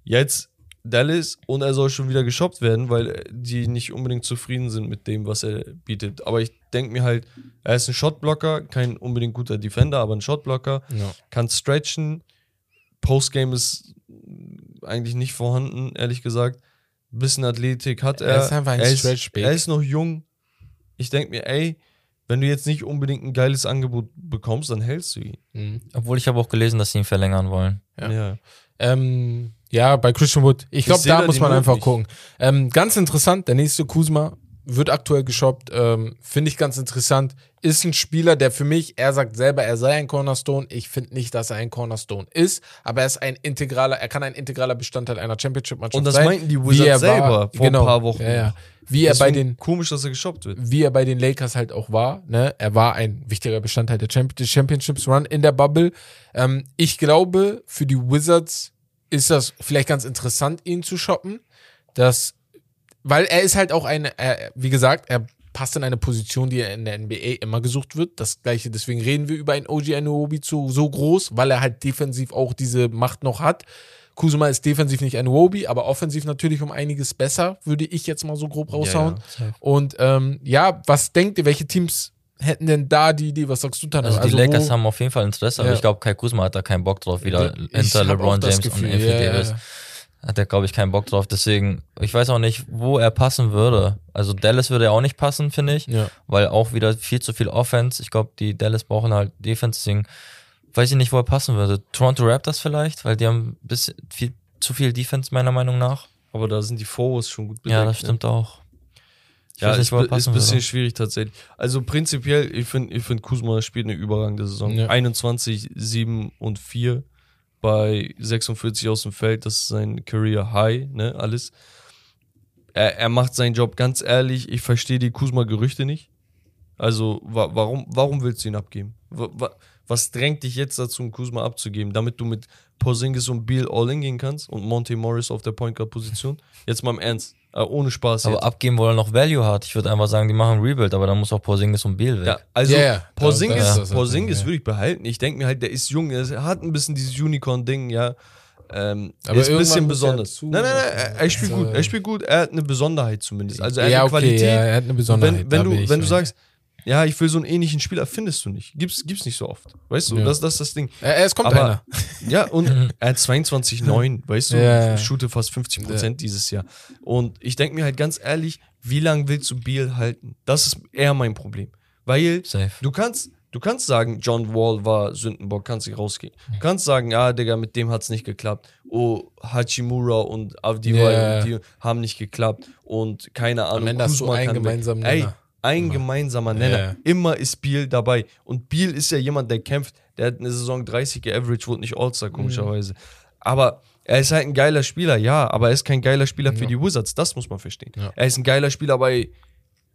Jetzt Dallas und er soll schon wieder geshoppt werden, weil die nicht unbedingt zufrieden sind mit dem, was er bietet. Aber ich denke mir halt, er ist ein Shotblocker, kein unbedingt guter Defender, aber ein Shotblocker Ja. kann stretchen. Postgame ist eigentlich nicht vorhanden, ehrlich gesagt. Bisschen Athletik hat er. Er ist einfach ein er ist, er ist noch jung. Ich denke mir, ey, wenn du jetzt nicht unbedingt ein geiles Angebot bekommst, dann hältst du ihn. Mhm. Obwohl ich habe auch gelesen, dass sie ihn verlängern wollen. Ja. Ja. Ähm, ja, bei Christian Wood. Ich glaube, da muss man einfach nicht. gucken. Ähm, ganz interessant, der nächste Kuzma wird aktuell geshoppt. Ähm, finde ich ganz interessant. Ist ein Spieler, der für mich, er sagt selber, er sei ein Cornerstone. Ich finde nicht, dass er ein Cornerstone ist, aber er ist ein integraler, er kann ein integraler Bestandteil einer Championship-Mannschaft Und das sein. meinten die Wizards er selber war, vor genau, ein paar Wochen. Ja, ja. Wie er bei den komisch, dass er geshoppt wird. wie er bei den Lakers halt auch war. Ne? Er war ein wichtiger Bestandteil der Championships Run in der Bubble. Ähm, ich glaube, für die Wizards ist das vielleicht ganz interessant, ihn zu shoppen. Das, weil er ist halt auch ein, er, wie gesagt, er passt in eine Position, die in der NBA immer gesucht wird. Das gleiche, deswegen reden wir über einen OG Anunoby zu so groß, weil er halt defensiv auch diese Macht noch hat. Kuzma ist defensiv nicht ein Wobi, aber offensiv natürlich um einiges besser, würde ich jetzt mal so grob raushauen. Und ähm, ja, was denkt ihr, welche Teams hätten denn da die Idee? Was sagst du, Tanner? Also, die Lakers wo- haben auf jeden Fall Interesse, aber Ja. ich glaube, Kai Kuzma hat da keinen Bock drauf, wieder Ich hinter LeBron James Gefühl, und Anthony ja, ja, Davis. ja. Hat er, glaube ich, keinen Bock drauf. Deswegen, ich weiß auch nicht, wo er passen würde. Also Dallas würde er auch nicht passen, finde ich, Ja. weil auch wieder viel zu viel Offense. Ich glaube, die Dallas brauchen halt Defense, deswegen weiß ich nicht, wo er passen würde. Toronto Raptors vielleicht, weil die haben ein bisschen viel, zu viel Defense, meiner Meinung nach. Aber da sind die Forwards schon gut belegt. Ja, das ne? stimmt auch. Ich Ja, nicht, ist, ist ein bisschen würde. schwierig tatsächlich. Also prinzipiell, ich finde, ich find Kuzma spielt eine überragende Saison. Ja. 21, 7 und 4 bei 46 aus dem Feld, das ist sein Career High, ne, alles. Er, er macht seinen Job ganz ehrlich, ich verstehe die Kuzma-Gerüchte nicht. Also, wa warum, warum willst du ihn abgeben? Wa wa was drängt dich jetzt dazu, einen Kuzma abzugeben, damit du mit Porzingis und Beal all-in gehen kannst und Monte Morris auf der Point Guard-Position? Jetzt mal im Ernst, ohne Spaß Aber jetzt. abgeben, wo er noch Value hat. Ich würde einfach sagen, die machen Rebuild, aber dann muss auch Porzingis und Beal weg. Ja, also Ja, ja. Porzingis, das Porzingis ja. würde ich behalten. Ich denke mir halt, der ist jung, er hat ein bisschen dieses Unicorn-Ding, ja. Ähm, Aber er ist ein bisschen er besonders. zu- nein, nein, nein, er, er spielt Also- gut, er spielt gut, er hat eine Besonderheit zumindest. Also er hat ja, eine okay, Qualität. ja, er hat eine Besonderheit. wenn wenn du, wenn du sagst, ja, ich will so einen ähnlichen Spieler, findest du nicht. Gibt's, gibt's nicht so oft. Weißt du, Ja. das, das ist das Ding. Er- es kommt Aber- einer. Ja, und er hat 22,9, weißt du, Ja, ja. shoote fast 50 Prozent dieses Jahr. Und ich denke mir halt ganz ehrlich, wie lange willst du Beal halten? Das ist eher mein Problem. Weil Safe. du kannst, du kannst sagen, John Wall war Sündenbock, kannst nicht rausgehen. Du kannst sagen, ja, Digga, mit dem hat's nicht geklappt. Oh, Hachimura und Ja. und die haben nicht geklappt. Und keine Ahnung, Ende hast du einen gemeinsamen Ey, Ein gemeinsamer Nenner. Ja. Immer ist Beal dabei. Und Beal ist ja jemand, der kämpft. Der hat eine Saison 30 geaveraged, wurde nicht All-Star, komischerweise. Aber er ist halt ein geiler Spieler, ja, aber er ist kein geiler Spieler für Ja. die Wizards. Das muss man verstehen. Ja. Er ist ein geiler Spieler bei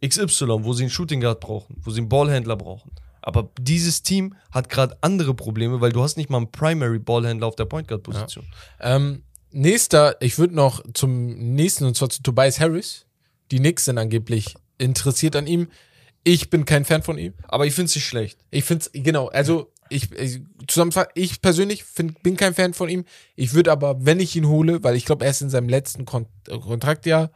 XY, wo sie einen Shooting Guard brauchen, wo sie einen Ballhändler brauchen. Aber dieses Team hat gerade andere Probleme, weil du hast nicht mal einen Primary Ballhändler auf der Point Guard Position. Ähm, nächster, ich würde noch zum nächsten, und zwar zu Tobias Harris. Die Knicks sind angeblich interessiert an ihm. Ich bin kein Fan von ihm. Aber ich finde es nicht schlecht. Ich finde es, genau, also ich, ich zusammenfassend, ich persönlich find, bin kein Fan von ihm. Ich würde aber, wenn ich ihn hole, weil ich glaube, er ist in seinem letzten Kon äh, Kontraktjahr,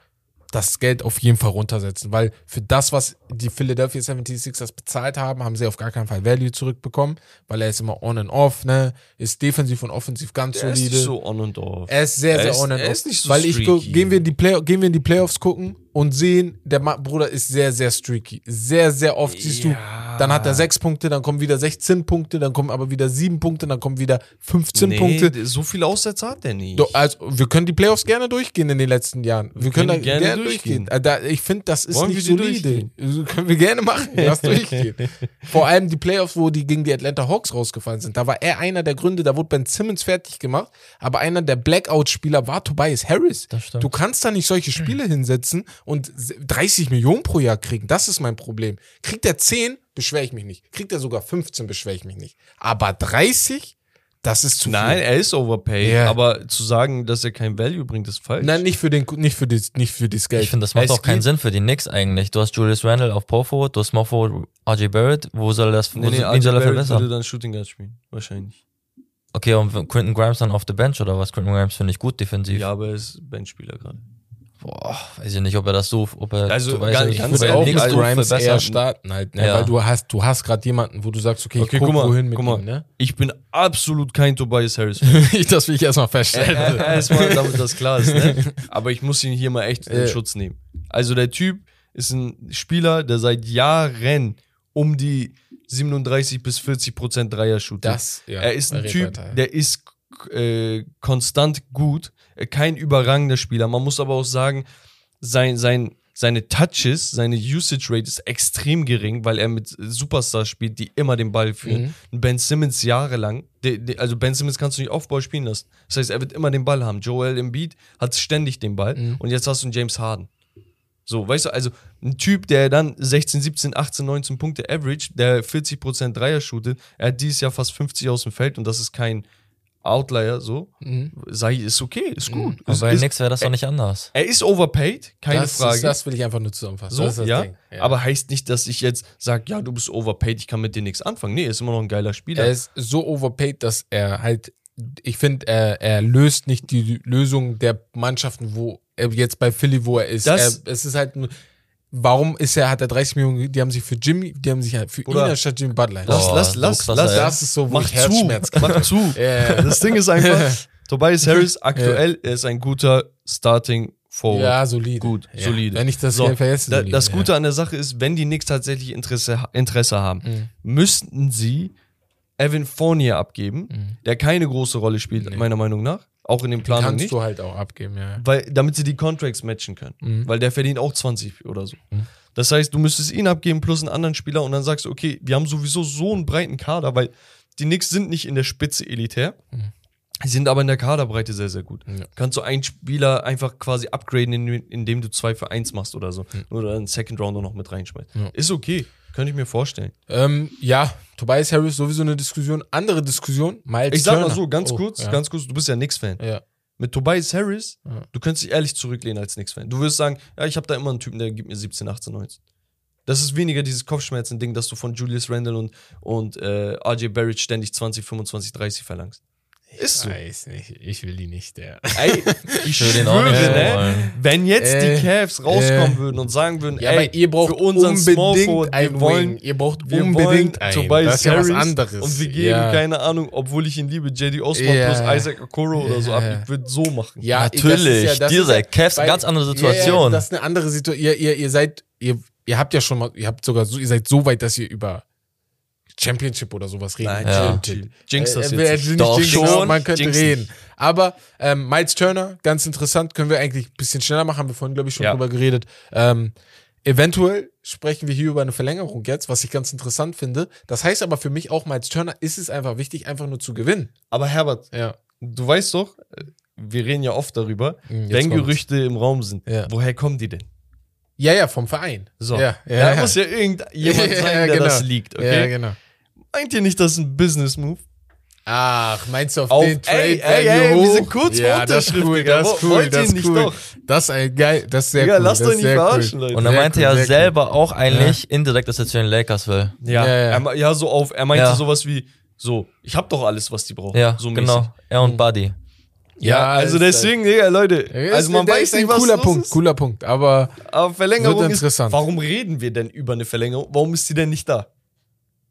das Geld auf jeden Fall runtersetzen, weil für das, was die Philadelphia 76ers bezahlt haben, haben sie auf gar keinen Fall Value zurückbekommen, weil er ist immer on and off, ne, ist defensiv und offensiv ganz Der ist solide. nicht so on und off. Er ist sehr, Er sehr ist- on and er off. ist nicht so Weil ich streaky. gehen wir in die Play gehen wir in die Playoffs gucken und sehen, der Ma Bruder ist sehr, sehr streaky. Sehr, sehr oft siehst du, Ja. dann hat er sechs Punkte, dann kommen wieder 16 Punkte, dann kommen aber wieder sieben Punkte, dann kommen wieder 15 nee, Punkte. So viele Aussätze hat der nicht. Also, wir können die Playoffs gerne durchgehen in den letzten Jahren. Wir, können, da können gerne, gerne durchgehen. durchgehen. Da, ich finde, das ist Wollen nicht wir die solide. Können wir gerne machen. Lass durchgehen. Vor allem die Playoffs, wo die gegen die Atlanta Hawks rausgefallen sind. Da war er einer der Gründe, da wurde Ben Simmons fertig gemacht, aber einer der Blackout-Spieler war Tobias Harris. Du kannst da nicht solche Spiele hinsetzen und 30 Millionen pro Jahr kriegen. Das ist mein Problem. Kriegt er 10, beschwere ich mich nicht. Kriegt er sogar 15, beschwere ich mich nicht. Aber 30, das ist zu Nein, viel. er ist overpaid, Ja. aber zu sagen, dass er kein Value bringt, ist falsch. Nein, nicht für den, nicht für das, nicht für das Geld. Ich finde, das macht Es auch keinen Sinn für die Knicks eigentlich. Du hast Julius Randle auf Power Forward, du hast Small Forward RJ Barrett. Wo soll das, wo nee, nee, soll er verbessern? würde dann Shooting Guard spielen, wahrscheinlich. Okay, und Quentin Grimes dann auf der Bench oder was? Quentin Grimes finde ich gut defensiv. Ja, aber er ist Benchspieler gerade. Boah, weiß ich nicht, ob er das so, ob er Also, so weiß ganz- ich, ganz auch so Grimes eher verbessern. starten halt, ne? Ja. weil du hast, du hast gerade jemanden, wo du sagst, okay, Okay, ich guck, guck mal, wohin mit guck mal. ihm, ne? Ich bin absolut kein Tobias Harris. das will ich erstmal feststellen. Erstmal, damit das klar ist, ne? Aber ich muss ihn hier mal echt in Äh. Schutz nehmen. Also der Typ ist ein Spieler, der seit Jahren um die 37 bis 40 Prozent Dreier shootet. Das, ja. er ist ein Typ, Repartei. der ist äh, konstant gut, kein überragender Spieler. Man muss aber auch sagen, sein, sein, seine Touches, seine Usage Rate ist extrem gering, weil er mit Superstars spielt, die immer den Ball führen. Mhm. Ben Simmons jahrelang, de, de, also Ben Simmons kannst du nicht Aufbau spielen lassen. Das heißt, er wird immer den Ball haben. Joel Embiid hat ständig den Ball Mhm. und jetzt hast du einen James Harden. So, weißt du, also ein Typ, der dann 16, 17, 18, 19 Punkte average, der 40% Dreier shootet, er hat dieses Jahr fast 50 aus dem Feld und das ist kein Outlier, so. Mhm. Ich, ist okay, ist gut. Aber Ist, bei ist, Knicks wäre das doch nicht anders. er ist overpaid, keine das, Frage. Ist, das will ich einfach nur zusammenfassen. so, das ist das ja, Ding. aber heißt nicht, dass ich jetzt sage, ja, du bist overpaid, ich kann mit dir nichts anfangen. Nee, er ist immer noch ein geiler Spieler. er ist so overpaid, dass er halt, ich finde, er, er löst nicht die Lösung der Mannschaften, wo er jetzt bei Philly, wo er ist. Das- er, es ist halt nur, warum ist er, hat er 30 Millionen, die haben sich für Jimmy, die haben sich halt für Bruder, ihn anstatt Jimmy Butler. lass, lass, so lass, lass, ey. das ist so, wo mach ich zu, Herzschmerz kriege. mach zu. Ja. Das Ding ist einfach, Tobias Harris aktuell, er ist ein guter Starting Forward. Ja, solide. Gut, ja. solide. Wenn ich das So, vergesse, Da, das ja. Gute an der Sache ist, wenn die Knicks tatsächlich Interesse, Interesse haben, Mhm. müssten sie Evan Fournier abgeben, Mhm. der keine große Rolle spielt, Nee. meiner Meinung nach. Auch in den Planungen Kannst nicht. du halt auch abgeben, ja. Weil, damit sie die Contracts matchen können. Mhm. Weil der verdient auch 20 oder so. Das heißt, du müsstest ihn abgeben plus einen anderen Spieler und dann sagst du, okay, wir haben sowieso so einen breiten Kader, weil die Knicks sind nicht in der Spitze elitär. Sie sind aber in der Kaderbreite sehr, sehr gut. Mhm. Ja. Kannst du einen Spieler einfach quasi upgraden, indem, du zwei für eins machst oder so. Oder einen Second Rounder noch mit reinschmeißt. Mhm. Ja. Ist okay. Könnte ich mir vorstellen. Ähm, ja, Tobias Harris sowieso eine Diskussion. Andere Diskussion, Miles Ich sag mal Turner. so, ganz Oh, kurz, ja. ganz kurz, du bist ja Knicks-Fan. Ja. Mit Tobias Harris, Ja. du könntest dich ehrlich zurücklehnen als Knicks-Fan. Du wirst sagen, ja, ich habe da immer einen Typen, der gibt mir 17, 18, 19. Das ist weniger dieses Kopfschmerzen-Ding, dass du von Julius Randle und, und äh, RJ Barrett ständig 20, 25, 30 verlangst. Ist so. Weiß nicht, ich will die nicht, der. Ey, ich will den auch nicht schwöre, ne? Wenn jetzt Äh, die Cavs rauskommen äh. würden und sagen würden, Ja, ey, ihr braucht für unseren unbedingt Forward, wir einen wollen, Wing. Ihr braucht wir unbedingt einen. Tobias das ist ja was anderes. und wir geben, ja. keine Ahnung, obwohl ich ihn liebe, JD Osborne Ja. plus Isaac Okoro oder so ab. Ich würde so machen. Ja, Natürlich, das ist ja, ist seid Cavs eine ganz andere Situation. das ist eine andere Situation. Ihr, ihr, ihr seid, ihr, ihr habt ja schon mal, ihr habt sogar so, ihr seid so weit, dass ihr über Championship oder sowas reden Nein, Ja. chill. Jinx das Äh, jetzt. er nicht. Doch, schon. man könnte Jinx reden. Aber ähm, Miles Turner, ganz interessant, können wir eigentlich ein bisschen schneller machen, haben wir vorhin, glaube ich, schon Ja. drüber geredet. Ähm, eventuell sprechen wir hier über eine Verlängerung jetzt, was ich ganz interessant finde. Das heißt aber für mich auch, Miles Turner ist es einfach wichtig, einfach nur zu gewinnen. Aber Herbert, Ja. du weißt doch, äh, wir reden ja oft darüber, Mhm, jetzt wenn. Gerüchte im Raum sind. Ja. Woher kommen die denn? Ja, ja, vom Verein. So. Ja, ja, da ja. muss ja irgendjemand sein, der genau. das liegt, okay? Ja, genau. Meint ihr nicht, das ist ein Business-Move? Ach, meinst du auf, Auf- den Trade ey, ey, ey, hoch? wir sind kurz vor ja, das ist cool, das ist cool, wollt ihr das ist nicht cool. doch? Das ist ein geil, das ist sehr Digga, cool. lasst euch nicht verarschen, cool. Leute. Und er meinte cool, ja sehr cool. selber auch eigentlich indirekt, dass er zu den Lakers will. Ja, Ja, ja. Er, ja so auf, er meinte Ja. sowas wie, so, ich hab doch alles, was die brauchen. Ja, so genau. mäßig. Er und Buddy. Ja, also ist deswegen, Digga, Leute, also man weiß ist nicht, was cooler los Punkt, ist. cooler Punkt, aber Aber Verlängerung Wird ist, interessant. warum reden wir denn über eine Verlängerung? Warum ist die denn nicht da?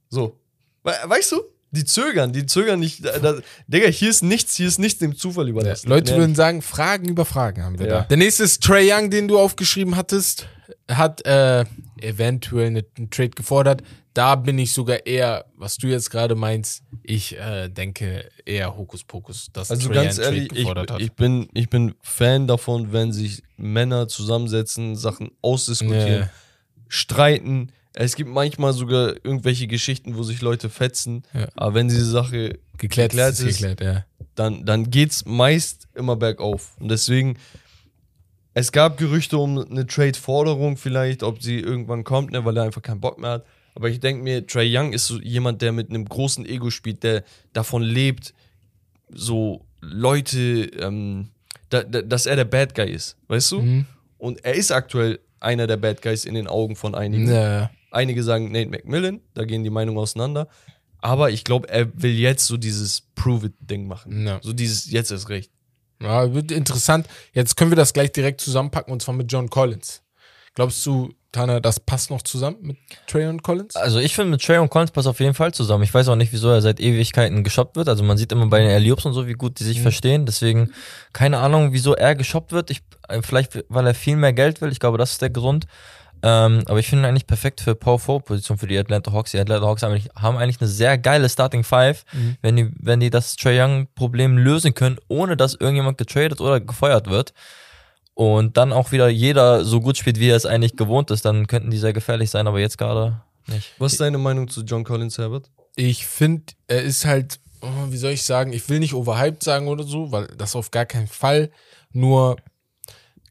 So. We weißt du? Die zögern, die zögern nicht. Da, da, Digga, hier ist nichts, hier ist nichts dem Zufall überlassen. Leute Nee. würden sagen, Fragen über Fragen haben wir Ja. da. Der nächste ist Trey Young, den du aufgeschrieben hattest, hat äh, eventuell eine- einen Trade gefordert. Da bin ich sogar eher, was du jetzt gerade meinst, ich äh, denke eher Hokuspokus, dass Also Trae ganz einen Trade ehrlich, ich, gefordert hat. ich, bin, ich bin Fan davon, wenn sich Männer zusammensetzen, Sachen ausdiskutieren, Ja. streiten. Es gibt manchmal sogar irgendwelche Geschichten, wo sich Leute fetzen. Ja. Aber wenn diese Sache geklärt, geklärt ist, ist, geklärt, ja. dann, dann geht's meist immer bergauf. Und deswegen, es gab Gerüchte um eine Trade-Forderung vielleicht, ob sie irgendwann kommt, ne, weil er einfach keinen Bock mehr hat. Aber ich denke mir, Trey Young ist so jemand, der mit einem großen Ego spielt, der davon lebt, so Leute, ähm, da, da, dass er der Bad Guy ist, weißt du? Mhm. Und er ist aktuell einer der Bad Guys in den Augen von einigen. Ja. Einige sagen Nate McMillan, da gehen die Meinungen auseinander. Aber ich glaube, er will jetzt so dieses Prove-It-Ding machen. Ja. So dieses Jetzt ist recht. ja, wird interessant. Jetzt können wir das gleich direkt zusammenpacken und zwar mit John Collins. Glaubst du, Tana, das passt noch zusammen mit Trey und Collins? Also ich finde, mit Trey und Collins passt auf jeden Fall zusammen. Ich weiß auch nicht, wieso er seit Ewigkeiten geshoppt wird. Also man sieht immer bei den Alley-Oops und so, wie gut die sich verstehen. Deswegen keine Ahnung, wieso er geshoppt wird. Ich, äh, vielleicht, weil er viel mehr Geld will. Ich glaube, das ist der Grund. Ähm, aber ich finde ihn eigentlich perfekt für Power Forward Position für die Atlanta Hawks. Die Atlanta Hawks haben eigentlich, haben eigentlich eine sehr geile Starting Five, Mhm. wenn die, wenn die das Trey Young Problem lösen können, ohne dass irgendjemand getradet oder gefeuert wird. Und dann auch wieder jeder so gut spielt, wie er es eigentlich gewohnt ist, dann könnten die sehr gefährlich sein, aber jetzt gerade nicht. Was ist deine Meinung zu John Collins, Herbert? Ich finde, er ist halt, oh, wie soll ich sagen, ich will nicht overhyped sagen oder so, weil das auf gar keinen Fall. Nur,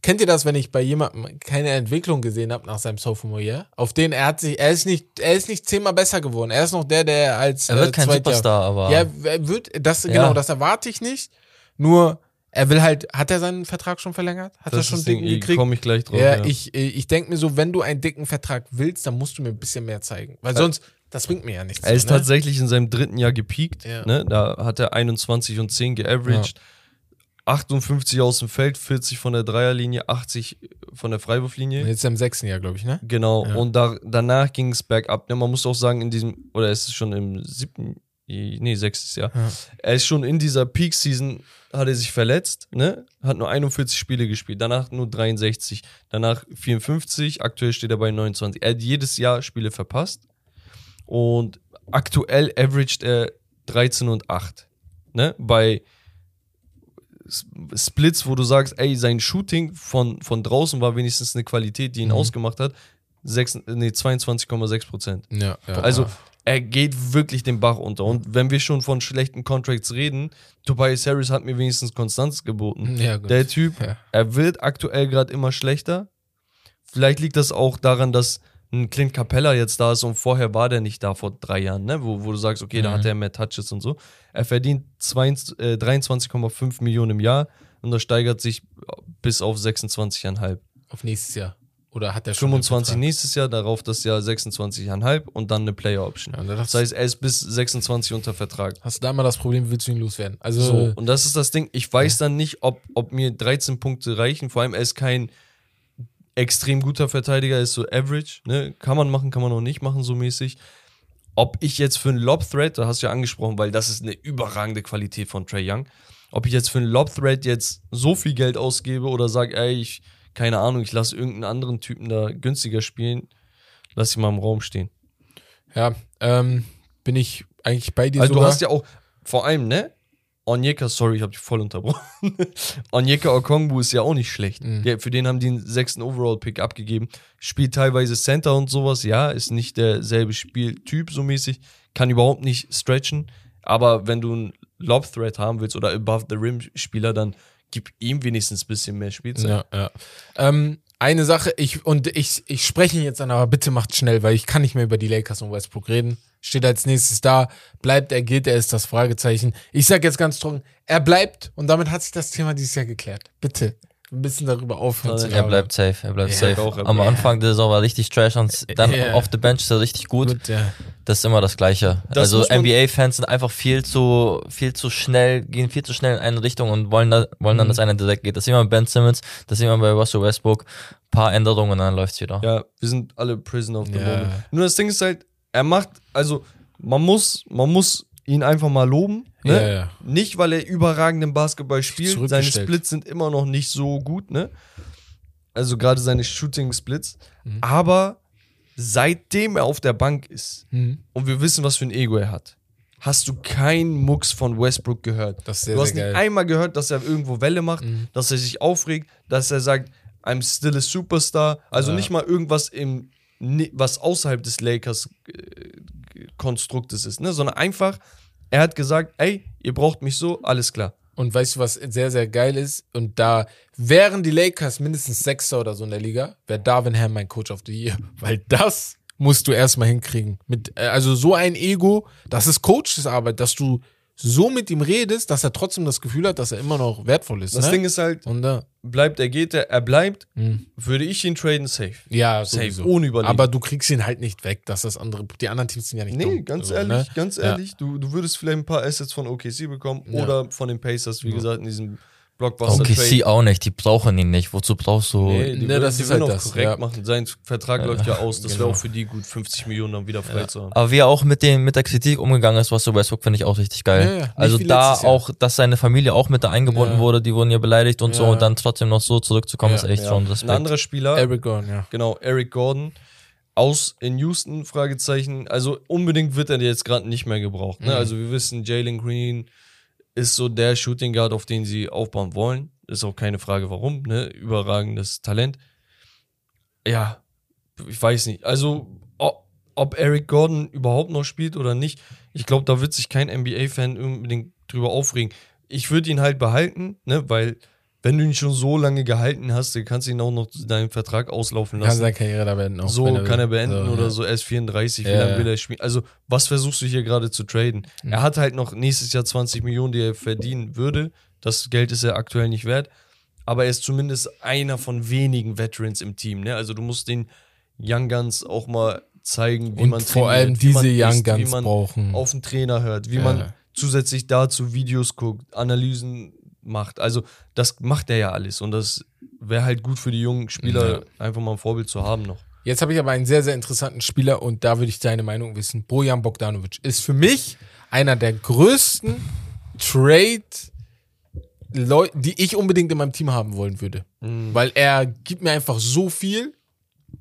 kennt ihr das, wenn ich bei jemandem keine Entwicklung gesehen habe nach seinem Sophomore Year? Auf den er hat sich, er ist nicht, er ist nicht zehnmal besser geworden. Er ist noch der, der als Er wird äh, kein Superstar, aber Ja, er wird, das, Ja. genau, das erwarte ich nicht. Nur, er will halt, hat er seinen Vertrag schon verlängert? Hat er Das schon ist dicken Ding, gekriegt? komme ich gleich drauf. Ja, ich, äh, ich denke mir so, wenn du einen dicken Vertrag willst, dann musst du mir ein bisschen mehr zeigen. Weil sonst, das bringt mir ja nichts. Er ist ne? tatsächlich in seinem dritten Jahr gepiekt. Ja. Ne? Da hat er 21 und 10 geaveraged. 58 aus dem Feld, 40 von der Dreierlinie, 80 von der Freiwurflinie. Jetzt im sechsten Jahr, glaube ich, ne? Genau. Ja. Und da, danach ging es bergab. Ne? Man muss auch sagen, in diesem, oder es ist schon im siebten, nee, sechstes Jahr. Ja. Er ist schon in dieser Peak-Season, hat er sich verletzt, ne? Hat nur 41 Spiele gespielt, danach nur 63, danach 54, aktuell steht er bei 29. Er hat jedes Jahr Spiele verpasst. Und aktuell averaged er 13 und 8. Ne? Bei Splits, wo du sagst, ey, sein Shooting von, von draußen war wenigstens eine Qualität, die ihn Mhm. ausgemacht hat. Nee, 22,6 Prozent. Ja, ja. Also er geht wirklich den Bach unter. Und wenn wir schon von schlechten Contracts reden, Tobias Harris hat mir wenigstens Konstanz geboten. ja. Der Typ, Ja. er wird aktuell gerade immer schlechter. Vielleicht liegt das auch daran, dass ein Clint Capella jetzt da ist und vorher war der nicht da vor drei Jahren, ne? wo, wo du sagst, okay, da Mhm. hat er mehr Touches und so. Er verdient 22 äh, 23,5 Millionen im Jahr und das steigert sich bis auf 26,5. Auf nächstes Jahr. Oder hat er schon 25 den nächstes Jahr, darauf das Jahr 26,5 und dann eine Player Option. Ja, das Das heißt, er ist bis 26 unter Vertrag. hast du da mal das Problem, willst du ihn loswerden? Also, So, und das ist das Ding. Ich weiß dann nicht, ob, ob mir 13 Punkte reichen. Vor allem, er ist kein extrem guter Verteidiger, er ist so average. Ne? Kann man machen, kann man auch nicht machen, so mäßig. Ob ich jetzt für einen Lob-Thread, da hast du ja angesprochen, weil das ist eine überragende Qualität von Trey Young, ob ich jetzt für einen Lob-Thread jetzt so viel Geld ausgebe oder sage, ey, ich, keine Ahnung, ich lasse irgendeinen anderen Typen da günstiger spielen, lass ich mal im Raum stehen. ja, ähm, bin ich eigentlich bei dir Also du sogar. hast ja auch, vor allem, ne? Onyeka, sorry, ich habe dich voll unterbrochen. Onyeka Okongwu ist ja auch nicht schlecht. Mhm. Der, für den haben die einen sechsten Overall-Pick abgegeben. Spielt teilweise Center und sowas, ja, ist nicht derselbe Spieltyp so mäßig, kann überhaupt nicht stretchen. Aber wenn du einen Lob-Threat haben willst oder Above-the-Rim-Spieler, dann gib ihm wenigstens ein bisschen mehr Spielzeit. Ja, ja. Ähm, eine Sache, ich, und ich, ich spreche ihn jetzt an, aber bitte macht schnell, weil ich kann nicht mehr über die Lakers und Westbrook reden. Steht als nächstes da, bleibt er, geht er, ist das Fragezeichen. Ich sag jetzt ganz trocken, er bleibt und damit hat sich das Thema dieses Jahr geklärt. Bitte, ein bisschen darüber aufhören zu Er Er bleibt safe, er bleibt Ja, safe. auch, Am bleibt- Anfang der Saison war richtig trash und dann Ja. auf der Bench ist er richtig gut. Gut, ja. Das ist immer das Gleiche. Das also NBA-Fans sind einfach viel zu, viel zu schnell, gehen viel zu schnell in eine Richtung und wollen, da, wollen dann, Mhm. dass einer direkt geht. Das sehen wir bei Ben Simmons, das sehen wir bei Russell Westbrook. Paar Änderungen und dann läuft's wieder. Ja, wir sind alle Prison of the Ja. Moment. Nur das Ding ist halt, er macht, also man muss, man muss ihn einfach mal loben. Ne? Ja, ja. Nicht, weil er überragenden Basketball spielt. Seine. Splits sind immer noch nicht so gut, ne? Also gerade seine Shooting-Splits. Mhm. Aber seitdem er auf der Bank ist Mhm. und wir wissen, was für ein Ego er hat, hast du keinen Mucks von Westbrook gehört. Sehr, du hast nicht geil. einmal gehört, dass er irgendwo Welle macht, Mhm. dass er sich aufregt, dass er sagt, I'm still a Superstar. Also Ja. nicht mal irgendwas im, was außerhalb des Lakers äh, ist, ne? sondern einfach, er hat gesagt, ey, ihr braucht mich so, alles klar. Und weißt du, was sehr, sehr geil ist? Und da wären die Lakers mindestens Sechster oder so in der Liga, wäre Darvin Ham mein Coach of the Year. Weil das musst du erstmal hinkriegen. Mit, äh, also so ein Ego, das ist Coachesarbeit, dass du so mit ihm redest, dass er trotzdem das Gefühl hat, dass er immer noch wertvoll ist. Das ne? Ding ist halt, Und da, bleibt er, geht er, er bleibt, Mhm. würde ich ihn traden, safe. ja, Safe, sowieso. ohne Überlegen. Aber du kriegst ihn halt nicht weg, dass das andere, die anderen Teams sind ja nicht Nee, dumm. ganz So, ehrlich, ne? ganz Ja. ehrlich, du, du würdest vielleicht ein paar Assets von OKC bekommen Ja. oder von den Pacers, wie gesagt, in diesem Blockbuster-Trade. OKC auch nicht, die brauchen ihn nicht. Wozu brauchst du. Nee, die Ne, würden, das die ist halt auch das, korrekt ja. machen. Sein Vertrag läuft ja aus. Das genau. wäre auch für die gut, 50 Millionen dann wieder frei zu haben. Aber wie er auch mit, den, mit der Kritik umgegangen ist, was so Westbrook, finde ich auch richtig geil. Ja, ja, also da auch, dass seine Familie auch mit da eingebunden Ja. wurde, die wurden ja beleidigt und so Ja. und dann trotzdem noch so zurückzukommen, Ja, ist echt Ja. schon Ein Respekt. anderer Spieler, Eric Gordon, ja. genau, Eric Gordon, aus in Houston, Fragezeichen. Also unbedingt wird er jetzt gerade nicht mehr gebraucht. Ne? Mhm. Also wir wissen, Jalen Green ist so der Shooting Guard, auf den sie aufbauen wollen. Ist auch keine Frage, warum. Ne? Überragendes Talent. Ja, ich weiß nicht. Also, ob, Eric Gordon überhaupt noch spielt oder nicht, ich glaube, da wird sich kein NBA-Fan unbedingt drüber aufregen. Ich würde ihn halt behalten, ne? weil wenn du ihn schon so lange gehalten hast, dann kannst du ihn auch noch deinen Vertrag auslaufen Kann lassen. seine Karriere da beenden. Auch, So kann er beenden So, oder ja. so. Er ist 34, wie Ja, lange will er spielen? Also, was versuchst du hier gerade zu traden? Mhm. Er hat halt noch nächstes Jahr 20 Millionen, die er verdienen würde. Das Geld ist er aktuell nicht wert. Aber er ist zumindest einer von wenigen Veterans im Team. Ne? Also, du musst den Young Guns auch mal zeigen, wie Und man vor trainiert, allem wie man diese Young isst, wie Guns man brauchen. auf den Trainer hört, wie Ja. man zusätzlich dazu Videos guckt, Analysen macht. Also, das macht er ja alles. Und das wäre halt gut für die jungen Spieler, Ja. einfach mal ein Vorbild zu haben noch. Jetzt habe ich aber einen sehr, sehr interessanten Spieler und da würde ich deine Meinung wissen. Bojan Bogdanovic ist für mich einer der größten Trade Leute, die ich unbedingt in meinem Team haben wollen würde. Weil er gibt mir einfach so viel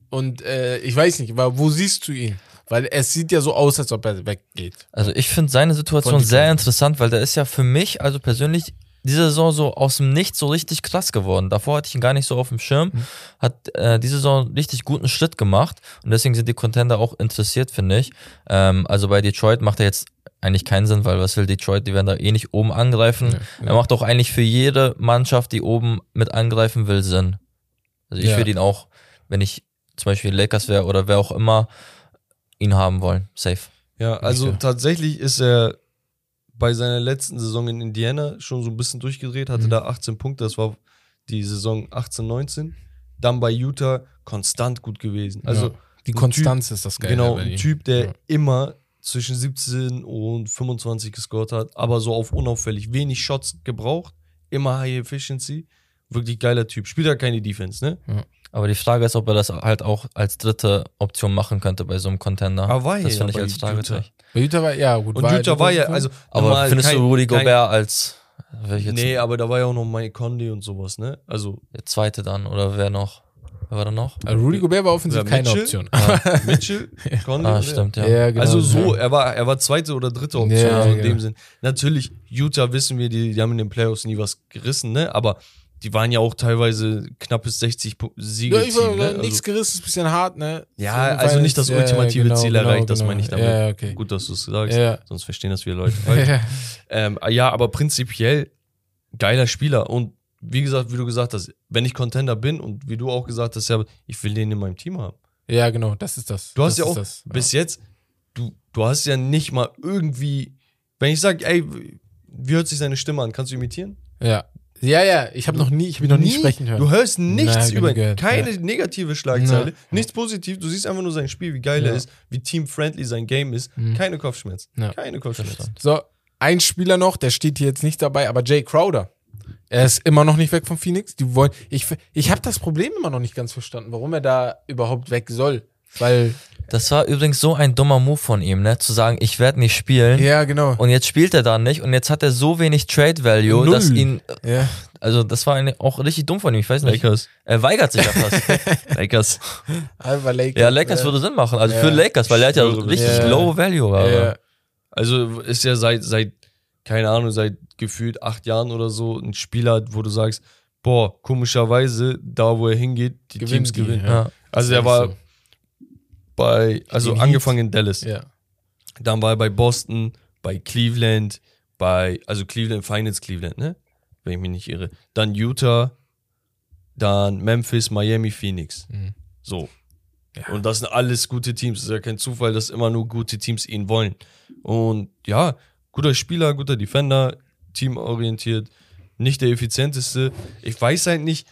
und äh, ich weiß nicht, aber wo siehst du ihn? Weil es sieht ja so aus, als ob er weggeht. Also ich finde seine Situation sehr interessant, weil der ist ja für mich, also persönlich, diese Saison so aus dem Nichts so richtig krass geworden. Davor hatte ich ihn gar nicht so auf dem Schirm. Mhm. Hat äh, diese Saison einen richtig guten Schritt gemacht und deswegen sind die Contender auch interessiert, finde ich. Ähm, also bei Detroit macht er jetzt eigentlich keinen Sinn, weil was will Detroit? Die werden da eh nicht oben angreifen. Ja, Er macht auch eigentlich für jede Mannschaft, die oben mit angreifen will, Sinn. Also ich Ja. würde ihn auch, wenn ich zum Beispiel Lakers wäre oder wer auch immer, ihn haben wollen. Safe. Ja, also tatsächlich ist er bei seiner letzten Saison in Indiana schon so ein bisschen durchgedreht, hatte Mhm. da 18 Punkte, das war die Saison 18, 19. Dann bei Utah konstant gut gewesen. Also ja. die Konstanz ist das Geile. genau, ein. Typ, der Ja. immer zwischen 17 und 25 gescored hat, aber so auf unauffällig, wenig Shots gebraucht, immer High Efficiency. Wirklich geiler Typ. Spielt ja keine Defense, ne? Aber die Frage ist, ob er das halt auch als dritte Option machen könnte bei so einem Contender. Aber war das ja finde ich als Fragezeichen. Bei Utah war, ja, gut. Und Utah war ja, also Aber findest kein- du Rudy kein- Gobert als wer ich jetzt Nee, aber da war ja auch noch Mike Conley und sowas, ne? Also der zweite dann oder wer noch? Wer war da noch? Also Rudy Gobert war offensiv Ja, keine Mitchell? Option. Mitchell, Conley. Ah, stimmt, ja. Ja, genau. Also so, Ja. er war, er war zweite oder dritte Option, Ja, also in dem Sinn. Natürlich, Utah wissen wir, die, die haben in den Playoffs nie was gerissen, ne? Aber die waren ja auch teilweise knappes 60 Pu- Siege. Ja, ich war, ne? nichts also, gerissen, ist ein bisschen hart, ne? ja, also nicht das ist- ultimative ja, Ziel genau, erreicht, das genau, meine ich damit. Ja, okay. Gut, dass du es sagst, Ja. sonst verstehen das viele Leute. falsch. Ja. ähm, ja, aber prinzipiell geiler Spieler und wie gesagt, wie du gesagt hast, wenn ich Contender bin und wie du auch gesagt hast, ja, ich will den in meinem Team haben. ja, genau, das ist das. Du hast das ja auch das. bis jetzt, du, du hast ja nicht mal irgendwie, wenn ich sage, ey, wie hört sich seine Stimme an? Kannst du imitieren? Ja. Ja, ja, ich habe noch nie, ich habe noch nie, sprechen hören. Du hörst nichts Nein, über gehört, Keine negative Schlagzeile, Ja. nichts positiv. Du siehst einfach nur sein Spiel, wie geil Ja. er ist, wie team-friendly sein Game ist. Mhm. Keine Kopfschmerzen. Ja. Keine Kopfschmerzen. So, ein Spieler noch, der steht hier jetzt nicht dabei, aber Jay Crowder. Er ist immer noch nicht weg von Phoenix. Die wollen, ich, ich habe das Problem immer noch nicht ganz verstanden, warum er da überhaupt weg soll. Weil, Das war übrigens so ein dummer Move von ihm, ne? Zu sagen, ich werde nicht spielen. ja, genau. Und jetzt spielt er da nicht und jetzt hat er so wenig Trade Value, Null. dass ihn, Ja, also das war eine, auch richtig dumm von ihm, ich weiß nicht. Lakers. Er weigert sich ja fast. Lakers. aber Lakers. ja, Lakers ja. würde Sinn machen, also Ja. für Lakers, weil er hat ja richtig Ja. low Value. Aber. Ja, Also ist ja seit, seit, keine Ahnung, seit gefühlt acht Jahren oder so ein Spieler, wo du sagst, boah, komischerweise, da wo er hingeht, die Gewinnen Teams die, gewinnen. Also Das der war so. Bei, also Heat. angefangen in Dallas. ja. Dann war er bei Boston, bei Cleveland, bei, also Cleveland, Finals Cleveland, ne? Wenn ich mich nicht irre. Dann Utah, dann Memphis, Miami, Phoenix. Mhm. So. Ja. Und das sind alles gute Teams. Es ist ja kein Zufall, dass immer nur gute Teams ihn wollen. Und ja, guter Spieler, guter Defender, teamorientiert, nicht der effizienteste. Ich weiß halt nicht,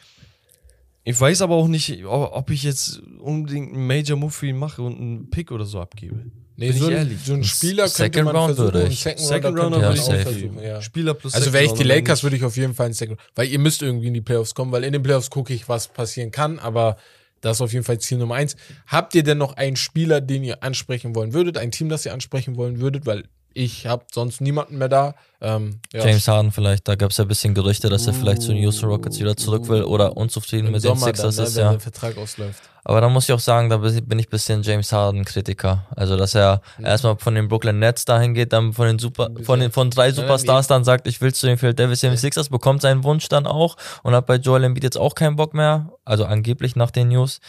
ich weiß aber auch nicht, ob ich jetzt unbedingt einen Major Move für ihn mache und einen Pick oder so abgebe. Nee, Bin so, ich ein, ehrlich. so ein Spieler könnte Second man Round versuchen. würde einen ich. Second, Second Rounder würde ich auch versuchen. Ja. Spieler plus Also wäre ich die Lakers, würde ich auf jeden Fall in Second Weil ihr müsst irgendwie in die Playoffs kommen, weil in den Playoffs gucke ich, was passieren kann, aber das ist auf jeden Fall Ziel Nummer eins. Habt ihr denn noch einen Spieler, den ihr ansprechen wollen würdet? Ein Team, das ihr ansprechen wollen würdet? Weil ich habe sonst niemanden mehr da. Ähm, ja. James Harden vielleicht, da gab es ja ein bisschen Gerüchte, dass er vielleicht zu den Houston Rockets wieder zurück will oder unzufrieden Im mit den Sommer Sixers dann, ne, ist, ja. der Vertrag ausläuft. Aber da muss ich auch sagen, da bin ich ein bisschen James Harden Kritiker. Also, dass er erstmal von den Brooklyn Nets dahin geht, dann von den Super, von den von drei Superstars dann sagt, ich will zu den Philadelphia 76ers, bekommt seinen Wunsch dann auch und hat bei Joel Embiid jetzt auch keinen Bock mehr. Also angeblich nach den News.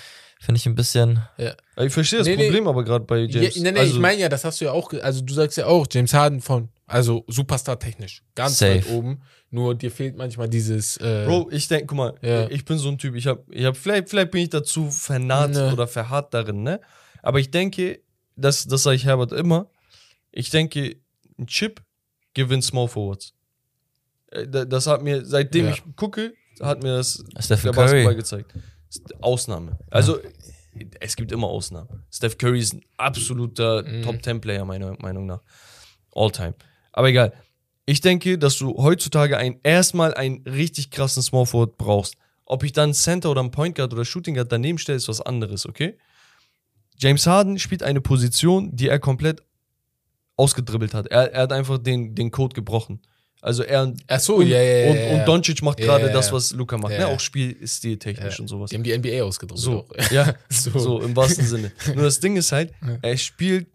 Finde ich ein bisschen. Ich verstehe das Nee, nee. Problem aber gerade bei James. Ja, nee, nee, also, ich meine ja, das hast du ja auch, also du sagst ja auch, James Harden von, also Superstar technisch, ganz Safe. weit oben. Nur dir fehlt manchmal dieses. Äh, Bro, ich denke, guck mal, Ja. ich bin so ein Typ, ich habe, ich hab, vielleicht, vielleicht bin ich dazu vernarrt Ne. oder verharrt darin, ne? Aber ich denke, das, das sage ich Herbert immer, ich denke, ein Chip gewinnt Small Forwards. Äh, da- Das hat mir, seitdem Ja. ich gucke, hat mir das Stephen der Basketball Curry. gezeigt. Ausnahme. Also, es gibt immer Ausnahmen. Steph Curry ist ein absoluter Mhm. Top-10-Player, meiner Meinung nach. All-time. Aber egal. Ich denke, dass du heutzutage ein, erstmal einen richtig krassen Small Forward brauchst. Ob ich dann Center oder einen Point Guard oder Shooting Guard daneben stelle, ist was anderes, okay? James Harden spielt eine Position, die er komplett ausgedribbelt hat. Er, er hat einfach den, den Code gebrochen. Also er so, und, ja, ja, ja, und, und Doncic macht gerade das, was Luca macht. Ja, ne? Auch spielstiltechnisch Ja. und sowas. Die haben die NBA ausgedrückt. So, auch. ja, So. so. im wahrsten Sinne. Nur das Ding ist halt, er spielt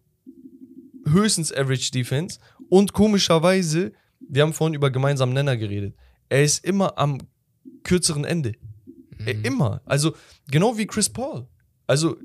höchstens Average Defense und komischerweise, wir haben vorhin über gemeinsamen Nenner geredet. er ist immer am kürzeren Ende. Mhm. Immer. Also, genau wie Chris Paul. Also,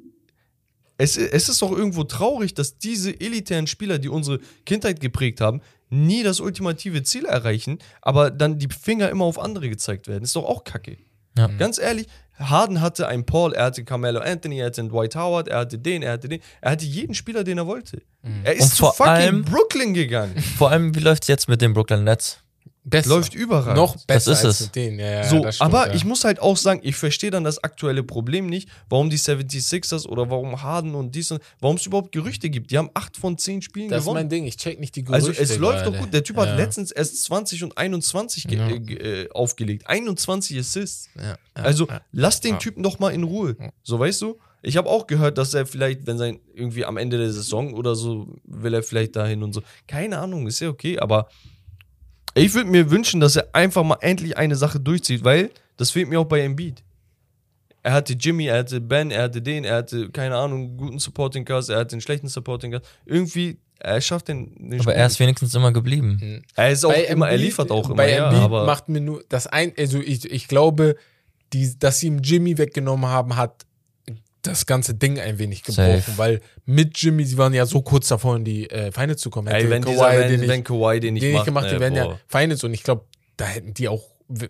es, es ist doch irgendwo traurig, dass diese elitären Spieler, die unsere Kindheit geprägt haben, nie das ultimative Ziel erreichen, aber dann die Finger immer auf andere gezeigt werden. Ist doch auch kacke. Ja. Ganz ehrlich, Harden hatte einen Paul, er hatte Carmelo Anthony, er hatte einen Dwight Howard, er hatte den, er hatte den. Er hatte jeden Spieler, den er wollte. Er ist zu vor fucking allem- Brooklyn gegangen. Vor allem, wie läuft es jetzt mit den Brooklyn Nets? Besser. Läuft überall. noch besser ist als es. mit denen. Ja, ja, So, das stimmt, aber ja. ich muss halt auch sagen, ich verstehe dann das aktuelle Problem nicht, warum die 76ers oder warum Harden und dies und warum es überhaupt Gerüchte gibt. Die haben 8 von 10 Spielen Das ist gewonnen. mein Ding. Ich check nicht die Gerüchte. Also es läuft doch gut. Der Typ ja. hat letztens erst 20 und 21 ge Ja. äh, äh, aufgelegt. 21 Assists. Ja, ja, Also ja. lass den Ja. Typen doch mal in Ruhe. So weißt du? Ich habe auch gehört, dass er vielleicht, wenn sein irgendwie am Ende der Saison oder so, will er vielleicht dahin und so. Keine Ahnung, ist ja okay, aber ich würde mir wünschen, dass er einfach mal endlich eine Sache durchzieht, weil das fehlt mir auch bei Embiid. Er hatte Jimmy, er hatte Ben, er hatte den, er hatte, keine Ahnung, einen guten Supporting Cast, er hatte einen schlechten Supporting Cast. Irgendwie, er schafft den, den Aber Spiel er ist wenigstens immer geblieben. er ist auch Bei immer, er Embiid- liefert auch immer, Bei ja, Embiid aber macht mir nur das ein, also ich, ich glaube, die, dass sie ihm Jimmy weggenommen haben, hat das ganze Ding ein wenig gebrochen, Safe. weil mit Jimmy, sie waren ja so kurz davor, in die äh, Feinde zu kommen. ey, wenn, Kawhi dieser, wenn, den nicht, wenn Kawhi den nicht den macht, gemacht, ne, die wären ja boah. Feinde und ich glaube, da hätten die auch,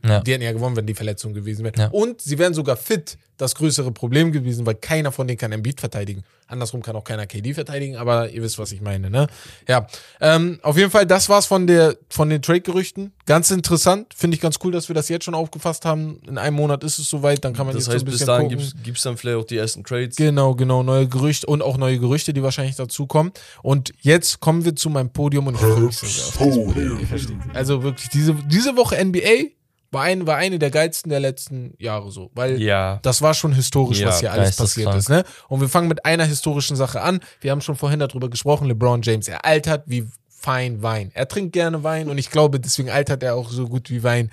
Ja. die hätten ja gewonnen, wenn die Verletzung gewesen wäre. Ja. Und sie wären sogar fit, das größere Problem gewesen, weil keiner von denen kann Embiid verteidigen. Andersrum kann auch keiner KD verteidigen, aber ihr wisst, was ich meine, ne? Ja, ähm, auf jeden Fall, das war's von der von den Trade-Gerüchten. Ganz interessant, finde ich ganz cool, dass wir das jetzt schon aufgefasst haben. In einem Monat ist es soweit, dann kann man Das jetzt heißt, so ein bis bisschen dahin gucken. gibt es dann vielleicht auch die ersten Trades. Genau, genau, neue Gerüchte und auch neue Gerüchte, die wahrscheinlich dazukommen. Und jetzt kommen wir zu meinem Podium und ich freue mich so sehr auf dieses Podium. Also wirklich, diese, diese Woche NBA war, ein, war eine der geilsten der letzten Jahre so. Weil Ja. das war schon historisch, Ja, was hier alles passiert geisteskrank. ist. Ne? Und wir fangen mit einer historischen Sache an. Wir haben schon vorhin darüber gesprochen, LeBron James, er altert wie fein Wein. Er trinkt gerne Wein und ich glaube, deswegen altert er auch so gut wie Wein.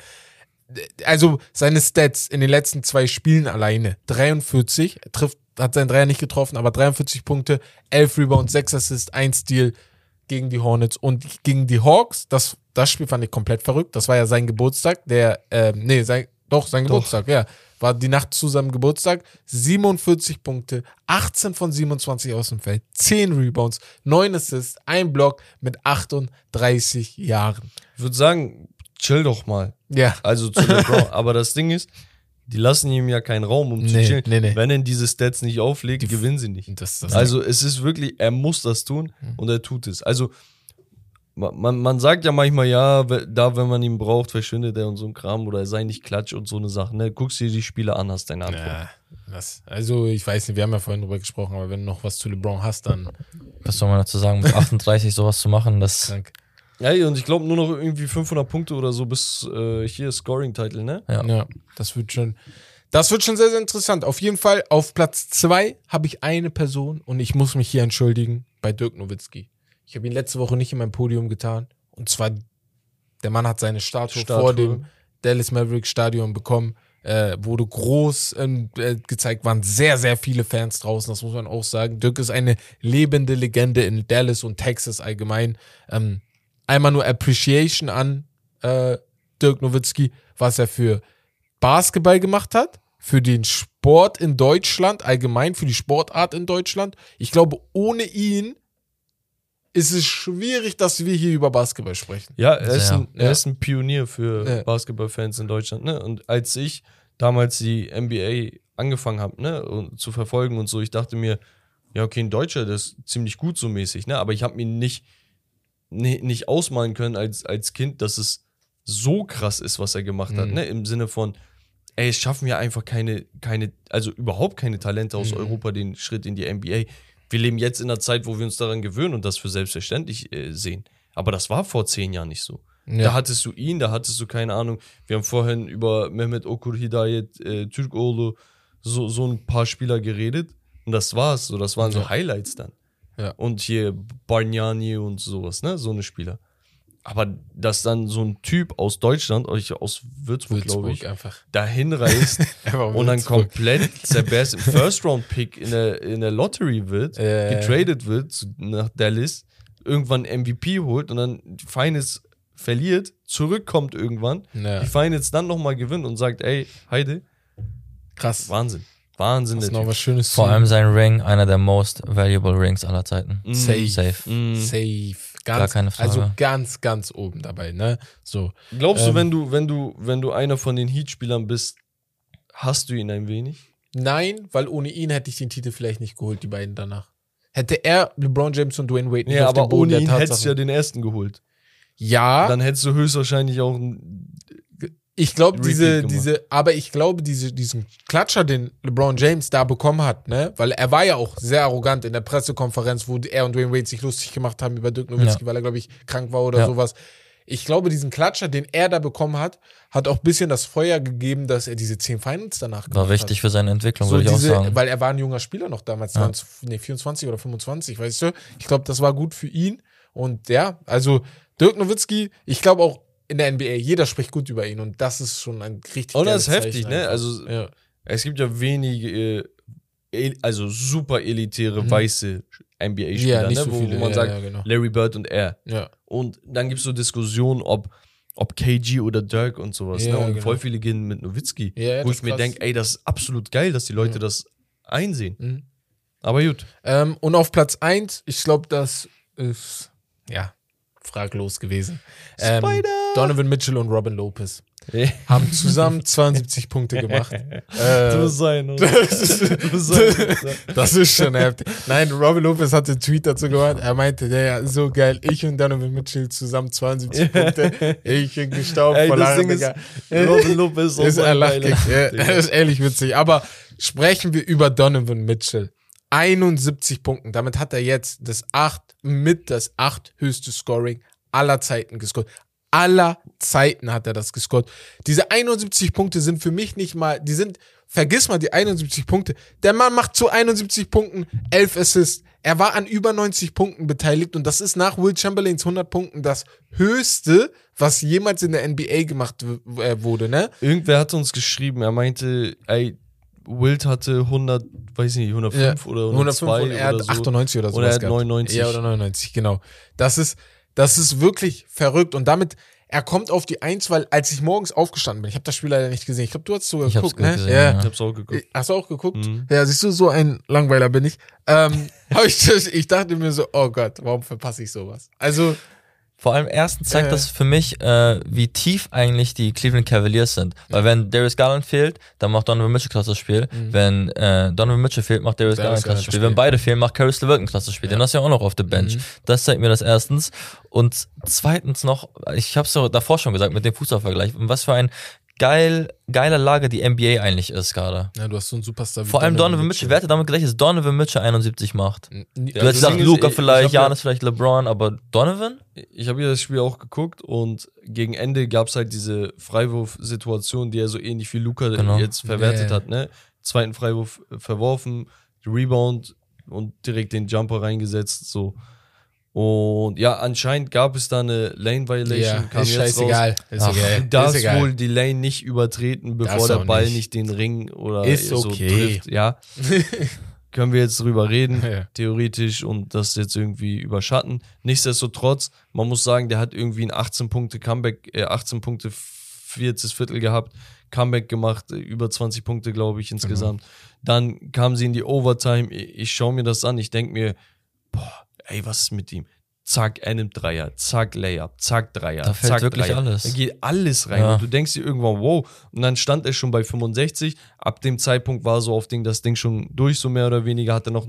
Also seine Stats in den letzten zwei Spielen alleine. 43, er trifft, hat seinen Dreier nicht getroffen, aber 43 Punkte, 11 Rebounds, 6 Assists, 1 Steal gegen die Hornets und gegen die Hawks. Das, das Spiel fand ich komplett verrückt. Das war ja sein Geburtstag, der, ähm, nee, sein, doch, sein Geburtstag, ja. War die Nacht zu seinem Geburtstag. 47 Punkte, 18 von 27 aus dem Feld, 10 Rebounds, 9 Assists, ein Block mit 38 Jahren. Ich würde sagen, chill doch mal. Ja. Also zu LeBron. Aber das Ding ist, die lassen ihm ja keinen Raum, um zu Nee, chillen. nee, nee. Wenn er diese Stats nicht auflegt, gewinnen sie nicht. Das, das Also es ist wirklich, er muss das tun Hm. und er tut es. Also ma- man, man sagt ja manchmal, ja, da, wenn man ihn braucht, verschwindet er und so ein Kram oder er sei nicht klatsch und so eine Sache. Ne? Guckst dir die Spiele an, hast deine Antwort. Ja, das, also ich weiß nicht, wir haben ja vorhin drüber gesprochen, aber wenn du noch was zu LeBron hast, dann Was soll man dazu sagen? Mit 38 sowas zu machen, das. krank. Ja, und ich glaube nur noch irgendwie 500 Punkte oder so bis äh, hier Scoring-Title, ne? Ja. Ja, das wird schon. Das wird schon sehr, sehr interessant. Auf jeden Fall auf Platz zwei habe ich eine Person und ich muss mich hier entschuldigen bei Dirk Nowitzki. Ich habe ihn letzte Woche nicht in mein Podium getan. Und zwar, der Mann hat seine Statue, Statue. vor dem Dallas Mavericks Stadion bekommen. Äh, wurde groß äh, gezeigt, waren sehr, sehr viele Fans draußen, das muss man auch sagen. Dirk ist eine lebende Legende in Dallas und Texas allgemein. Ähm, einmal nur Appreciation an äh, Dirk Nowitzki, was er für Basketball gemacht hat, für den Sport in Deutschland, allgemein für die Sportart in Deutschland. Ich glaube, ohne ihn ist es schwierig, dass wir hier über Basketball sprechen. Ja, er ist, Sehr. ein, er Ja. ist ein Pionier für Ja. Basketballfans in Deutschland. Ne? Und als ich damals die NBA angefangen habe ne, und zu verfolgen und so, ich dachte mir, ja, okay, ein Deutscher, das ist ziemlich gut so mäßig, ne? aber ich habe mir nicht, ni- nicht ausmalen können als, als Kind, dass es so krass ist, was er gemacht hat. Mhm. Ne? Im Sinne von, ey, es schaffen ja einfach keine, keine, also überhaupt keine Talente aus Mhm. Europa den Schritt in die NBA. Wir leben jetzt in einer Zeit, wo wir uns daran gewöhnen und das für selbstverständlich äh, sehen. Aber das war vor zehn Jahren nicht so. Ja. Da hattest du ihn, da hattest du keine Ahnung. Wir haben vorhin über Mehmet Okur Hidayet, äh, Türkoğlu, so, so ein paar Spieler geredet. Und das war's. So, das waren so. Highlights dann. Ja. Und hier Bargnani und sowas, ne? So eine Spieler. Aber dass dann so ein Typ aus Deutschland, aus Würzburg, glaube ich, einfach. dahin reist und dann Würzburg. komplett zerbest First-Round-Pick in der, in der Lottery wird, Äh. getradet wird nach Dallas, irgendwann MVP holt und dann feines verliert, zurückkommt irgendwann, Ja. die Finals dann nochmal gewinnt und sagt, ey, Heide, Krass. Wahnsinn. Wahnsinn, Das ist noch was Schönes Vor allem sein Ring, einer der most valuable Rings aller Zeiten. Mm, Safe. Safe. mm. Safe. Ganz, Gar keine Frage. Also ganz, ganz oben dabei, ne? So. Glaubst du, Ähm. wenn du, wenn du, wenn du einer von den Heat-Spielern bist, hast du ihn ein wenig? Nein, weil ohne ihn hätte ich den Titel vielleicht nicht geholt, die beiden danach. Hätte er LeBron James und Dwayne Wade nicht Ja, auf aber dem Boden ohne der ihn hättest du ja den ersten geholt. Ja, Dann hättest du höchstwahrscheinlich auch einen ich glaube, diese, gemacht. diese, aber ich glaube, diese, diesen Klatscher, den LeBron James da bekommen hat, ne, weil er war ja auch sehr arrogant in der Pressekonferenz, wo er und Dwayne Wade sich lustig gemacht haben über Dirk Nowitzki, weil er, glaube ich, krank war oder Ja. sowas. Ich glaube, diesen Klatscher, den er da bekommen hat, hat auch ein bisschen das Feuer gegeben, dass er diese zehn Finals danach gemacht War wichtig für seine Entwicklung, So würde ich diese, auch sagen. weil er war ein junger Spieler noch damals, Ja. 20, nee, 24 oder 25, weißt du? Ich glaube, das war gut für ihn. Und ja, also Dirk Nowitzki, ich glaube auch in der NBA, jeder spricht gut über ihn und das ist schon ein richtig Und das ist heftig, Zeichen ne? Also ja. es gibt ja wenige, äh, also super elitäre Mhm. weiße NBA-Spieler, ja, ne? so wo, viele. man ja, sagt, genau. Larry Bird und er. Ja. Und dann gibt es so Diskussionen, ob, ob KG oder Dirk und sowas. Ja, ne? Und genau. voll viele gehen mit Nowitzki. Wo ich mir denke, ey, das ist absolut geil, dass die Leute das einsehen. Mhm. Aber gut. Ähm, und auf Platz 1, ich glaube, das ist ja fraglos gewesen. Ähm! Donovan Mitchell und Robin Lopez haben zusammen 72 Punkte gemacht. Äh, Du sein, das ist. Das ist schon heftig. Nein, Robin Lopez hat den Tweet dazu gemacht. Er meinte, ja, so geil, ich und Donovan Mitchell zusammen 72 Punkte. Ich bin gestorben Ey, vor Lachen, ist. Robin Lopez ist, auch ist das ist ehrlich witzig. Aber sprechen wir über Donovan Mitchell. 71 Punkten. Damit hat er jetzt das acht, mit das acht höchste Scoring aller Zeiten gescored. Aller Zeiten hat er das gescored. Diese 71 Punkte sind für mich nicht mal, die sind, vergiss mal die 71 Punkte. Der Mann macht zu 71 Punkten 11 Assists. Er war an über 90 Punkten beteiligt und das ist nach Will Chamberlains 100 Punkten das höchste, was jemals in der NBA gemacht äh, wurde, ne? Irgendwer hat uns geschrieben, er meinte, ey, Wild hatte 100, weiß ich nicht, 105 oder 102 105 und er oder hat so. 98 oder so. Oder er hat 99. Ja, oder 99, genau. Das ist, das ist wirklich verrückt. Und damit, er kommt auf die Eins, weil als ich morgens aufgestanden bin, ich habe das Spiel leider nicht gesehen. Ich glaube, du hast sogar Ich hab's geguckt, ne? gesehen, ja. Ich ja. hab's auch geguckt. Hast du auch geguckt? Mhm. Ja, siehst du, so ein Langweiler bin ich. Ähm, hab ich, das- ich dachte mir so, oh Gott, warum verpasse ich sowas? Also, Vor allem erstens zeigt Äh. das für mich, äh, wie tief eigentlich die Cleveland Cavaliers sind. Weil wenn Darius Garland fehlt, dann macht Donovan Mitchell klasse Spiel. Wenn äh, Donovan Mitchell fehlt, macht Darius Mhm. Darius Garland klasse Spiel. das Wenn Spiel. beide fehlen, macht Caris LeVert ein klasse Spiel. Den hast du ja auch noch auf der Bench. Mhm. Das zeigt mir das erstens. Und zweitens noch, ich habe es ja davor schon gesagt mit dem Fußballvergleich, was für ein geil, geiler Lage die NBA eigentlich ist gerade. ja, du hast so einen Superstar Vor allem Donovan Mitchell. Wer hätte damit gerechnet, dass Donovan Mitchell 71 macht? Du hättest gesagt, Luca ich- ich vielleicht, Janis vielleicht, LeBron, aber Donovan? Ich habe ja das Spiel auch geguckt und gegen Ende gab es halt diese Freiwurfsituation, die er so ähnlich wie Luca Genau. jetzt verwertet hat, ne? Zweiten Freiwurf verworfen, Rebound und direkt den Jumper reingesetzt, so. Und ja, anscheinend gab es da eine Lane Violation, Ja, kam ist jetzt scheißegal. Ist Ach, egal. Du darfst ist egal. wohl die Lane nicht übertreten, bevor der Ball nicht. nicht. den Ring oder Ist so okay. trifft. Ja, können wir jetzt drüber reden, Ja. theoretisch, und das jetzt irgendwie überschatten. Nichtsdestotrotz, man muss sagen, der hat irgendwie ein 18 Punkte Comeback, äh, 18 Punkte viertes Viertel gehabt, Comeback gemacht, äh, über 20 Punkte, glaube ich, insgesamt. Dann kamen sie in die Overtime. Ich, ich schaue mir das an, ich denke mir, boah, ey, was ist mit ihm? Zack, er nimmt Dreier, zack, Layup, zack, Dreier, Da fällt zack, wirklich Dreier. alles. Da geht alles rein. Ja. Und du denkst dir irgendwann, wow. Und dann stand er schon bei 65. Ab dem Zeitpunkt war so auf Ding, das Ding schon durch, so mehr oder weniger, hat er noch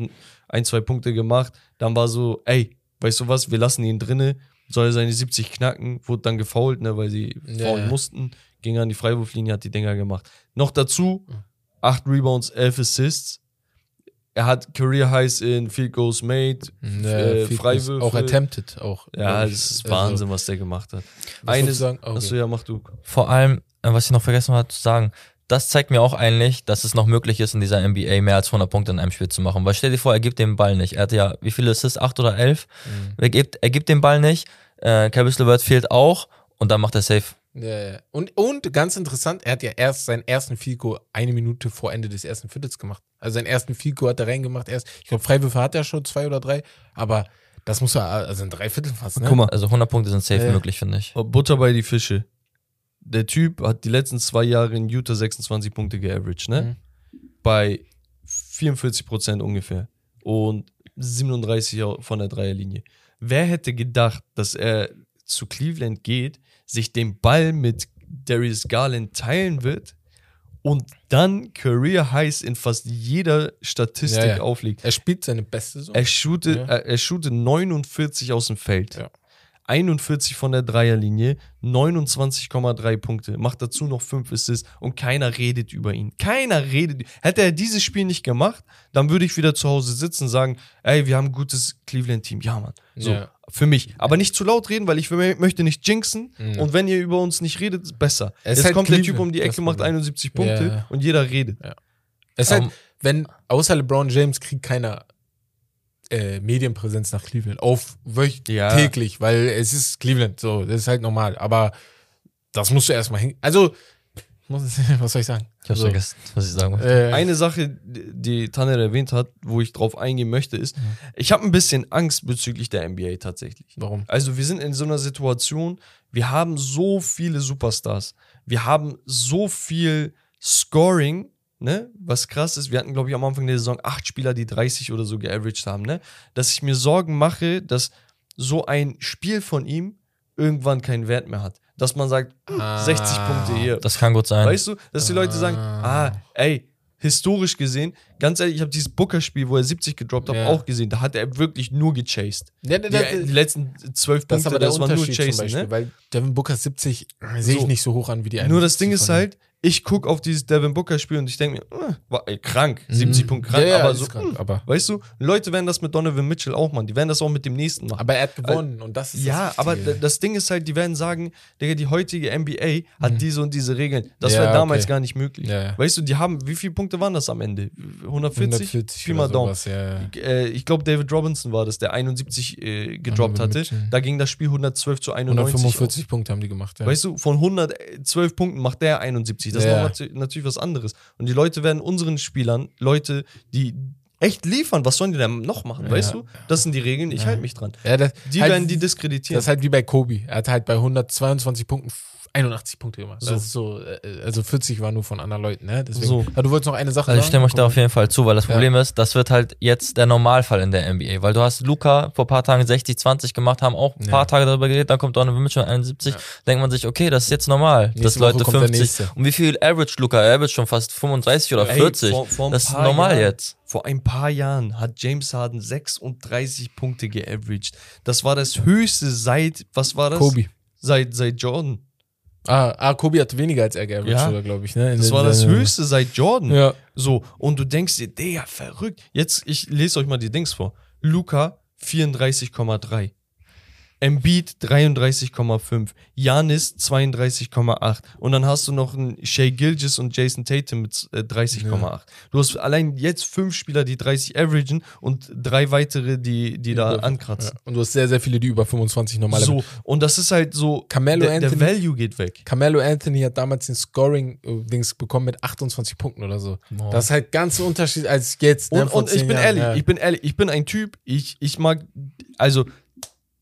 ein, zwei Punkte gemacht. Dann war so, ey, weißt du was, wir lassen ihn drinne, soll er seine 70 knacken, wurde dann gefoult, ne, weil sie Ja, faulen ja. mussten, ging an die Freiwurflinie, hat die Dinger gemacht. Noch dazu, 8 Rebounds, 11 Assists. Er hat Career Highs in Field Goals Made, Ja, äh, viel- Freiwürfe. Auch attempted, auch. Ja, das ist Also, Wahnsinn, was der gemacht hat. was Eine, sagen? Okay. Achso, ja, mach du. Vor allem, äh, was ich noch vergessen habe zu sagen, das zeigt mir auch eigentlich, dass es noch möglich ist, in dieser NBA mehr als 100 Punkte in einem Spiel zu machen. Weil stell dir vor, er gibt den Ball nicht. Er hatte ja, wie viele Assists? Acht oder elf? Mhm. Er, gibt, er gibt den Ball nicht. Äh, Caris LeVert fehlt auch. Und dann macht er safe. Ja, ja. Und, und ganz interessant, er hat ja erst seinen ersten Fico eine Minute vor Ende des ersten Viertels gemacht. Also seinen ersten Fico hat er reingemacht. Erst, ich glaube, Freiwürfe hat er schon zwei oder drei, aber Das muss ja, also ein Dreiviertel fast, ne? Guck mal, Also 100 Punkte sind safe Ja. möglich, finde ich. Butter bei die Fische. Der Typ hat die letzten zwei Jahre in Utah 26 Punkte geaveraged, ne? Bei 44 Prozent ungefähr. Und 37 au- von der Dreierlinie. Wer hätte gedacht, dass er zu Cleveland geht, sich den Ball mit Darius Garland teilen wird und dann Career Highs in fast jeder Statistik Ja, ja. auflegt? Er spielt seine beste Saison. Er shootet, Ja. er, er shootet 49 aus dem Feld. Ja. 41 von der Dreierlinie, 29,3 Punkte, macht dazu noch 5 Assists und keiner redet über ihn. Keiner redet. Hätte er dieses Spiel nicht gemacht, dann würde ich wieder zu Hause sitzen und sagen, ey, wir haben ein gutes Cleveland-Team. Ja, Mann. So, Ja. Für mich. Aber nicht zu laut reden, weil ich möchte nicht jinxen. Mhm. Und wenn ihr über uns nicht redet, ist besser. Es Jetzt halt kommt der Typ um die Ecke, macht Problem. 71 Punkte Ja. und jeder redet. Es ist halt, wenn, außer LeBron James kriegt keiner äh, Medienpräsenz nach Cleveland. Auf Ja. täglich, weil es ist Cleveland, so, das ist halt normal. Aber das musst du erstmal hin. Also, muss, was soll ich sagen? ich hab's also, vergessen, was ich sagen wollte. Äh, Eine Sache, die Tanner erwähnt hat, wo ich drauf eingehen möchte, ist, Mhm. ich habe ein bisschen Angst bezüglich der NBA tatsächlich. warum? Also wir sind in so einer Situation, wir haben so viele Superstars, wir haben so viel Scoring, ne? Was krass ist, wir hatten glaube ich am Anfang der Saison acht Spieler, die 30 oder so geaveraged haben, ne? Dass ich mir Sorgen mache, dass so ein Spiel von ihm irgendwann keinen Wert mehr hat. Dass man sagt, hm, Ah. 60 Punkte hier, Das kann gut sein. Weißt du, dass die Leute sagen, Ah. ah, ey, historisch gesehen, ganz ehrlich, ich habe dieses Booker-Spiel, wo er 70 gedroppt hat, Ja. auch gesehen. Da hat er wirklich nur gechased. Ja, Die, da- da- die letzten zwölf das Punkte, aber der das war nur Chasen, Beispiel, ne? weil Devin Booker 70 äh, sehe ich So. nicht so hoch an wie die Nur das 71 Ding ist halt, ich guck auf dieses Devin Booker-Spiel und ich denke mir, äh, war, ey, krank, 70 Mhm. Punkte krank, Ja, ja, aber so, krank, mh, aber- weißt du, Leute werden das mit Donovan Mitchell auch machen, die werden das auch mit dem nächsten machen. Aber er hat gewonnen und das ist Ja, das aber das Ding ist halt, die werden sagen, Digga, die heutige NBA hat diese und diese Regeln. Das Mhm. Ja, wäre damals okay. gar nicht möglich. Weißt du, die haben, wie viele Punkte waren das am Ende? 140? 140 Pi mal Daumen. ja. Äh, ich glaube, David Robinson war das, der 71 äh, gedroppt hatte. Mitchell. Da ging das Spiel 112 zu 91. 145 Punkte haben die gemacht, ja. Weißt du, von 112 Punkten macht der 71. Das Ja. ist natürlich was anderes. Und die Leute werden unseren Spielern, Leute, die echt liefern, was sollen die denn noch machen, Ja. weißt du? Das sind die Regeln, ich halte mich dran. ja, das, Die halt, werden die diskreditieren. Das ist halt wie bei Kobe. Er hat halt bei 122 Punkten 81 Punkte gemacht. So. So, äh, also 40 war nur von anderen Leuten, ne? Deswegen. So. Ja, du wolltest noch eine Sache Also ich stimme euch da auf jeden Fall zu, weil das Ja. Problem ist, das wird halt jetzt der Normalfall in der NBA, weil du hast Luca vor ein paar Tagen 60, 20 gemacht, haben auch ein Ja. paar Tage darüber geredet, dann kommt Donovan Mitchell 71, Ja. denkt man sich, okay, das ist jetzt normal, Nächste dass Leute kommt der 50 nächste. und wie viel average Luca? Er average schon fast 35 oder Ey, 40. vor- vor ein das ist normal Jahren- jetzt. Vor ein paar Jahren hat James Harden 36 Punkte geaveraged. Das war das höchste seit, was war das? Kobe. Seit, seit Jordan. Ah, ah, Kobe hat weniger als er geaveraged, Ja. glaube ich, ne? In Das den- war das äh, höchste seit Jordan. Ja. So, und du denkst dir, der verrückt. Jetzt, ich lese euch mal die Dings vor. Luca 34,3. Embiid 33,5. Janis 32,8. Und dann hast du noch einen Shea Gilgis und Jason Tatum mit äh, 30,8. Du hast allein jetzt fünf Spieler, die 30 averagen und drei weitere, die, die da Über- ankratzen. Ja. Und du hast sehr, sehr viele, die über 25 normal So, und das ist halt so, Carmelo der, der Anthony- Value geht weg. Carmelo Anthony hat damals den Scoring-Dings bekommen mit 28 Punkten oder so. Boah. Das ist halt ganz ein Unterschied als jetzt. Ne, Und, und ich bin Jahren, ehrlich, ja. ich bin ehrlich, ich bin ein Typ, ich, ich mag, also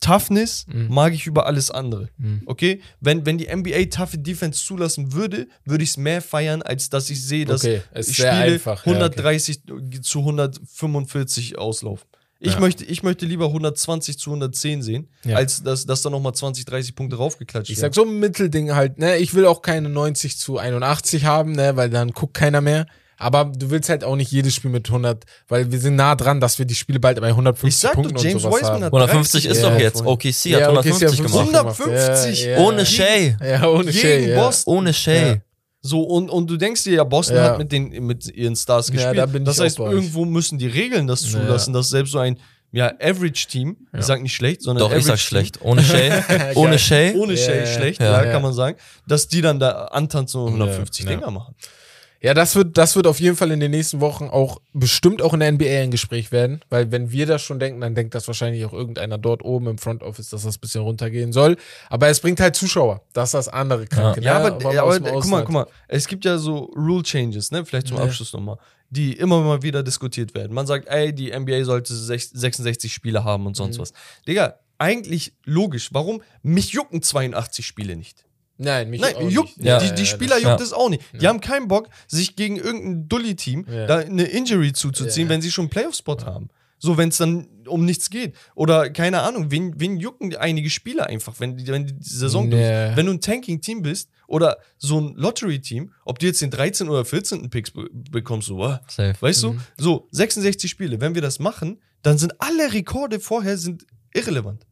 Toughness Mhm. mag ich über alles andere. Mhm. Okay? Wenn, wenn die NBA toughe Defense zulassen würde, würde ich es mehr feiern, als dass ich sehe, dass Okay, sehr Spiele einfach, ja, okay. 130 zu 145 auslaufen. Ich, Ja. möchte, ich möchte lieber 120 zu 110 sehen, Ja. als dass, dass da nochmal 20, 30 Punkte raufgeklatscht Ich sag so ein Mittelding halt, ne? Ich will auch keine 90 zu 81 haben, ne? Weil dann guckt keiner mehr. Aber du willst halt auch nicht jedes Spiel mit 100, weil wir sind nah dran, dass wir die Spiele bald bei 150 Ich sag doch, Punkten James und sowas Wiseman haben. hat 150 ist Ja, doch jetzt. OKC hat Ja, okay, 150 sie haben gemacht. 150. Ja, ja. Ohne Shay. Ja, ohne Gegen Shay, ja. Boston. Ohne Shay. Ja. So, und, und du denkst dir ja, Boston Ja. hat mit, den, mit ihren Stars Ja, gespielt. da bin ich das auch heißt, irgendwo müssen die Regeln das Ja. zulassen, dass selbst so ein ja, Average-Team, Ja. ich sag nicht schlecht, sondern Doch, ich sag schlecht. Ohne Shay. Ohne Shay. ohne Ja, Shay ja, schlecht, ja. ja, Ja. kann man sagen, dass die dann da antanzen und Ja, 150 ja. Dinger machen. Ja, das wird, das wird auf jeden Fall in den nächsten Wochen auch bestimmt auch in der NBA ein Gespräch werden, weil wenn wir das schon denken, dann denkt das wahrscheinlich auch irgendeiner dort oben im Front Office, dass das ein bisschen runtergehen soll. Aber es bringt halt Zuschauer. Das ist das andere Kranke. Ja, ne? aber, man aber aus dem guck mal, guck mal, es gibt ja so Rule Changes, ne? Vielleicht zum Ja. Abschluss nochmal, die immer mal wieder diskutiert werden. Man sagt, ey, die NBA sollte sech- 66 Spiele haben und Mhm. sonst was. Digga, eigentlich logisch. Warum? Mich jucken 82 Spiele nicht. Nein, mich Nein, auch juckt, nicht. Ja, die, die ja, Spieler das- juckt es auch nicht. Die haben keinen Bock, sich gegen irgendein Dully-Team da eine Injury zuzuziehen, wenn sie schon einen Playoff-Spot haben. So, wenn es dann um nichts geht. Oder keine Ahnung, wen, wen jucken einige Spieler einfach, wenn die, wenn die Saison durch Nee. ist. Wenn du ein Tanking-Team bist oder so ein Lottery-Team, ob du jetzt den 13. oder 14. Picks be bekommst, so, Safe. weißt du? So, 66 Spiele. Wenn wir das machen, dann sind alle Rekorde vorher sind irrelevant.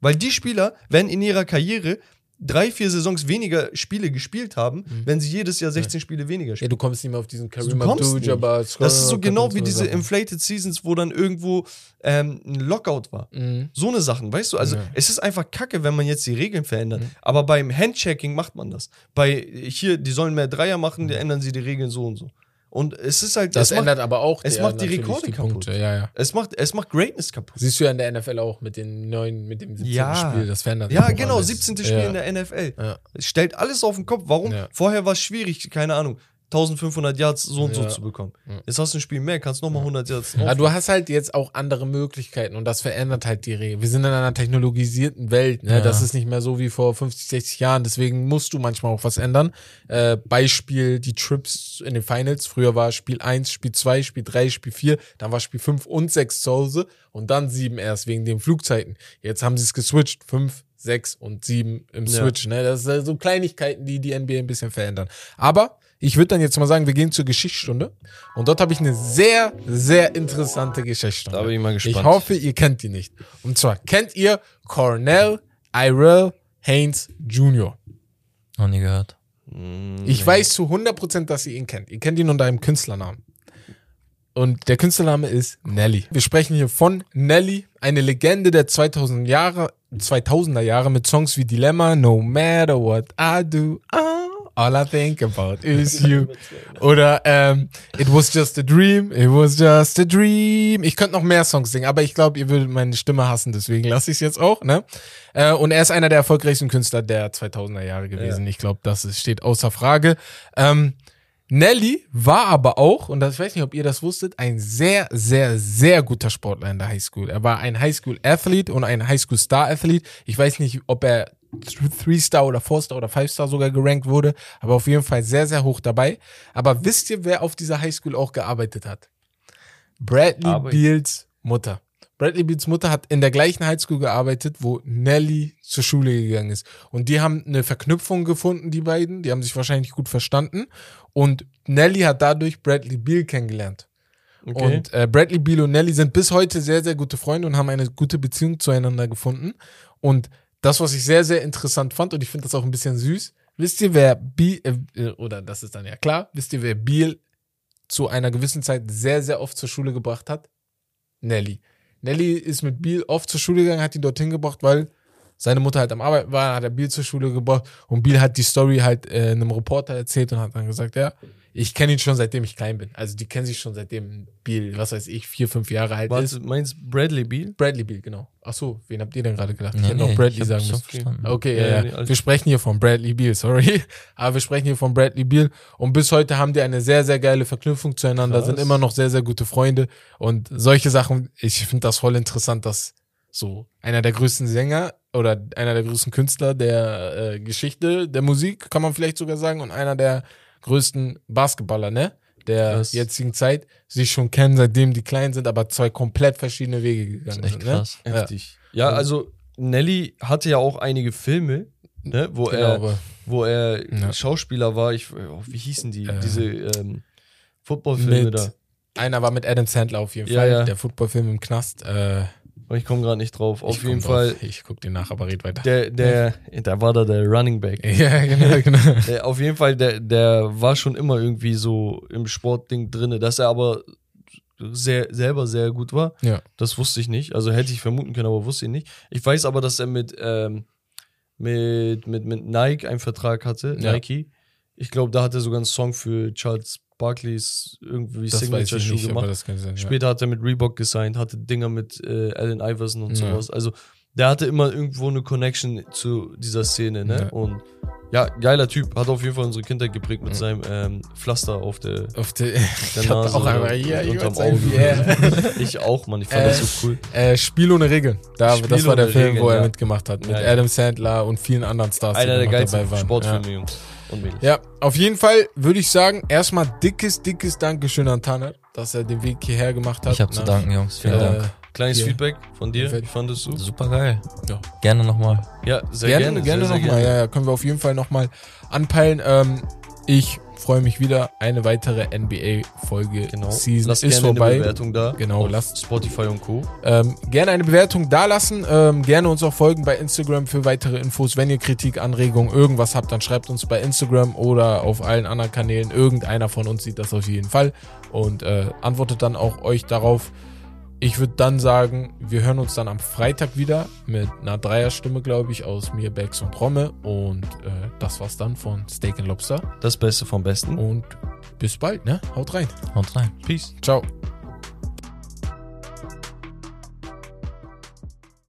Weil die Spieler werden in ihrer Karriere drei, vier Saisons weniger Spiele gespielt haben, wenn sie jedes Jahr 16 Spiele weniger Ja, spielen. du kommst nicht mehr auf diesen Du Kareem. Abdul-Jabbar. Das ist so genau wie diese Sachen. Inflated Seasons, wo dann irgendwo ähm, ein Lockout war. Mhm. So eine Sachen, weißt du? Also Ja. es ist einfach kacke, wenn man jetzt die Regeln verändert. Aber beim Handchecking macht man das. Bei hier, die sollen mehr Dreier machen, die ändern sie die Regeln so und so. Und es ist halt, Das es macht, ändert aber auch es der macht die Rekorde kaputt. Punkte. Ja, ja. es macht, es macht Greatness kaputt. Siehst du ja in der NFL auch mit den neuen, mit dem 17. Ja. Spiel, das verändert Ja, genau, alles. 17. Spiel ja. in der NFL. Es stellt alles auf den Kopf. Warum? Vorher war es schwierig, keine Ahnung, 1500 Yards so und so Ja. zu bekommen. Ja. Jetzt hast du ein Spiel mehr, kannst nochmal 100 Yards. Aber du hast halt jetzt auch andere Möglichkeiten und das verändert halt die Regeln. Wir sind in einer technologisierten Welt, ne? Ja. Das ist nicht mehr so wie vor 50, 60 Jahren, deswegen musst du manchmal auch was ändern. Äh, Beispiel die Trips in den Finals. Früher war Spiel 1, Spiel 2, Spiel 3, Spiel 4, dann war Spiel 5 und 6 zu Hause und dann 7 erst wegen den Flugzeiten. Jetzt haben sie es geswitcht, 5, 6 und 7 im Ja. Switch. Ne? Das sind so Kleinigkeiten, die die NBA ein bisschen verändern. Aber ich würde dann jetzt mal sagen, wir gehen zur Geschichtsstunde. Und dort habe ich eine sehr, sehr interessante Geschichtsstunde. Da bin ich mal gespannt. Ich hoffe, ihr kennt die nicht. Und zwar kennt ihr Cornell Irel Haynes Jr. Noch nie gehört. Ich weiß zu 100%, dass ihr ihn kennt. Ihr kennt ihn unter einem Künstlernamen. Und der Künstlername ist Nelly. Wir sprechen hier von Nelly, eine Legende der 2000 Jahre, 2000er Jahre mit Songs wie Dilemma, No Matter What I Do, ah, All I Think About Is You. Oder ähm, It Was Just a Dream, It Was Just a Dream. Ich könnte noch mehr Songs singen, aber ich glaube, ihr würdet meine Stimme hassen, deswegen lasse ich es jetzt auch. Ne? Äh, und er ist einer der erfolgreichsten Künstler der 2000er Jahre gewesen. Ich glaube, das ist, steht außer Frage. Ähm, Nelly war aber auch, und das, ich weiß nicht, ob ihr das wusstet, ein sehr, sehr, sehr guter Sportler in der Highschool. Er war ein Highschool-Athlete und ein Highschool-Star-Athlete. Ich weiß nicht, ob er Three-Star oder Four-Star oder Five-Star sogar gerankt wurde, aber auf jeden Fall sehr, sehr hoch dabei. Aber wisst ihr, wer auf dieser Highschool auch gearbeitet hat? Bradley. Beals Mutter. Bradley Beals Mutter hat in der gleichen Highschool gearbeitet, wo Nelly zur Schule gegangen ist. Und die haben eine Verknüpfung gefunden, die beiden. Die haben sich wahrscheinlich gut verstanden. Und Nelly hat dadurch Bradley Beal kennengelernt. Okay. Und äh, Bradley Beal und Nelly sind bis heute sehr, sehr gute Freunde und haben eine gute Beziehung zueinander gefunden. Und das, was ich sehr, sehr interessant fand, und ich finde das auch ein bisschen süß, wisst ihr, wer Beal, äh, oder das ist dann ja klar, wisst ihr, wer Beal zu einer gewissen Zeit sehr, sehr oft zur Schule gebracht hat? Nelly. Nelly ist mit Beal oft zur Schule gegangen, hat ihn dorthin gebracht, weil seine Mutter halt am Arbeiten war, hat er Beal zur Schule gebracht und Beal hat die Story halt äh, einem Reporter erzählt und hat dann gesagt, ja, ich kenne ihn schon seitdem ich klein bin. Also die kennen sich schon seitdem Beal, was weiß ich, vier, fünf Jahre alt ist. Warte, meinst Bradley Beal? Bradley Beal, genau. Ach so, wen habt ihr denn gerade gedacht? ich Nee, hätte noch nee, Bradley ich sagen müssen. verstanden. Okay, Ja, ja, ja. Wir sprechen hier von Bradley Beal, sorry. Aber wir sprechen hier von Bradley Beal. Und bis heute haben die eine sehr, sehr geile Verknüpfung zueinander, Krass. sind immer noch sehr, sehr gute Freunde. Und solche Sachen, ich finde das voll interessant, dass so einer der größten Sänger oder einer der größten Künstler der äh, Geschichte der Musik, kann man vielleicht sogar sagen, und einer der größten Basketballer, ne? Der Krass. jetzigen Zeit sich schon kennen, seitdem die klein sind, aber zwei komplett verschiedene Wege gegangen Echt sind. krass. Ne? Heftig. Ja, also Nelly hatte ja auch einige Filme, ne, wo Genau, er wo er Ja. Schauspieler war. Ich, oh, wie hießen die? Äh, Diese ähm, Footballfilme da. einer war mit Adam Sandler auf jeden Ja, Fall, ja. der Footballfilm im Knast. Äh, Oh, Ich komme gerade nicht drauf. Auf ich jeden Fall, Drauf. Ich guck den nach, aber red weiter. der, der, da war da der Running Back. ja, genau, genau. Der, auf jeden Fall, der, der war schon immer irgendwie so im Sportding drinne, dass er aber sehr, selber sehr gut war. Ja. Das wusste ich nicht. Also hätte ich vermuten können, aber wusste ich nicht. Ich weiß aber, dass er mit, ähm, mit, mit, mit Nike einen Vertrag hatte, Ja. Nike. Ich glaube, da hat er sogar einen Song für Charles Barclays irgendwie Das weiß Signature ich Shoe nicht, aber gemacht. sein. Ja. Später hat er mit Reebok gesigned, hatte Dinger mit äh, Allen Iverson und Ja. sowas. Also der hatte immer irgendwo eine Connection zu dieser Szene, ne? Ja. Und ja, geiler Typ, hat auf jeden Fall unsere Kindheit geprägt mit Ja. seinem ähm, Pflaster auf der, Auf der, der Nase auch einmal ich unterm Auge. yeah. ich auch, Mann, ich fand Äh, das so cool. Äh, Spiel ohne Regeln. Da, Spiel das war der Film, Regeln, wo er ja. mitgemacht hat. Mit Ja, ja. Adam Sandler und vielen anderen Stars, Einer der geilsten dabei waren. Sportfilme, Jungs und Mädels. Ja. auf jeden Fall würde ich sagen, erstmal dickes, dickes Dankeschön an Tanner, dass er den Weg hierher gemacht hat. Ich habe zu danken, Jungs. Vielen äh, Dank. Kleines Hier. Feedback von dir, wie fandest du? Super geil. Ja. Gerne nochmal. Ja, sehr Gerne, gerne. gerne, nochmal. gerne. Ja, ja, können wir auf jeden Fall nochmal anpeilen. Ähm, ich freue mich wieder. Eine weitere NBA-Folge Genau. Season Lasst ist gerne eine vorbei. Bewertung da. Genau, lasst- Spotify und Co. Ähm, gerne eine Bewertung dalassen. Ähm, gerne uns auch folgen bei Instagram für weitere Infos. Wenn ihr Kritik, Anregungen, irgendwas habt, dann schreibt uns bei Instagram oder auf allen anderen Kanälen. Irgendeiner von uns sieht das auf jeden Fall und äh, antwortet dann auch euch darauf. Ich würde dann sagen, wir hören uns dann am Freitag wieder mit einer Dreierstimme, glaube ich, aus mir, Bex und Romme. Und äh, das war's dann von Steak and Lobster. Das Beste vom Besten. Und bis bald, ne? Haut rein. Haut rein. Peace. Ciao.